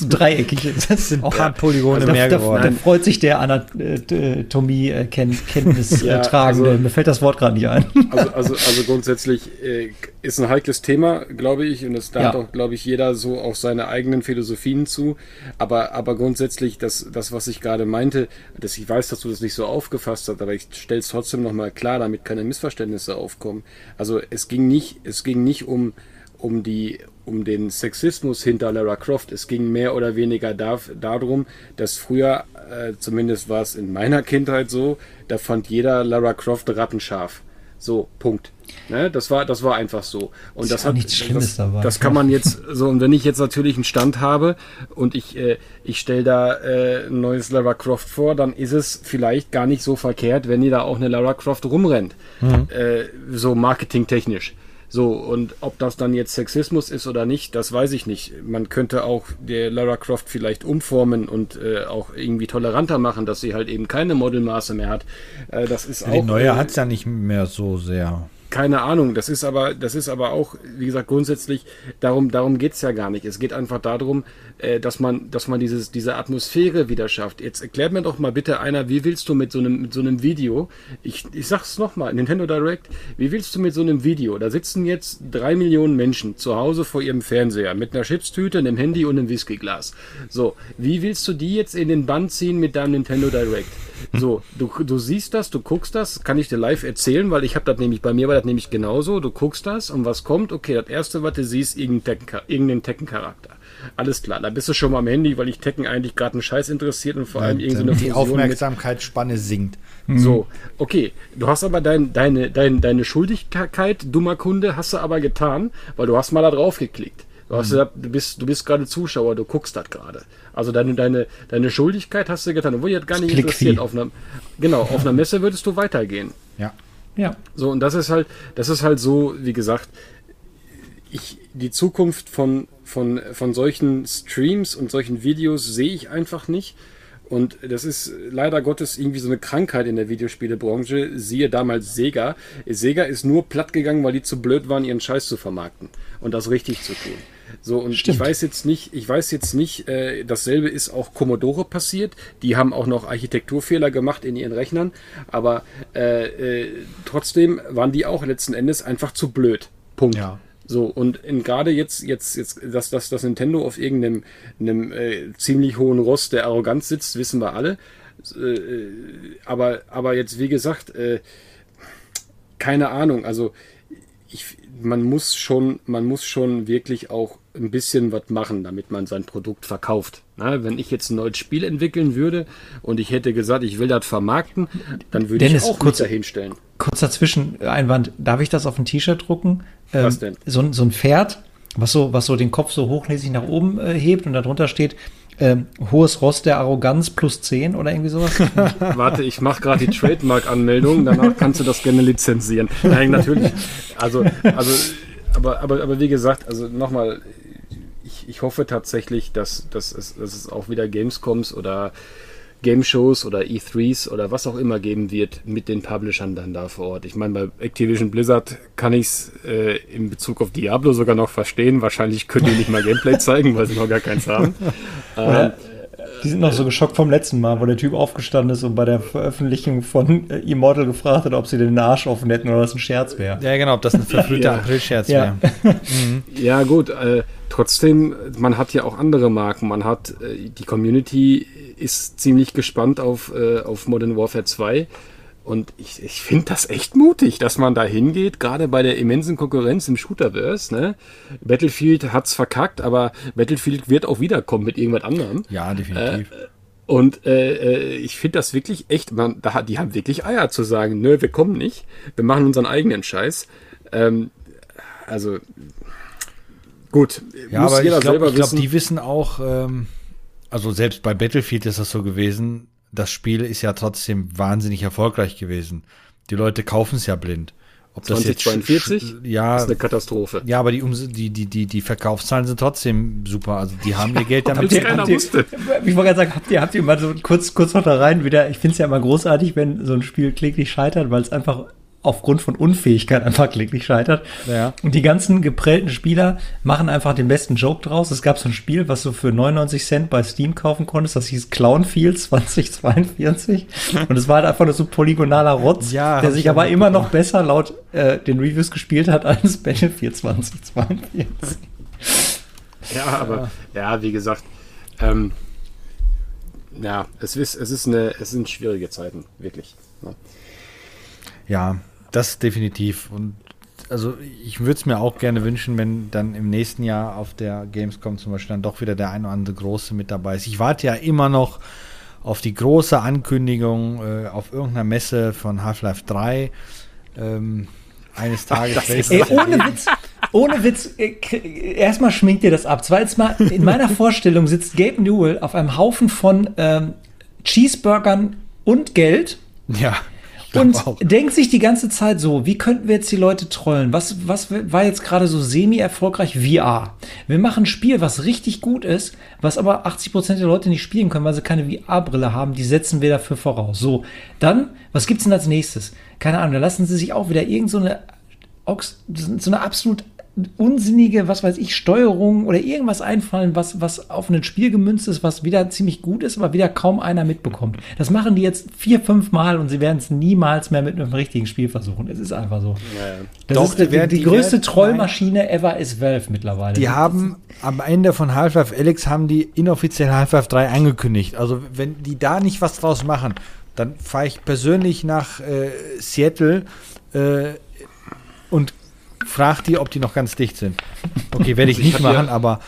dreieckig. Das sind ein paar Polygone mehr da, geworden. Da, da, freut sich der Anatomie-Kenntnis äh, ja, tragende. Also, Mir fällt das Wort gerade nicht ein. Also, also, also grundsätzlich äh, ist ein heikles Thema, glaube ich. Und es da ja. hat auch, glaube ich, jeder so auch seine eigenen Philosophien zu. Aber, aber grundsätzlich, das, das, was ich gerade meinte, dass ich weiß, dass du das nicht so aufgefasst hast, aber ich stelle es trotzdem nochmal klar, damit keine Missverständnisse aufkommen. Also es ging nicht, es ging nicht um um die um den Sexismus hinter Lara Croft. Es ging mehr oder weniger da, darum, dass früher, äh, zumindest war es in meiner Kindheit so, da fand jeder Lara Croft rattenscharf. So, Punkt. Ne, das war, das war einfach so. Und das, das hat nichts Schlimmes das, dabei. Das kann man jetzt so. Und wenn ich jetzt natürlich einen Stand habe und ich, äh, ich stelle da äh, ein neues Lara Croft vor, dann ist es vielleicht gar nicht so verkehrt, wenn ihr da auch eine Lara Croft rumrennt. Mhm. Äh, so marketingtechnisch. So, und ob das dann jetzt Sexismus ist oder nicht, das weiß ich nicht. Man könnte auch der Lara Croft vielleicht umformen und äh, auch irgendwie toleranter machen, dass sie halt eben keine Modelmaße mehr hat. Äh, das ist die auch. Die neue äh, hat es ja nicht mehr so sehr keine Ahnung. Das ist aber, das ist aber auch, wie gesagt, grundsätzlich, darum, darum geht's ja gar nicht. Es geht einfach darum, äh, dass man, dass man dieses, diese Atmosphäre wieder schafft. Jetzt erklärt mir doch mal bitte einer, wie willst du mit so einem, mit so einem Video, ich, ich sag's nochmal, Nintendo Direct, wie willst du mit so einem Video, da sitzen jetzt drei Millionen Menschen zu Hause vor ihrem Fernseher mit einer Chipstüte, einem Handy und einem Whiskyglas. So, wie willst du die jetzt in den Band ziehen mit deinem Nintendo Direct? So, du, du siehst das, du guckst das, kann ich dir live erzählen, weil ich habe das nämlich, bei mir war das nämlich genauso, du guckst das und was kommt? Okay, das erste, was du siehst, irgendeinen Tekken-Charakter. Alles klar, da bist du schon mal am Handy, weil ich Tekken eigentlich gerade einen Scheiß interessiert und vor allem ja, irgendeine Die Aufmerksamkeitsspanne sinkt. Mhm. So, okay. Du hast aber dein, deine, dein, deine Schuldigkeit, dummer Kunde, hast du aber getan, weil du hast mal da drauf geklickt. Du, hast mhm. du bist, du bist gerade Zuschauer, du guckst das gerade. Also deine, deine, deine Schuldigkeit hast du getan, obwohl dich das gar nicht interessiert. Auf einer, genau, auf einer Messe würdest du weitergehen. Ja. Ja. So, und das ist halt, das ist halt so, wie gesagt, ich, die Zukunft von, von, von solchen Streams und solchen Videos sehe ich einfach nicht. Und das ist leider Gottes irgendwie so eine Krankheit in der Videospielebranche. Siehe damals Sega. Sega ist nur platt gegangen, weil die zu blöd waren, ihren Scheiß zu vermarkten und das richtig zu tun. So, und Stimmt. ich weiß jetzt nicht, ich weiß jetzt nicht, äh, dasselbe ist auch Commodore passiert. Die haben auch noch Architekturfehler gemacht in ihren Rechnern, aber äh, äh, trotzdem waren die auch letzten Endes einfach zu blöd. Punkt. Ja. So, und gerade jetzt, jetzt, jetzt, dass, dass, dass Nintendo auf irgendeinem einem, äh, ziemlich hohen Rost der Arroganz sitzt, wissen wir alle. Äh, aber, aber jetzt, wie gesagt, äh, keine Ahnung, also ich, man muss schon, man muss schon wirklich auch ein bisschen was machen, damit man sein Produkt verkauft. Na, wenn ich jetzt ein neues Spiel entwickeln würde und ich hätte gesagt, ich will das vermarkten, dann würde Dennis, ich auch kurz, kurz dahinstellen. Kurzer Zwischeneinwand, darf ich das auf ein T-Shirt drucken? Ähm, Was denn? So, so ein Pferd, was so, was so den Kopf so hochnäsig nach oben äh, hebt und darunter steht, ähm, hohes Rost der Arroganz plus 10 oder irgendwie sowas? Warte, ich mache gerade die Trademark-Anmeldung, danach kannst du das gerne lizenzieren. Nein, natürlich. Also, also, aber, aber, aber wie gesagt, also nochmal, ich, ich hoffe tatsächlich, dass, dass, es, dass es auch wieder Gamescoms oder Game-Shows oder E3s oder was auch immer geben wird mit den Publishern dann da vor Ort. Ich meine, bei Activision Blizzard kann ich es äh, in Bezug auf Diablo sogar noch verstehen. Wahrscheinlich können die nicht mal Gameplay zeigen, weil sie noch gar keins haben. Ähm, Die sind noch so geschockt vom letzten Mal, wo der Typ aufgestanden ist und bei der Veröffentlichung von äh, Immortal gefragt hat, ob sie den Arsch offen hätten oder das ein Scherz wäre. Ja, genau, ob das ein verfrühter Ja. April-Scherz Ja. wäre. Ja, gut, äh, trotzdem, man hat ja auch andere Marken. Man hat, äh, die Community ist ziemlich gespannt auf, äh, auf Modern Warfare 2. Und ich, ich finde das echt mutig, dass man da hingeht, gerade bei der immensen Konkurrenz im Shooterverse. Ne? Battlefield hat's verkackt, aber Battlefield wird auch wiederkommen mit irgendwas anderem. Ja, definitiv. Und äh, äh, ich finde das wirklich echt, man, da, die haben wirklich Eier zu sagen, nö, wir kommen nicht, wir machen unseren eigenen Scheiß. Ähm, also gut, ja, muss aber jeder ich glaube, selber ich glaub, wissen. die wissen auch, ähm, also selbst bei Battlefield ist das so gewesen, das Spiel ist ja trotzdem wahnsinnig erfolgreich gewesen. Die Leute kaufen es ja blind. Ob das jetzt sch- 2042 sch- ja, ist eine Katastrophe. ja, aber die, die, die, die, die Verkaufszahlen sind trotzdem super. Also die haben ihr Geld damit. Habt ihr- keiner wusste. Ich wollte gerade sagen, habt ihr, habt ihr mal so kurz, kurz noch da rein wieder, ich finde es ja immer großartig, wenn so ein Spiel kläglich scheitert, weil es einfach aufgrund von Unfähigkeit einfach kläglich scheitert. Ja. Und die ganzen geprellten Spieler machen einfach den besten Joke draus. Es gab so ein Spiel, was du für 99 Cent bei Steam kaufen konntest, das hieß Clownfield 2042. Und es war halt einfach nur so polygonaler Rotz, Ja, der sich ich aber immer noch besser laut äh, den Reviews gespielt hat als Battlefield 2042. Ja, aber ja, wie gesagt, ähm, ja, es ist, es ist eine, es sind schwierige Zeiten, wirklich. Ne? Ja, das definitiv. Und also ich würde es mir auch gerne wünschen, wenn dann im nächsten Jahr auf der Gamescom zum Beispiel dann doch wieder der ein oder andere große mit dabei ist. Ich warte ja immer noch auf die große Ankündigung äh, auf irgendeiner Messe von Half-Life 3. Ähm, eines Tages. das werde ist- Ey, ohne Witz, ohne Witz, äh, erstmal schminkt dir das ab. Zweitens mal, in meiner Vorstellung sitzt Gabe Newell auf einem Haufen von ähm, Cheeseburgern und Geld ja, und auch. denkt sich die ganze Zeit so, wie könnten wir jetzt die Leute trollen? Was, was war jetzt gerade so semi-erfolgreich? VR. Wir machen ein Spiel, was richtig gut ist, was aber 80% der Leute nicht spielen können, weil sie keine VR-Brille haben. Die setzen wir dafür voraus. So, dann, was gibt's denn als nächstes? Keine Ahnung, da lassen sie sich auch wieder irgend so eine, Ox- so eine absolut unsinnige, was weiß ich, Steuerung oder irgendwas einfallen, was, was auf ein Spiel gemünzt ist, was wieder ziemlich gut ist, aber wieder kaum einer mitbekommt. Das machen die jetzt vier, fünf Mal und sie werden es niemals mehr mit einem richtigen Spiel versuchen. Es ist einfach so. Das Doch, ist die, die die, größte werden- Trollmaschine ever ist Valve mittlerweile. Die haben am Ende von Half-Life Alyx haben die inoffiziell Half-Life 3 angekündigt. Also wenn die da nicht was draus machen, dann fahre ich persönlich nach äh, Seattle äh, und frage die, ob die noch ganz dicht sind. Okay, werde ich Ich nicht machen, aber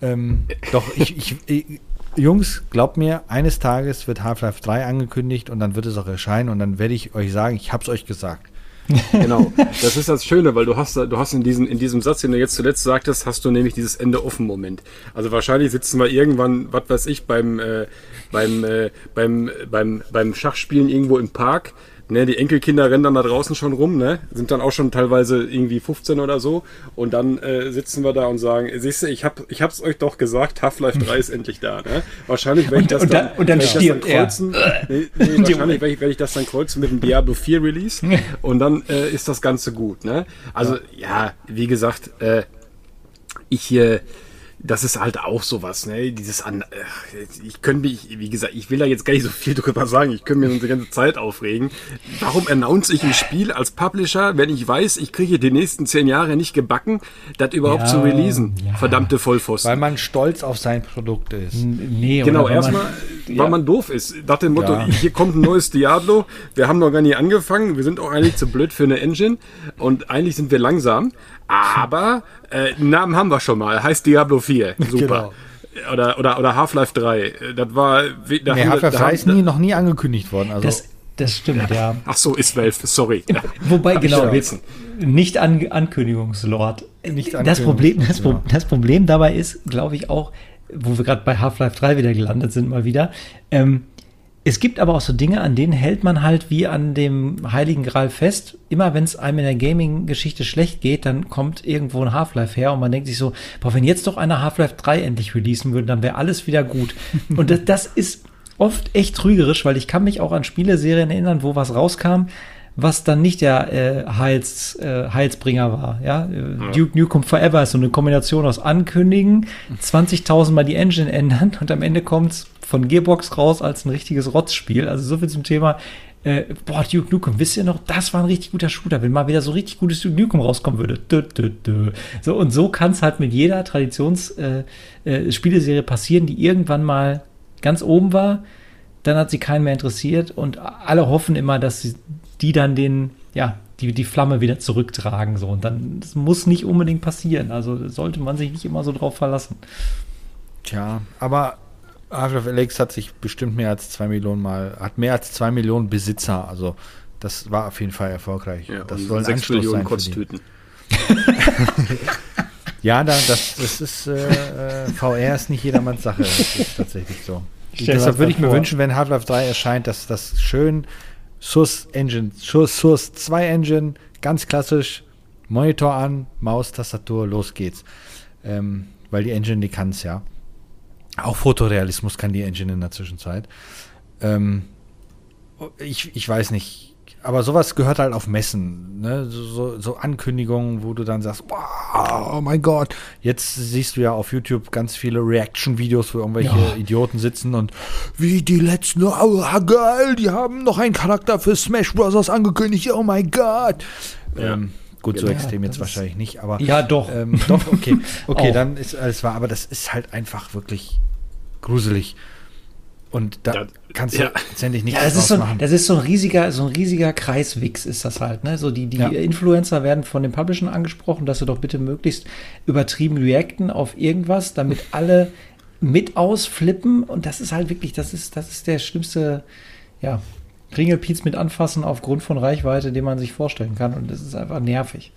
ähm, doch, ich, ich, ich, Jungs, glaubt mir, eines Tages wird Half-Life 3 angekündigt und dann wird es auch erscheinen und dann werde ich euch sagen, ich habe es euch gesagt. Genau, das ist das Schöne, weil du hast, du hast in, diesem, in diesem Satz, den du jetzt zuletzt sagtest, hast du nämlich dieses Ende offen Moment. Also wahrscheinlich sitzen wir irgendwann, was weiß ich, beim, äh, beim, äh, beim, beim, beim Schachspielen irgendwo im Park. Ne, die Enkelkinder rennen dann da draußen schon rum, ne? Sind dann auch schon teilweise irgendwie 15 oder so. Und dann äh, sitzen wir da und sagen, siehst du, ich hab, ich hab's euch doch gesagt, Half-Life 3 ist endlich da, ne? Wahrscheinlich werde ich das und dann- und dann das stirbt er. kreuzen. Nee, nee, wahrscheinlich werde ich, werd ich das dann kreuzen mit dem Diablo 4 Release und dann äh, ist das Ganze gut. Ne? Also ja, wie gesagt, äh, ich äh, das ist halt auch sowas, ne? Dieses an, ich könnte mich, wie gesagt, ich will da jetzt gar nicht so viel drüber sagen. Ich könnte mir unsere ganze Zeit aufregen. Warum announce ich ein Spiel als Publisher, wenn ich weiß, ich kriege die nächsten zehn Jahre nicht gebacken, das überhaupt ja, zu releasen? Ja. Verdammte Vollpfosten. Weil man stolz auf sein Produkt ist. Nee, genau, erstmal, ja. weil man doof ist. Nach dem Motto, hier kommt ein neues Diablo. Wir haben noch gar nicht angefangen. Wir sind auch eigentlich zu blöd für eine Engine. Und eigentlich sind wir langsam. Aber äh, Namen haben wir schon mal. Heißt Diablo 4. Super. Genau. Oder, oder, oder Half-Life 3. Das war. Da nee, Half-Life 3 ist nie, noch nie angekündigt worden. Also. Das, das stimmt, ja. Ach so, ist Valve, sorry. Wobei, genau, nicht an, Ankündigungslord. Nicht das, Problem, das, ja. das Problem dabei ist, glaube ich, auch, wo wir gerade bei Half-Life 3 wieder gelandet sind, mal wieder. Ähm, es gibt aber auch so Dinge, an denen hält man halt wie an dem Heiligen Gral fest. Immer wenn es einem in der Gaming-Geschichte schlecht geht, dann kommt irgendwo ein Half-Life her und man denkt sich so, boah, wenn jetzt doch einer Half-Life 3 endlich releasen würde, dann wäre alles wieder gut. und das, das ist oft echt trügerisch, weil ich kann mich auch an Spieleserien erinnern, wo was rauskam, was dann nicht der äh, Heils, äh, Heilsbringer war. Ja? ja? Duke Nukem Forever ist so eine Kombination aus Ankündigen, 20.000 Mal die Engine ändern und am Ende kommt's von Gearbox raus als ein richtiges Rotzspiel. Also so viel zum Thema. Äh, boah, Duke Nukem, wisst ihr noch, das war ein richtig guter Shooter, wenn mal wieder so richtig gutes Duke Nukem rauskommen würde. Dö, dö, dö. So, und so kann es halt mit jeder Traditionsspieleserie äh, äh, passieren, die irgendwann mal ganz oben war, dann hat sie keinen mehr interessiert und alle hoffen immer, dass sie die dann den, ja, die, die Flamme wieder zurücktragen. So. Und dann, das muss nicht unbedingt passieren. Also sollte man sich nicht immer so drauf verlassen. Tja, aber Half-Life Alex hat sich bestimmt mehr als zwei Millionen Mal, hat mehr als zwei Millionen Besitzer. Also das war auf jeden Fall erfolgreich. Ja, das soll sechs Millionen Kotztüten. ja, da, das, das ist äh, äh VR ist nicht jedermanns Sache. Das ist tatsächlich so. Deshalb würde ich mir vor. wünschen, wenn Half-Life 3 erscheint, dass das schön Source Engine, Source 2 Engine, ganz klassisch, Monitor an, Maus, Tastatur, los geht's. Ähm, weil die Engine, die kann es ja. Auch Fotorealismus kann die Engine in der Zwischenzeit. Ähm, ich, ich weiß nicht, aber sowas gehört halt auf Messen, ne? so, so, so, Ankündigungen, wo du dann sagst, wow, oh mein Gott. Jetzt siehst du ja auf YouTube ganz viele Reaction-Videos, wo irgendwelche ja. Idioten sitzen und wie die letzten, oh geil, die haben noch einen Charakter für Smash Bros. angekündigt, oh mein Gott. Ja. Ähm, gut, so ja, extrem jetzt wahrscheinlich nicht, aber. Ja, doch. Ähm, doch, okay. Okay, dann ist alles wahr, aber das ist halt einfach wirklich gruselig. Und da kannst du ja. letztendlich nicht ja, das ist so, machen. Das ist so ein riesiger, so ein riesiger Kreiswix ist das halt. Ne? So die, die ja. Influencer werden von den Publishern angesprochen, dass sie doch bitte möglichst übertrieben reacten auf irgendwas, damit alle mit ausflippen. Und das ist halt wirklich, das ist, das ist der schlimmste, ja, Ringelpiez mit anfassen aufgrund von Reichweite, den man sich vorstellen kann. Und das ist einfach nervig.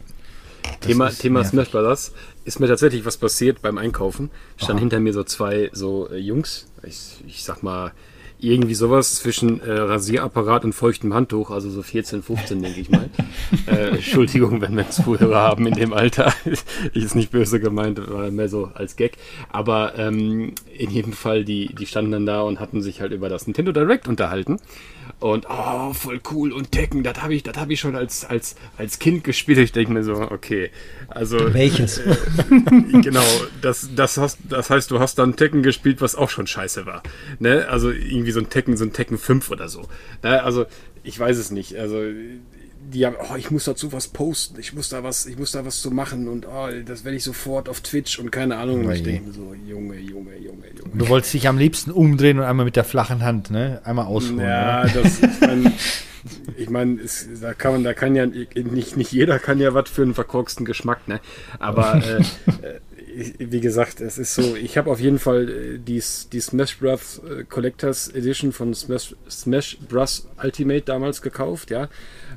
Thema, Thema Smash Brothers ist mir tatsächlich was passiert beim Einkaufen. Stand Aha. hinter mir so zwei so äh, Jungs, ich, ich sag mal, irgendwie sowas zwischen äh, Rasierapparat und feuchtem Handtuch, also so 14, 15, denke ich mal. äh, Entschuldigung, wenn wir Zuhörer haben in dem Alter. ist nicht böse gemeint, war mehr so als Gag. Aber ähm, in jedem Fall, die, die standen dann da und hatten sich halt über das Nintendo Direct unterhalten. Und oh, voll cool und Tekken, das habe ich, das habe ich schon als, als, als Kind gespielt. Ich denke mir so, okay. Also. Welches? Äh, genau, das, das, hast, das heißt, du hast dann Tekken gespielt, was auch schon scheiße war. Ne? Also irgendwie so ein Tekken, so ein Tekken 5 oder so. Ne? Also, ich weiß es nicht. Also, die haben, oh, ich muss dazu was posten, ich muss da was, ich muss da was zu machen und oh, das werde ich sofort auf Twitch und keine Ahnung. Oh ich denke so, Junge, Junge, Junge, Junge. Du wolltest dich am liebsten umdrehen und einmal mit der flachen Hand, ne? Einmal ausholen. Ja, das, ich meine, ich mein, da kann man, da kann ja nicht, nicht jeder kann ja was für einen verkorksten Geschmack, ne? Aber äh, äh wie gesagt, es ist so, ich habe auf jeden Fall äh, die, die Smash Bros. Äh, Collectors Edition von Smash, Smash Bros. Ultimate damals gekauft, ja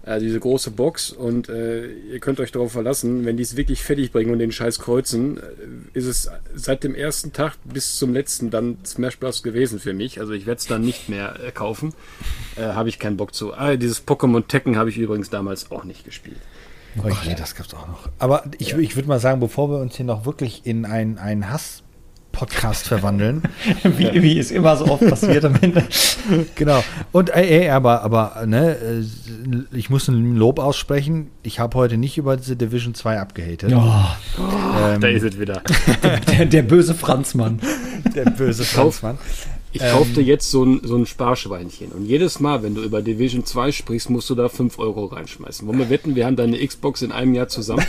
äh, diese große Box und äh, ihr könnt euch darauf verlassen, wenn die es wirklich fertig bringen und den Scheiß kreuzen, äh, ist es seit dem ersten Tag bis zum letzten dann Smash Bros. gewesen für mich. Also ich werde es dann nicht mehr äh, kaufen. Äh, habe ich keinen Bock zu. Ah, dieses Pokémon Tekken habe ich übrigens damals auch nicht gespielt. Oh je, das gab's auch noch. Aber ich, ja. ich würde mal sagen, bevor wir uns hier noch wirklich in einen Hass Podcast verwandeln. wie, wie es immer so oft passiert am Ende. genau. Und ey, ey, aber, aber, ne, äh, ich muss ein Lob aussprechen. Ich habe heute nicht über diese Division 2 abgehatet. Oh, Da ist es wieder. der, der böse Franzmann. Der böse Franzmann. Ich Ähm. kaufte jetzt so ein, so ein Sparschweinchen. Und jedes Mal, wenn du über Division 2 sprichst, musst du da 5 Euro reinschmeißen. Wollen wir wetten, wir haben deine Xbox in einem Jahr zusammen?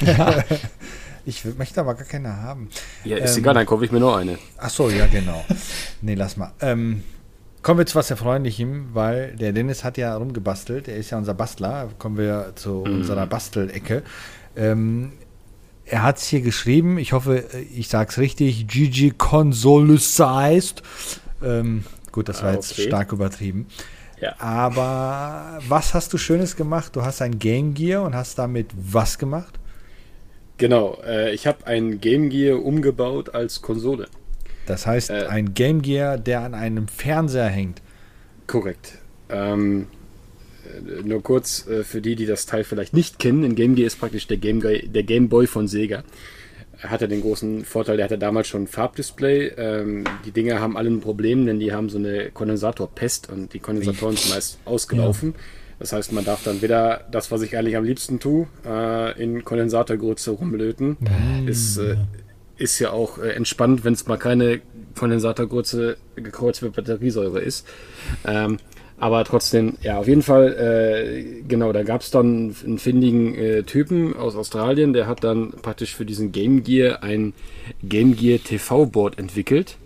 Ich möchte aber gar keine haben. Ja, ist Ähm. egal, dann kaufe ich mir noch eine. Ach so, ja, genau. nee, lass mal. Ähm, kommen wir zu was Erfreulichem, weil der Dennis hat ja rumgebastelt. Er ist ja unser Bastler. Kommen wir zu unserer Bastelecke. Ähm, er hat es hier geschrieben. Ich hoffe, ich sage es richtig. Gigi Consolicized. Ähm, gut, das war Ah, jetzt okay. stark übertrieben. Ja. Aber was hast du Schönes gemacht? Du hast ein Game Gear und hast damit was gemacht? Genau, äh, ich habe ein Game Gear umgebaut als Konsole. Das heißt, Äh. ein Game Gear, der an einem Fernseher hängt. Korrekt. Ähm, äh, nur kurz äh, für die, die das Teil vielleicht nicht kennen. Ein Game Gear ist praktisch der Game, der Game Boy von Sega. Er hatte den großen Vorteil, der hatte damals schon ein Farbdisplay. Ähm, die Dinger haben alle ein Problem, denn die haben so eine Kondensatorpest und die Kondensatoren sind meist ausgelaufen. Das heißt, man darf dann wieder das, was ich eigentlich am liebsten tue, äh, in Kondensatorgröße rumlöten. Ist, äh, ist ja auch äh, entspannt, wenn es mal keine Kondensatorgröße gekreuzt mit Batteriesäure ist. Ähm, aber trotzdem, ja, auf jeden Fall, äh, genau, da gab es dann einen findigen äh, Typen aus Australien, der hat dann praktisch für diesen Game Gear ein Game Gear TV-Board entwickelt.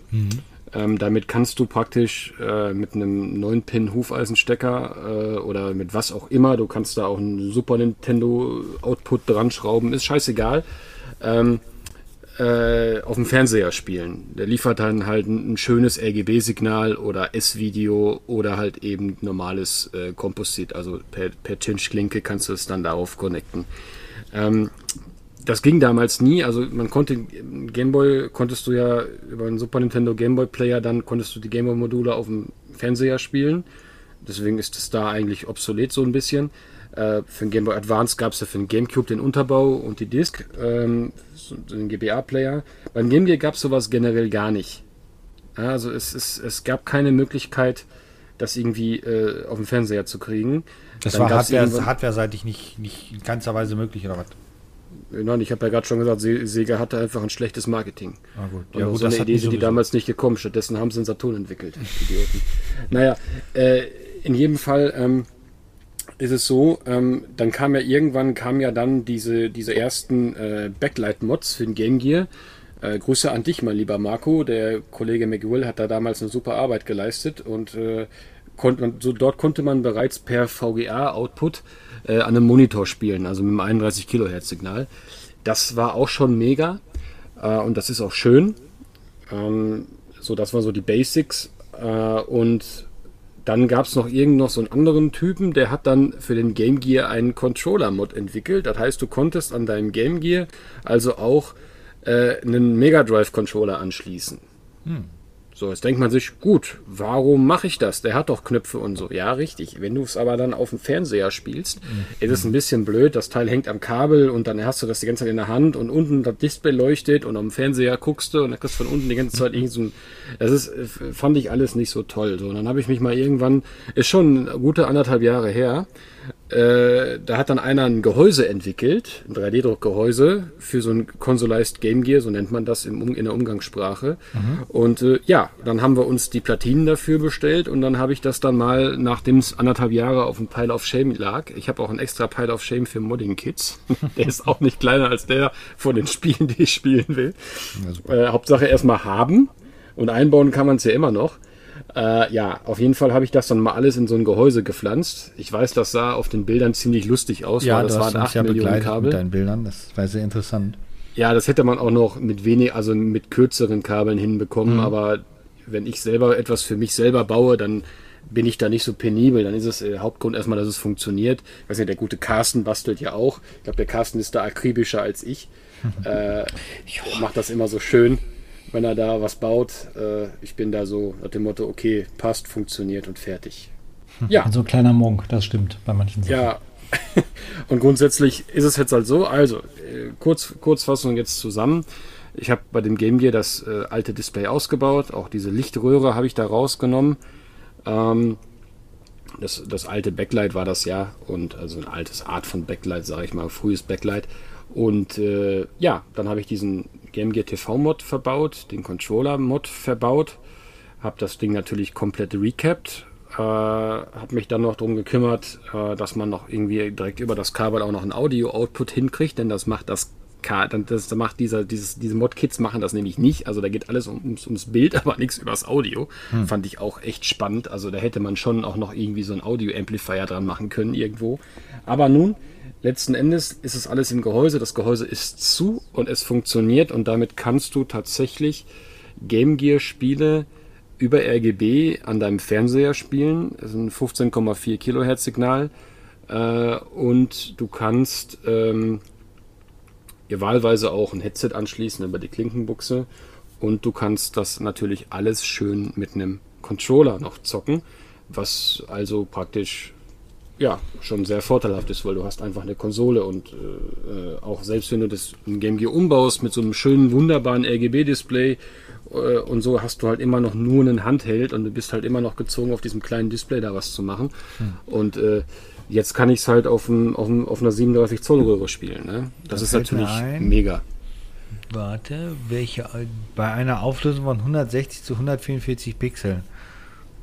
Ähm, damit kannst du praktisch äh, mit einem 9-Pin-Hufeisenstecker äh, oder mit was auch immer, du kannst da auch einen Super Nintendo-Output dran schrauben, ist scheißegal. Ähm, äh, auf dem Fernseher spielen. Der liefert dann halt ein, ein schönes RGB-Signal oder S-Video oder halt eben normales äh, Komposit. Also per, per Tinch-Klinke kannst du es dann darauf connecten. Ähm, das ging damals nie. Also man konnte Gameboy konntest du ja über einen Super Nintendo Gameboy Player dann konntest du die Gameboy Module auf dem Fernseher spielen. Deswegen ist es da eigentlich obsolet so ein bisschen. Äh, für den Game Boy Advance gab es ja für den GameCube den Unterbau und die Disk, ähm, den GBA-Player. Beim Game Gear gab es sowas generell gar nicht. Also es, es, es gab keine Möglichkeit, das irgendwie äh, auf dem Fernseher zu kriegen. Das Dann war Hardware, hardware-seitig nicht, nicht in keinster Weise möglich, oder was? Nein, ich habe ja gerade schon gesagt, Se- Sega hatte einfach ein schlechtes Marketing. Ah, gut. Ja, gut, so eine Idee die sind die damals nicht gekommen. Stattdessen haben sie einen Saturn entwickelt. Idioten. naja, äh, in jedem Fall ähm, ist es so, ähm, dann kam ja irgendwann kam ja dann diese, diese ersten äh, Backlight-Mods für den Game Gear. Äh, Grüße an dich, mein lieber Marco. Der Kollege McWill hat da damals eine super Arbeit geleistet und äh, konnte so dort konnte man bereits per VGA-Output äh, an einem Monitor spielen, also mit einem 31 Kilohertz Signal. Das war auch schon mega äh, und das ist auch schön. Ähm, so, das waren so die Basics. Äh, und dann gab es noch irgend noch so einen anderen Typen, der hat dann für den Game Gear einen Controller-Mod entwickelt. Das heißt, du konntest an deinem Game Gear also auch äh, einen Mega Drive-Controller anschließen. So, jetzt denkt man sich, gut, warum mache ich das? Der hat doch Knöpfe und so. Ja, richtig. Wenn du es aber dann auf dem Fernseher spielst, ist es ein bisschen blöd. Das Teil hängt am Kabel und dann hast du das die ganze Zeit in der Hand und unten das Display leuchtet und am Fernseher guckst du und dann kriegst du von unten die ganze Zeit irgend so ein. Das ist, äh, fand ich alles nicht so toll. So, und dann habe ich mich mal irgendwann, ist schon gute anderthalb Jahre her, äh, da hat dann einer ein Gehäuse entwickelt, ein 3D-Druckgehäuse für so ein Consolized Game Gear, so nennt man das im, in der Umgangssprache. Und äh, ja, dann haben wir uns die Platinen dafür bestellt und dann habe ich das dann mal, nachdem es anderthalb Jahre auf dem Pile of Shame lag, ich habe auch ein extra Pile of Shame für Modding Kids, der ist auch nicht kleiner als der von den Spielen, die ich spielen will. Äh, Hauptsache erstmal haben und einbauen kann man es ja immer noch. Äh, ja, auf jeden Fall habe ich das dann mal alles in so ein Gehäuse gepflanzt. Ich weiß, das sah auf den Bildern ziemlich lustig aus, Ja, weil das waren uns 8 ja Millionen Kabel. mit deinen Bildern. Das war sehr interessant. Ja, das hätte man auch noch mit wenig, also mit kürzeren Kabeln hinbekommen, Mhm. aber wenn ich selber etwas für mich selber baue, dann bin ich da nicht so penibel. Dann ist es äh, Hauptgrund erstmal, dass es funktioniert. Ich weiß nicht, der gute Carsten bastelt ja auch. Ich glaube, der Carsten ist da akribischer als ich. äh, er macht das immer so schön, wenn er da was baut. Äh, ich bin da so nach dem Motto, okay, passt, funktioniert und fertig. Ja, So ein kleiner Monk, das stimmt bei manchen Sachen. ja. Und grundsätzlich ist es jetzt halt so, also äh, kurz, Kurzfassung jetzt zusammen. Ich habe bei dem Game Gear das äh, alte Display ausgebaut, auch diese Lichtröhre habe ich da rausgenommen. Ähm, das, das alte Backlight war das ja und also ein altes Art von Backlight, sage ich mal, frühes Backlight. Und äh, ja, dann habe ich diesen Game Gear TV Mod verbaut, den Controller Mod verbaut, habe das Ding natürlich komplett recapped, äh, habe mich dann noch darum gekümmert, äh, dass man noch irgendwie direkt über das Kabel auch noch ein Audio-Output hinkriegt, denn das macht das das macht dieser, dieses, diese Mod-Kits machen das nämlich nicht. Also da geht alles ums, ums Bild, aber nichts übers Audio. Hm. Fand ich auch echt spannend. Also da hätte man schon auch noch irgendwie so ein Audio-Amplifier dran machen können irgendwo. Aber nun, letzten Endes ist es alles im Gehäuse. Das Gehäuse ist zu und es funktioniert und damit kannst du tatsächlich Game Gear Spiele über RGB an deinem Fernseher spielen. Das ist ein 15,4 Kilohertz Signal. Äh, und du kannst ähm, ihr wahlweise auch ein Headset anschließen über die Klinkenbuchse. Und du kannst das natürlich alles schön mit einem Controller noch zocken, was also praktisch ja schon sehr vorteilhaft ist, weil du hast einfach eine Konsole und äh, auch selbst wenn du das in Game Gear umbaust mit so einem schönen, wunderbaren RGB-Display äh, und so hast du halt immer noch nur einen Handheld und du bist halt immer noch gezwungen, auf diesem kleinen Display da was zu machen. Hm. Und äh, jetzt kann ich es halt auf, ein, auf, ein, auf einer 37 Zoll Röhre spielen. Ne? Das, das ist natürlich mega. Warte, welche bei einer Auflösung von 160 zu 144 Pixeln.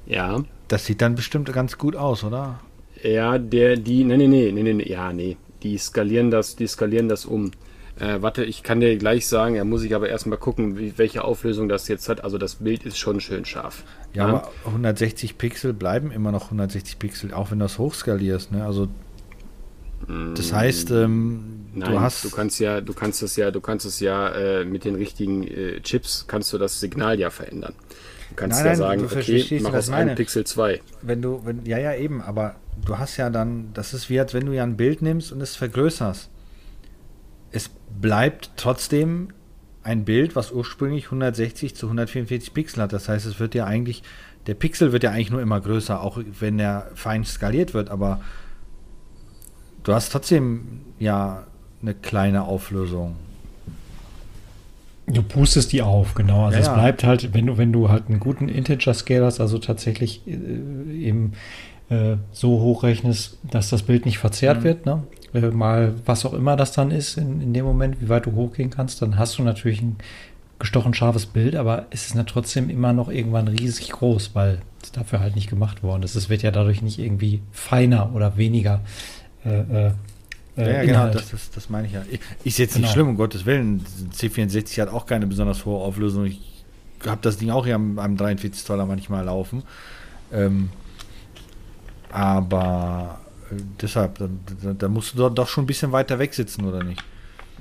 Ja. Das sieht dann bestimmt ganz gut aus, oder? Ja, der, die, nee, nee, nee, nee, nee, ja, nee. Die skalieren das, die skalieren das um. Äh, warte, ich kann dir gleich sagen, er muss ich aber erstmal gucken, wie, welche Auflösung das jetzt hat. Also das Bild ist schon schön scharf. Ja, ja, aber 160 Pixel bleiben immer noch 160 Pixel, auch wenn du das hochskalierst. Ne? Also das mm, heißt, ähm, Nein, du hast. Du kannst ja, du kannst es ja, du kannst es ja äh, mit den richtigen äh, Chips kannst du das Signal ja verändern. Du kannst nein, ja sagen, okay, mach aus einem Pixel 2. Wenn du, wenn, ja, ja, eben, aber du hast ja dann, das ist wie als wenn du ja ein Bild nimmst und es vergrößerst. Es bleibt trotzdem ein Bild, was ursprünglich 160 zu 144 Pixel hat. Das heißt, es wird ja eigentlich, der Pixel wird ja eigentlich nur immer größer, auch wenn er fein skaliert wird, aber du hast trotzdem ja eine kleine Auflösung. Du pustest die auf, genau. Also ja, es bleibt halt, wenn du, wenn du halt einen guten Integer-Scale hast, also tatsächlich äh, eben äh, so hochrechnest, dass das Bild nicht verzerrt mhm. wird, ne? äh, mal was auch immer das dann ist, in, in dem Moment, wie weit du hochgehen kannst, dann hast du natürlich ein gestochen scharfes Bild, aber es ist dann trotzdem immer noch irgendwann riesig groß, weil es dafür halt nicht gemacht worden ist. Es wird ja dadurch nicht irgendwie feiner oder weniger. Äh, äh, ja, ja genau, das, das, das, meine ich ja. Ist jetzt nicht genau. schlimm, um Gottes Willen. C64 hat auch keine besonders hohe Auflösung. Ich habe das Ding auch hier am, am 43 Zoller manchmal laufen. Ähm, aber deshalb, da, da, musst du doch schon ein bisschen weiter weg sitzen, oder nicht?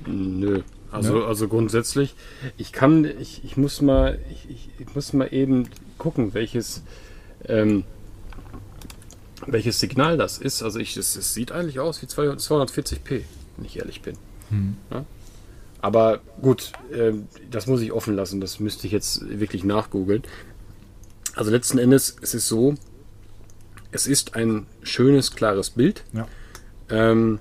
Nö. Also, ja. also grundsätzlich, ich kann, ich, ich muss mal, ich, ich muss mal eben gucken, welches, ähm, welches Signal das ist. Also ich, es, es sieht eigentlich aus wie 240p, wenn ich ehrlich bin. Hm. Ja? Aber gut, äh, das muss ich offen lassen, das müsste ich jetzt wirklich nachgoogeln. Also letzten Endes es ist so, es ist ein schönes, klares Bild. Ja. Ähm,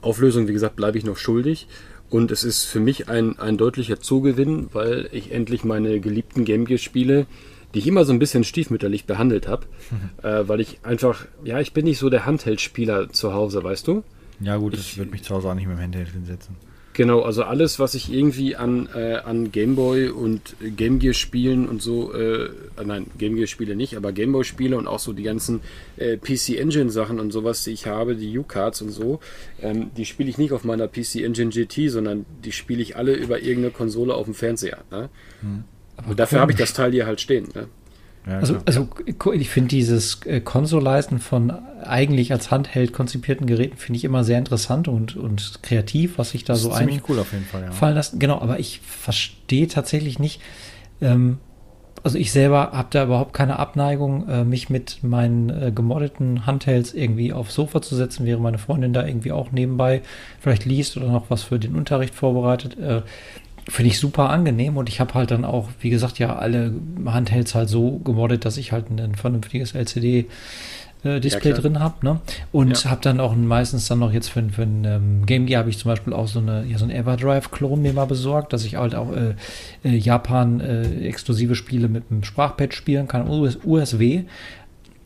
Auflösung, wie gesagt, bleibe ich noch schuldig. Und es ist für mich ein, ein deutlicher Zugewinn, weil ich endlich meine geliebten Game Gear-Spiele, die ich immer so ein bisschen stiefmütterlich behandelt habe, mhm. äh, weil ich einfach, ja, ich bin nicht so der Handheld-Spieler zu Hause, weißt du? Ja, gut, ich, ich würde mich zu Hause auch nicht mit dem Handheld hinsetzen. Genau, also alles, was ich irgendwie an, äh, an Gameboy und Game Gear Spielen und so, äh, nein, Game Gear Spiele nicht, aber Gameboy Spiele und auch so die ganzen äh, PC Engine Sachen und sowas, die ich habe, die U-Cards und so, ähm, die spiele ich nicht auf meiner PC Engine GT, sondern die spiele ich alle über irgendeine Konsole auf dem Fernseher. Ne? Hm. Und dafür habe ich das Teil hier halt stehen. Ne? Ja, also, also ich finde dieses äh, Konsoleisten von eigentlich als Handheld konzipierten Geräten finde ich immer sehr interessant und, und kreativ, was sich da so ein cool auf jeden Fall, ja. fallen lassen. Genau, aber ich verstehe tatsächlich nicht. Ähm, also ich selber habe da überhaupt keine Abneigung, äh, mich mit meinen äh, gemoddeten Handhelds irgendwie aufs Sofa zu setzen, während meine Freundin da irgendwie auch nebenbei vielleicht liest oder noch was für den Unterricht vorbereitet. Äh, Finde ich super angenehm und ich habe halt dann auch, wie gesagt, ja, alle Handhelds halt so gemoddet, dass ich halt ein vernünftiges LCD äh, Display ja, drin habe. Ne? Und ja. habe dann auch meistens dann noch jetzt für, für ein ähm, Game Gear habe ich zum Beispiel auch so eine ja, so ein Everdrive-Klon mir mal besorgt, dass ich halt auch äh, äh, Japan äh, exklusive Spiele mit einem Sprachpad spielen kann, US USW.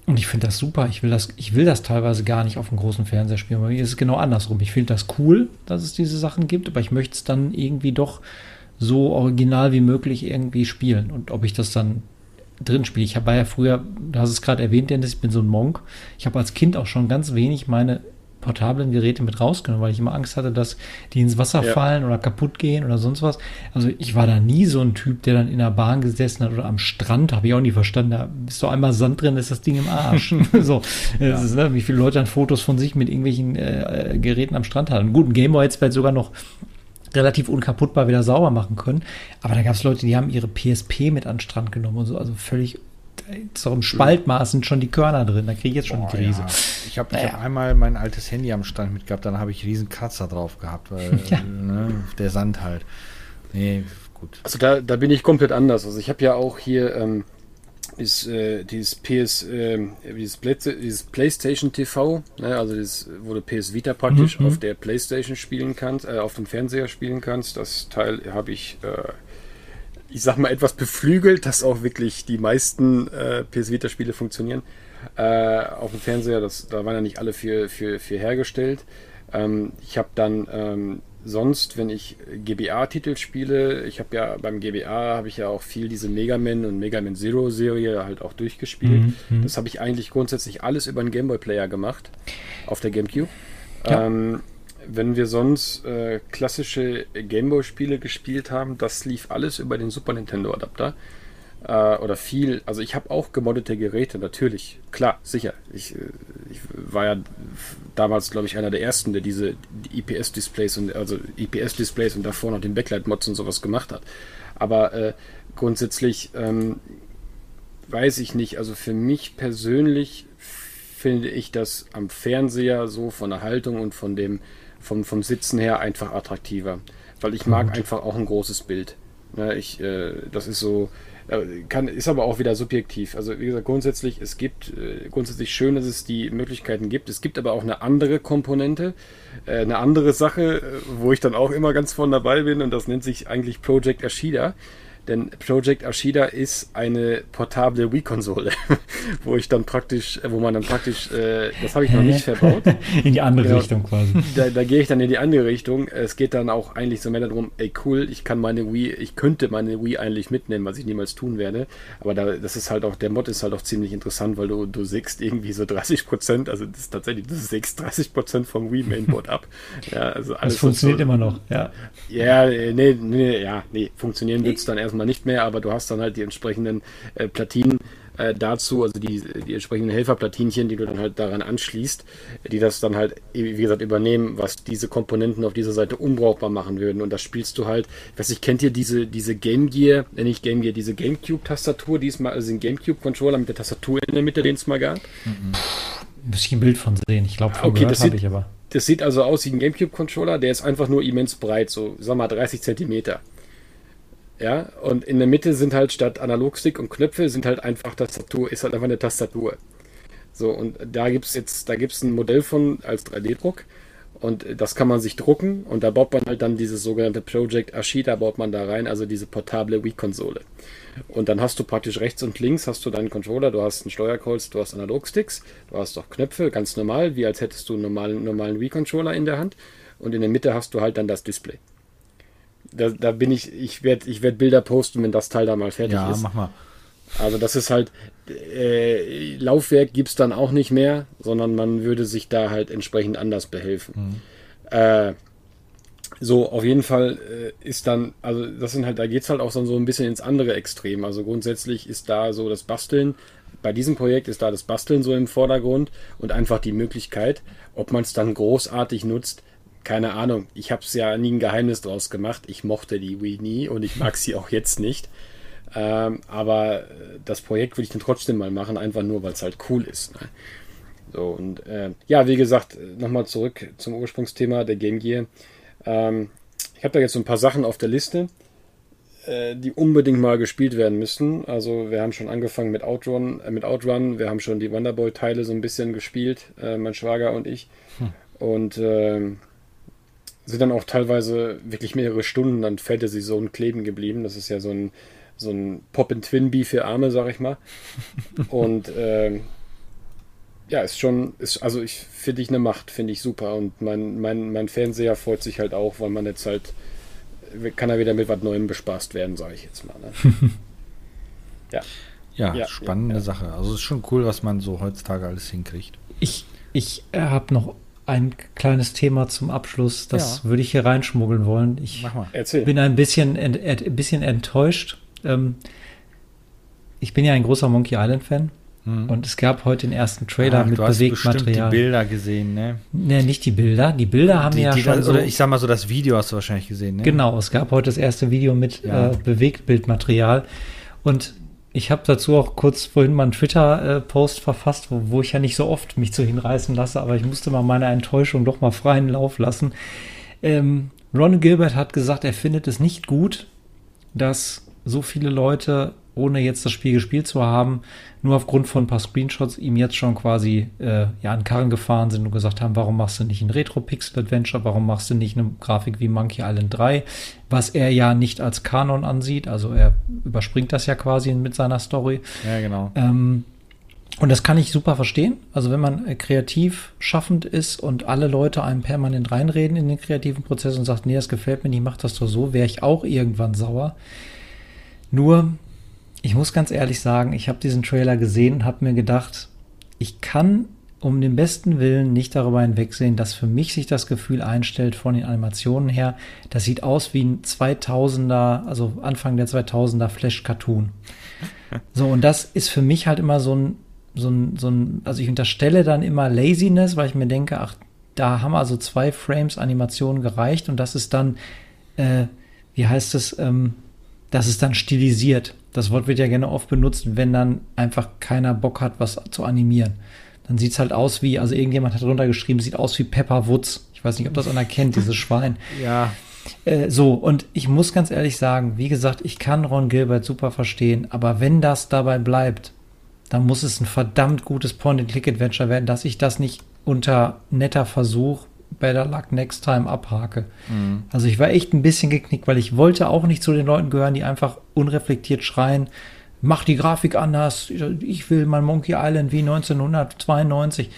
Und ich finde das super. Ich will das, ich will das teilweise gar nicht auf dem großen Fernseher spielen. Bei mir ist es genau andersrum. Ich finde das cool, dass es diese Sachen gibt, aber ich möchte es dann irgendwie doch so original wie möglich irgendwie spielen. Und ob ich das dann drin spiele. Ich war ja früher, du hast es gerade erwähnt, Dennis, ich bin so ein Monk. Ich habe als Kind auch schon ganz wenig meine portablen Geräte mit rausgenommen, weil ich immer Angst hatte, dass die ins Wasser ja. fallen oder kaputt gehen oder sonst was. Also ich war da nie so ein Typ, der dann in der Bahn gesessen hat oder am Strand, habe ich auch nie verstanden. Da ist so einmal Sand drin, ist das Ding im Arsch. so, ja. ist, ne, wie viele Leute dann Fotos von sich mit irgendwelchen äh, Geräten am Strand hatten. Gut, ein Gameboy hätte es vielleicht sogar noch relativ unkaputtbar wieder sauber machen können. Aber da gab es Leute, die haben ihre PSP mit an den Strand genommen und so, also völlig so im Spaltmaß sind schon die Körner drin. Da kriege ich jetzt schon Boah, die Krise. Ja. Ich habe naja. hab einmal mein altes Handy am Strand mitgehabt, dann habe ich riesen Kratzer drauf gehabt, weil ja. ne, der Sand halt. Nee, gut. Also da, da bin ich komplett anders. Also ich habe ja auch hier ähm, ist äh, dieses PS, äh, dieses, Play dieses, PlayStation TV, ne, also das, wo du PS Vita praktisch mhm. auf der PlayStation spielen kannst, äh, auf dem Fernseher spielen kannst. Das Teil habe ich, äh, ich sag mal, etwas beflügelt, dass auch wirklich die meisten äh, PS Vita Spiele funktionieren. Äh, auf dem Fernseher, das, da waren ja nicht alle für, für, für hergestellt. Ähm, ich habe dann ähm, sonst, wenn ich GBA-Titel spiele, ich habe ja beim GBA habe ich ja auch viel diese Mega Man und Mega Man Zero Serie halt auch durchgespielt. Mhm, mhm. Das habe ich eigentlich grundsätzlich alles über einen Gameboy Player gemacht auf der GameCube. Ja. Ähm, wenn wir sonst äh, klassische Gameboy-Spiele gespielt haben, das lief alles über den Super Nintendo Adapter äh, oder viel. Also ich habe auch gemoddete Geräte, natürlich. Klar, sicher. Ich, äh, ich war ja damals, glaube ich, einer der ersten, der diese IPS-Displays und also IPS-Displays und davor noch den Backlight-Mods und sowas gemacht hat. Aber äh, grundsätzlich ähm, weiß ich nicht. Also für mich persönlich finde ich das am Fernseher so von der Haltung und von dem vom, vom Sitzen her einfach attraktiver. Weil ich mag einfach auch ein großes Bild. Ja, ich, äh, das ist so, kann, ist aber auch wieder subjektiv. Also wie gesagt, grundsätzlich, es gibt äh, grundsätzlich schön, dass es die Möglichkeiten gibt. Es gibt aber auch eine andere Komponente, äh, eine andere Sache, äh, wo ich dann auch immer ganz vorne dabei bin und das nennt sich eigentlich Project Ashida. Denn Project Ashida ist eine portable Wii-Konsole, wo ich dann praktisch, wo man dann praktisch, äh, das habe ich noch nicht verbaut. In die andere genau, Richtung quasi. Da, da gehe ich dann in die andere Richtung. Es geht dann auch eigentlich so mehr darum, ey cool, ich kann meine Wii, ich könnte meine Wii eigentlich mitnehmen, was ich niemals tun werde. Aber da, das ist halt auch, der Mod ist halt auch ziemlich interessant, weil du, du sägst irgendwie so 30 Prozent, also das ist tatsächlich, du sägst 30 Prozent vom Wii Mainboard ab. Ja, also alles. Das funktioniert so, immer noch, ja. Ja, nee, nee, ja, nee, funktionieren wird es dann erstmal nicht mehr, aber du hast dann halt die entsprechenden äh, Platinen äh, dazu, also die, die entsprechenden Helferplatinchen, die du dann halt daran anschließt, die das dann halt, wie gesagt, übernehmen, was diese Komponenten auf dieser Seite unbrauchbar machen würden. Und das spielst du halt, ich weiß nicht, kennt ihr diese, diese Game Gear, äh, nicht Game Gear, diese Gamecube-Tastatur, die ist mal, also den Gamecube-Controller mit der Tastatur in der Mitte, den es mal gab? Mhm. Muss ich ein Bild von sehen. Ich glaube, okay, das habe ich aber. Das sieht also aus wie ein Gamecube-Controller, der ist einfach nur immens breit, so, sag mal, 30 Zentimeter. Ja, und in der Mitte sind halt statt Analogstick und Knöpfe sind halt einfach Tastatur, ist halt einfach eine Tastatur. So, und da gibt es jetzt, da gibt es ein Modell von als 3D-Druck und das kann man sich drucken und da baut man halt dann dieses sogenannte Project Ashita baut man da rein, also diese portable Wii-Konsole. Und dann hast du praktisch rechts und links hast du deinen Controller, du hast einen Steuerkreuz, du hast Analogsticks, du hast auch Knöpfe, ganz normal, wie als hättest du einen normalen, normalen Wii-Controller in der Hand und in der Mitte hast du halt dann das Display. Da, da bin ich, ich werde ich werd Bilder posten, wenn das Teil da mal fertig ja, ist. Ja, mach mal. Also das ist halt, äh, Laufwerk gibt es dann auch nicht mehr, sondern man würde sich da halt entsprechend anders behelfen. Mhm. Äh, so, auf jeden Fall äh, ist dann, also das sind halt, da geht es halt auch so ein bisschen ins andere Extrem. Also grundsätzlich ist da so das Basteln, bei diesem Projekt ist da das Basteln so im Vordergrund und einfach die Möglichkeit, ob man es dann großartig nutzt, keine Ahnung. Ich habe es ja nie ein Geheimnis draus gemacht. Ich mochte die Wii nie und ich mag sie auch jetzt nicht. Ähm, aber äh, das Projekt würde ich dann trotzdem mal machen, einfach nur, weil es halt cool ist. Ne? So, und äh, ja, wie gesagt, nochmal zurück zum Ursprungsthema der Game Gear. Ähm, ich habe da jetzt so ein paar Sachen auf der Liste. äh, die unbedingt mal gespielt werden müssen. Also wir haben schon angefangen mit Outrun, äh, mit Outrun. Wir haben schon die Wonderboy-Teile so ein bisschen gespielt, äh, mein Schwager und ich. Hm. Und ähm, sind dann auch teilweise wirklich mehrere Stunden an Fantasy Zone kleben geblieben. Das ist ja so ein, so ein Pop-and-Twin-Bee für Arme, sag ich mal. und ähm, ja, ist schon, ist, also ich finde ich eine Macht, finde ich super. Und mein, mein, mein Fernseher freut sich halt auch, weil man jetzt halt, kann er wieder mit was Neuem bespaßt werden, sage ich jetzt mal. Ne? ja. ja. Ja, spannende ja, ja. Sache. Also es ist schon cool, was man so heutzutage alles hinkriegt. Ich, ich habe noch ein kleines Thema zum Abschluss. Das ja. würde ich hier reinschmuggeln wollen. Ich bin ein bisschen, ent, ein bisschen enttäuscht. Ähm, ich bin ja ein großer Monkey Island-Fan. Mhm. Und es gab heute den ersten Trailer Ach, mit Bewegtmaterial. die Bilder gesehen, ne? Ne, nicht die Bilder. Die Bilder haben die, ja die, schon. so, oder ich sag mal so, das Video hast du wahrscheinlich gesehen, ne? Genau, es gab heute das erste Video mit ja. äh, Bewegtbildmaterial. Und ich habe dazu auch kurz vorhin mal einen Twitter-Post verfasst, wo, wo, ich ja nicht so oft mich zu hinreißen lasse, aber ich musste mal meine Enttäuschung doch mal freien Lauf lassen. Ähm, Ron Gilbert hat gesagt, er findet es nicht gut, dass so viele Leute ohne jetzt das Spiel gespielt zu haben, nur aufgrund von ein paar Screenshots ihm jetzt schon quasi äh, ja, an Karren gefahren sind und gesagt haben, warum machst du nicht ein Retro-Pixel-Adventure, warum machst du nicht eine Grafik wie Monkey Island 3, was er ja nicht als Kanon ansieht, also er überspringt das ja quasi mit seiner Story. Ja, genau. Ähm, und das kann ich super verstehen. Also wenn man äh, kreativ schaffend ist und alle Leute einem permanent reinreden in den kreativen Prozess und sagt, nee, das gefällt mir nicht, mach das doch so, wäre ich auch irgendwann sauer. Nur ich muss ganz ehrlich sagen, ich habe diesen Trailer gesehen und habe mir gedacht, ich kann um den besten Willen nicht darüber hinwegsehen, dass für mich sich das Gefühl einstellt von den Animationen her, das sieht aus wie ein 2000er, also Anfang der 2000er Flash-Cartoon. So, und das ist für mich halt immer so ein, so ein, so ein, also ich unterstelle dann immer Laziness, weil ich mir denke, ach, da haben also zwei Frames Animationen gereicht und das ist dann, äh, wie heißt es, ähm, das ist dann stilisiert. Das Wort wird ja gerne oft benutzt, wenn dann einfach keiner Bock hat, was zu animieren. Dann sieht es halt aus wie, also irgendjemand hat drunter geschrieben, sieht aus wie Pepper Woods. Ich weiß nicht, ob das einer kennt, dieses Schwein. Ja. Äh, so, und ich muss ganz ehrlich sagen, wie gesagt, ich kann Ron Gilbert super verstehen, aber wenn das dabei bleibt, dann muss es ein verdammt gutes Point-and-Click-Adventure werden, dass ich das nicht unter netter Versuch Better Luck Next Time abhake. Mhm. Also ich war echt ein bisschen geknickt, weil ich wollte auch nicht zu den Leuten gehören, die einfach unreflektiert schreien, mach die Grafik anders, ich will mein Monkey Island wie 1992.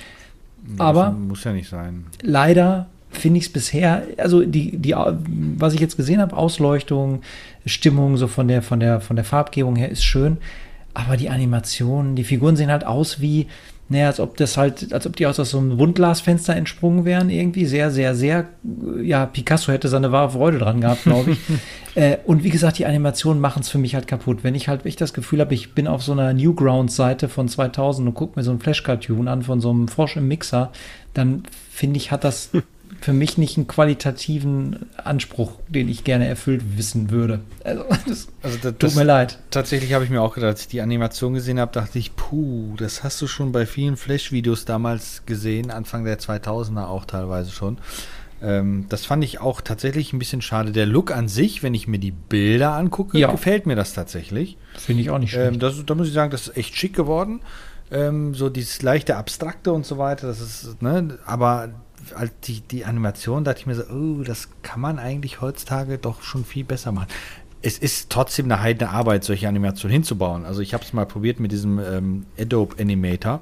Das Aber muss ja nicht sein. Leider finde ich es bisher, also die, die, was ich jetzt gesehen habe, Ausleuchtung, Stimmung, so von der, von der, von der Farbgebung her ist schön. Aber die Animationen, die Figuren sehen halt aus wie, naja, als ob das halt, als ob die aus so einem Wundglasfenster entsprungen wären, irgendwie. Sehr, sehr, sehr, ja, Picasso hätte seine wahre Freude dran gehabt, glaube ich. äh, und wie gesagt, die Animationen machen es für mich halt kaputt. Wenn ich halt echt das Gefühl habe, ich bin auf so einer Newgrounds-Seite von 2000 und gucke mir so ein Flash-Cartoon an von so einem Frosch im Mixer, dann finde ich, hat das für mich nicht einen qualitativen Anspruch, den ich gerne erfüllt wissen würde. Also, das, also das, tut mir leid. Tatsächlich habe ich mir auch gedacht, als ich die Animation gesehen habe, dachte ich, puh, das hast du schon bei vielen Flash-Videos damals gesehen, Anfang der 2000er auch teilweise schon. Ähm, das fand ich auch tatsächlich ein bisschen schade. Der Look an sich, wenn ich mir die Bilder angucke, ja. gefällt mir das tatsächlich. Finde ich auch nicht schlecht. Ähm, das, da muss ich sagen, das ist echt schick geworden. Ähm, so dieses leichte Abstrakte und so weiter, das ist, ne, aber als die, die Animation dachte ich mir so, oh, das kann man eigentlich heutzutage doch schon viel besser machen. Es ist trotzdem eine heidene Arbeit, solche Animationen hinzubauen. Also ich habe es mal probiert mit diesem ähm, Adobe Animator,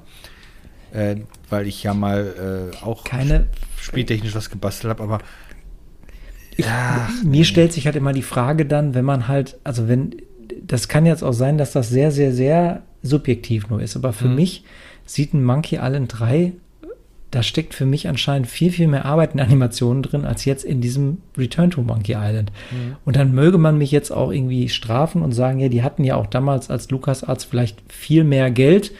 äh, weil ich ja mal äh, auch Keine spieltechnisch was gebastelt habe, aber ja, mir stellt sich halt immer die Frage dann, wenn man halt, also wenn, das kann jetzt auch sein, dass das sehr, sehr, sehr subjektiv nur ist, aber für hm. mich sieht ein Monkey Island 3 da steckt für mich anscheinend viel, viel mehr Arbeit in Animationen drin, als jetzt in diesem Return to Monkey Island. Mhm. Und dann möge man mich jetzt auch irgendwie strafen und sagen, ja, die hatten ja auch damals als LucasArts vielleicht viel mehr Geld,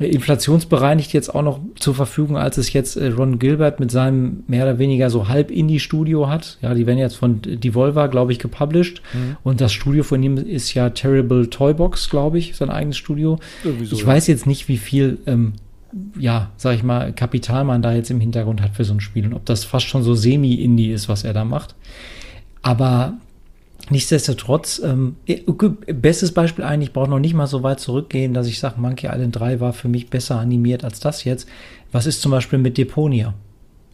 äh, inflationsbereinigt jetzt auch noch zur Verfügung, als es jetzt äh, Ron Gilbert mit seinem mehr oder weniger so halb Indie-Studio hat. Ja, die werden jetzt von Devolver, glaube ich, gepublished. Mhm. Und das Studio von ihm ist ja Terrible Toybox, glaube ich, sein eigenes Studio. Sowieso, ich weiß jetzt nicht, wie viel ähm, ja, sag ich mal, Kapital man da jetzt im Hintergrund hat für so ein Spiel und ob das fast schon so semi-Indie ist, was er da macht. Aber Nichtsdestotrotz, ähm, bestes Beispiel eigentlich, ich brauche noch nicht mal so weit zurückgehen, dass ich sage, Monkey Island 3 war für mich besser animiert als das jetzt. Was ist zum Beispiel mit Deponia?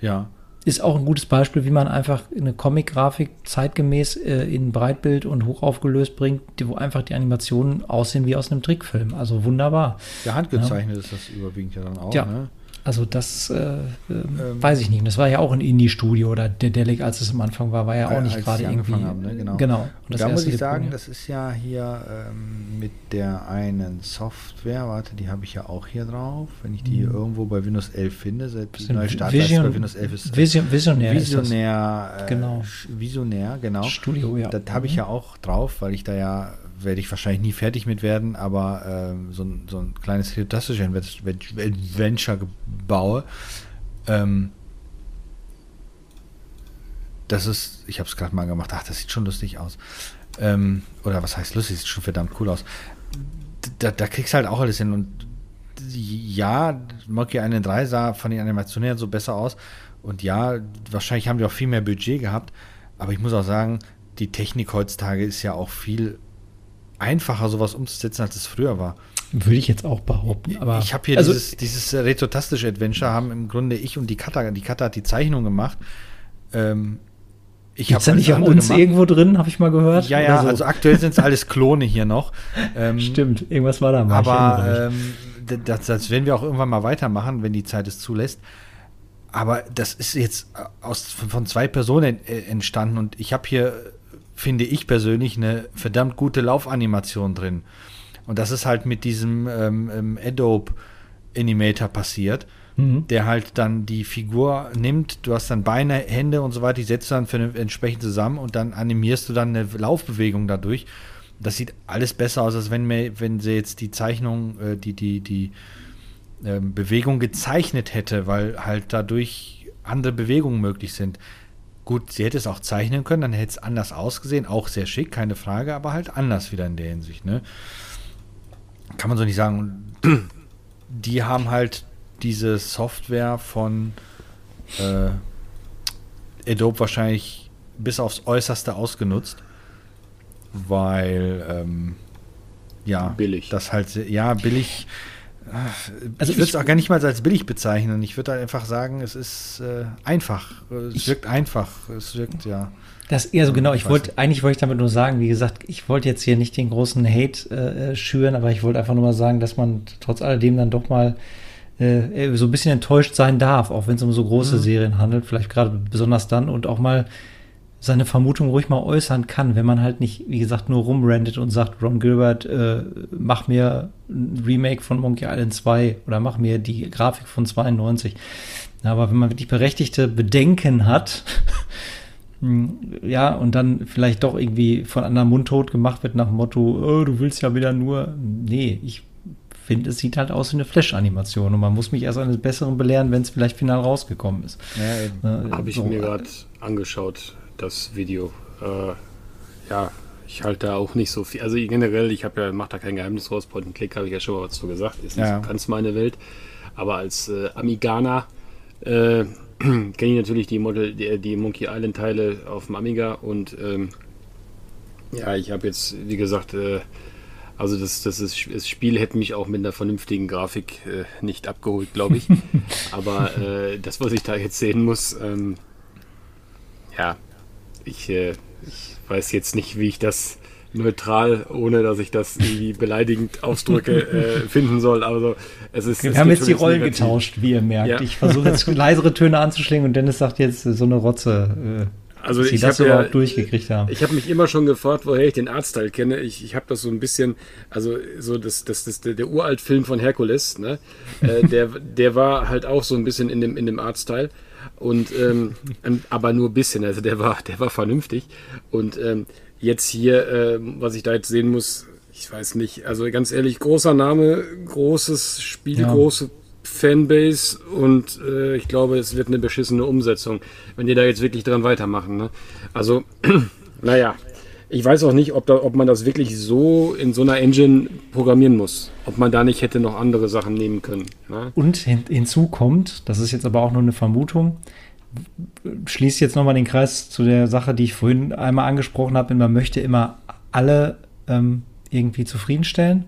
Ja. Ist auch ein gutes Beispiel, wie man einfach eine Comic-Grafik zeitgemäß äh, in Breitbild und hochaufgelöst bringt, die, wo einfach die Animationen aussehen wie aus einem Trickfilm. Also wunderbar. Ja, handgezeichnet ja. ist das überwiegend ja dann auch. Ja. Ne? Also das äh, äh, ähm, weiß ich nicht. Das war ja auch ein Indie-Studio oder der Delic, als es am Anfang war, war ja auch nicht gerade irgendwie. Haben, ne? Genau. genau. da muss ich sagen, das ist ja hier ähm, mit der einen Software, warte, die habe ich ja auch hier drauf. Wenn ich die mhm. irgendwo bei Windows 11 finde, seit die neue Startleiste bei Windows 11 ist. Vision, Visionär. Visionär, äh, genau. Visionär, genau. Studio, ja. Das habe ich ja auch drauf, weil ich da ja werde ich wahrscheinlich nie fertig mit werden, aber ähm, so, ein, so ein kleines fantastisches Adventure baue. Ähm, das ist, ich habe es gerade mal gemacht, ach, das sieht schon lustig aus. Ähm, oder was heißt lustig, sieht schon verdammt cool aus. Da, da kriegst du halt auch alles hin und ja, Monkey Island 3 sah von den Animationen her so besser aus und ja, wahrscheinlich haben die auch viel mehr Budget gehabt, aber ich muss auch sagen, die Technik heutzutage ist ja auch viel einfacher, sowas umzusetzen, als es früher war. Würde ich jetzt auch behaupten. Aber ich habe hier also, dieses, dieses retrotastische Adventure, haben im Grunde ich und die Kata, die Kata hat die Zeichnung gemacht. Ähm, ich habe ja nicht auch uns gemacht. irgendwo drin, habe ich mal gehört. Ja, ja, so. also aktuell sind es alles Klone hier noch. Ähm, Stimmt, irgendwas war da mal. Aber ähm, das, das werden wir auch irgendwann mal weitermachen, wenn die Zeit es zulässt. Aber das ist jetzt aus, von zwei Personen äh, entstanden und ich habe hier finde ich persönlich, eine verdammt gute Laufanimation drin. Und das ist halt mit diesem ähm, ähm, Adobe Animator passiert, mhm. der halt dann die Figur nimmt, du hast dann Beine, Hände und so weiter, die setzt du dann für entsprechend zusammen und dann animierst du dann eine Laufbewegung dadurch. Das sieht alles besser aus, als wenn, mir, wenn sie jetzt die Zeichnung, äh, die, die, die äh, Bewegung gezeichnet hätte, weil halt dadurch andere Bewegungen möglich sind. Gut, sie hätte es auch zeichnen können, dann hätte es anders ausgesehen, auch sehr schick, keine Frage, aber halt anders wieder in der Hinsicht, ne? Kann man so nicht sagen. Die haben halt diese Software von äh, Adobe wahrscheinlich bis aufs Äußerste ausgenutzt, weil ähm, ja, billig. Das halt, ja, billig also ich würde es auch gar nicht mal als billig bezeichnen. Ich würde halt einfach sagen, es ist äh, einfach. Es wirkt einfach. Es wirkt, ja. Das eher so genau. Ich, wollte, eigentlich wollte ich damit nur sagen, wie gesagt, ich wollte jetzt hier nicht den großen Hate äh, schüren, aber ich wollte einfach nur mal sagen, dass man trotz alledem dann doch mal äh, so ein bisschen enttäuscht sein darf, auch wenn es um so große mhm. Serien handelt, vielleicht gerade besonders dann und auch mal seine Vermutung ruhig mal äußern kann, wenn man halt nicht, wie gesagt, nur rumrandet und sagt, Ron Gilbert, äh, mach mir ein Remake von Monkey Island 2 oder mach mir die Grafik von 92. Aber wenn man wirklich berechtigte Bedenken hat, hm, ja, und dann vielleicht doch irgendwie von anderem Mund tot gemacht wird nach dem Motto, oh, du willst ja wieder nur, nee, ich finde, es sieht halt aus wie eine Flash-Animation und man muss mich erst eines Besseren belehren, wenn es vielleicht final rausgekommen ist. Ja, äh, Habe ich so, mir gerade angeschaut das Video. Äh, ja, ich halte da auch nicht so viel. Also generell, ich habe ja, mache da kein Geheimnis raus. Point and Click habe ich ja schon mal was zu gesagt. Ist nicht ja. so ganz meine Welt. Aber als äh, Amiganer äh, kenne ich natürlich die, Model, die, die, Monkey Island Teile auf dem Amiga und ähm, ja, ich habe jetzt, wie gesagt, äh, also das, das, ist, das Spiel hätte mich auch mit einer vernünftigen Grafik äh, nicht abgeholt, glaube ich. Aber äh, das, was ich da jetzt sehen muss, ähm, ja, ich, äh, ich weiß jetzt nicht, wie ich das neutral, ohne dass ich das irgendwie beleidigend ausdrücke, äh, finden soll. Also es ist. Wir es haben jetzt die Rollen negativ. getauscht, wie ihr merkt. Ja. Ich versuche jetzt leisere Töne anzuschlingen und Dennis sagt jetzt so eine Rotze. Äh, also ich das ja, durchgekriegt haben. Ich habe mich immer schon gefragt, woher ich den Artstyle kenne. Ich, ich habe das so ein bisschen, also so das, das, das der, der Uralt-Film von Herkules, ne? äh, der, der war halt auch so ein bisschen in dem in dem Artstyle. Und ähm, aber nur ein bisschen, also der war, der war vernünftig. Und ähm, jetzt hier, äh, was ich da jetzt sehen muss, ich weiß nicht, also ganz ehrlich, großer Name, großes Spiel, ja. große Fanbase und äh, ich glaube, es wird eine beschissene Umsetzung, wenn die da jetzt wirklich dran weitermachen. Ne? Also, naja, ich weiß auch nicht, ob, da, ob man das wirklich so in so einer Engine programmieren muss. Ob man da nicht hätte noch andere Sachen nehmen können. Ne? Und hin, hinzu kommt, das ist jetzt aber auch nur eine Vermutung, schließe jetzt nochmal den Kreis zu der Sache, die ich vorhin einmal angesprochen habe. Man möchte immer alle ähm, irgendwie zufriedenstellen.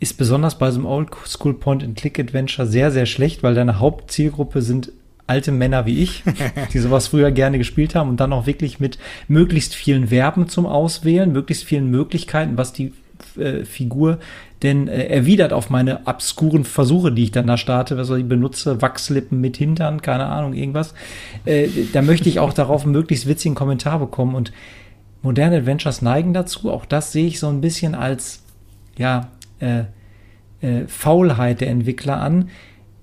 Ist besonders bei so einem Old School Point-and-Click-Adventure sehr, sehr schlecht, weil deine Hauptzielgruppe sind alte Männer wie ich, die sowas früher gerne gespielt haben und dann auch wirklich mit möglichst vielen Verben zum Auswählen, möglichst vielen Möglichkeiten, was die äh, Figur denn äh, erwidert auf meine obskuren Versuche, die ich dann da starte, was ich benutze, Wachslippen mit Hintern, keine Ahnung, irgendwas. Äh, da möchte ich auch darauf einen möglichst witzigen Kommentar bekommen und moderne Adventures neigen dazu. Auch das sehe ich so ein bisschen als, ja, äh, äh, Faulheit der Entwickler an,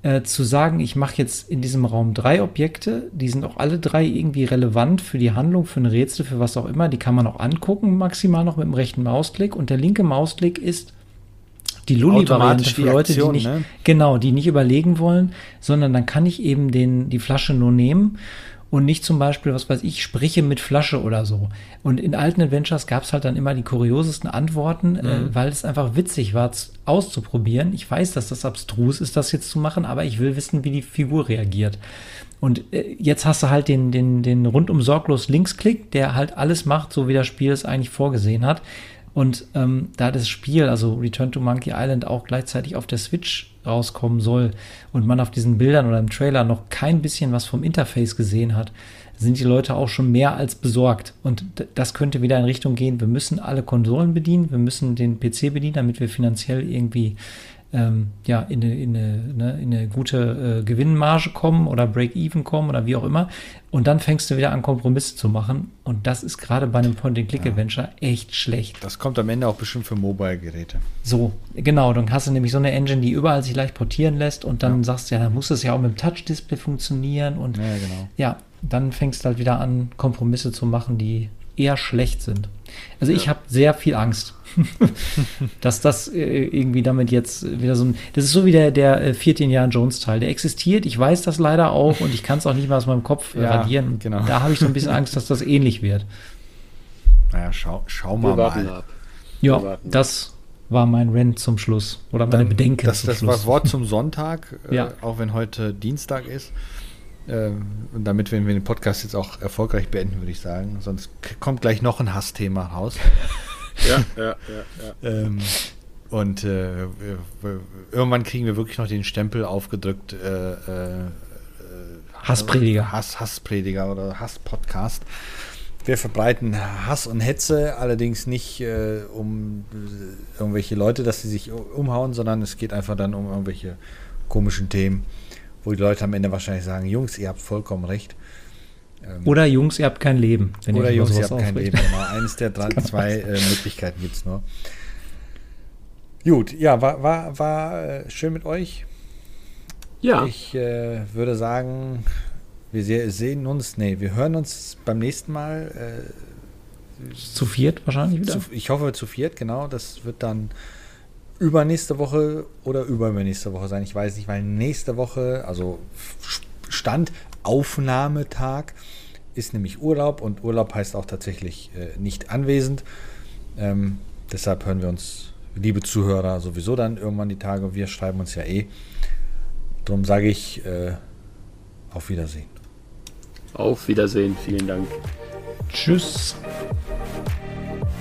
äh, zu sagen, ich mache jetzt in diesem Raum drei Objekte, die sind auch alle drei irgendwie relevant für die Handlung, für ein Rätsel, für was auch immer, die kann man auch angucken, maximal noch mit dem rechten Mausklick. Und der linke Mausklick ist die Lulli-Variante für Leute, Aktion, die nicht, ne? genau, die nicht überlegen wollen, sondern dann kann ich eben den, die Flasche nur nehmen und nicht zum Beispiel, was weiß ich, spreche mit Flasche oder so. Und in alten Adventures gab es halt dann immer die kuriosesten Antworten, äh, mhm. äh, weil es einfach witzig war, auszuprobieren. Ich weiß, dass das abstrus ist, das jetzt zu machen, aber ich will wissen, wie die Figur reagiert. Und äh, jetzt hast du halt den, den, den rundum sorglos Linksklick, der halt alles macht, so wie das Spiel es eigentlich vorgesehen hat. Und ähm, da das Spiel, also Return to Monkey Island, auch gleichzeitig auf der Switch rauskommen soll und man auf diesen Bildern oder im Trailer noch kein bisschen was vom Interface gesehen hat, sind die Leute auch schon mehr als besorgt. Und das könnte wieder in Richtung gehen, wir müssen alle Konsolen bedienen, wir müssen den PC bedienen, damit wir finanziell irgendwie ähm, ja, in eine, in eine, ne, in eine gute äh, Gewinnmarge kommen oder Break-Even kommen oder wie auch immer. Und dann fängst du wieder an, Kompromisse zu machen. Und das ist gerade bei einem Point-and-Click-Adventure ja. echt schlecht. Das kommt am Ende auch bestimmt für Mobile-Geräte. So, genau. Dann hast du nämlich so eine Engine, die überall sich leicht portieren lässt und dann ja. sagst du, ja, dann muss es ja auch mit dem Touch-Display funktionieren. Und ja, genau. ja, dann fängst du halt wieder an, Kompromisse zu machen, die eher schlecht sind. Also ich habe sehr viel Angst, dass das äh, irgendwie damit jetzt wieder so ein. Das ist so wie der, der äh, 14 Jahre Jones-Teil. Der existiert, ich weiß das leider auch und ich kann es auch nicht mehr aus meinem Kopf äh, ja, radieren. Genau. Da habe ich so ein bisschen Angst, dass das ähnlich wird. Naja, schau, schau mal. mal. Ab. Ja, das war mein Rent zum Schluss. Oder meine Bedenken. Das, das war das Wort zum Sonntag, äh, ja. auch wenn heute Dienstag ist. Äh, und damit wenn wir den Podcast jetzt auch erfolgreich beenden, würde ich sagen. Sonst kommt gleich noch ein Hassthema raus. Ja, ja, ja. ja. Ähm, und äh, irgendwann kriegen wir wirklich noch den Stempel aufgedrückt. Äh, äh, Hassprediger. Hass, Hassprediger oder Hasspodcast. Wir verbreiten Hass und Hetze, allerdings nicht äh, um irgendwelche Leute, dass sie sich umhauen, sondern es geht einfach dann um irgendwelche komischen Themen wo die Leute am Ende wahrscheinlich sagen, Jungs, ihr habt vollkommen recht. Ähm, oder Jungs, ihr habt kein Leben. oder Jungs, ihr habt kein Leben. Genau. Eines der drei, zwei äh, Möglichkeiten gibt es nur. Gut, ja, war, war, war äh, schön mit euch. Ja. Ich äh, würde sagen, wir sehen uns, nee, wir hören uns beim nächsten Mal. Äh, zu viert wahrscheinlich wieder? Zu, ich hoffe zu viert, genau. Das wird dann übernächste Woche oder übernächste Woche sein. Ich weiß nicht, weil nächste Woche, also Stand Aufnahmetag, ist nämlich Urlaub und Urlaub heißt auch tatsächlich äh, nicht anwesend. Ähm, deshalb hören wir uns, liebe Zuhörer, sowieso dann irgendwann die Tage. Wir schreiben uns ja eh. Darum sage ich äh, auf Wiedersehen. Auf Wiedersehen, vielen Dank. Tschüss.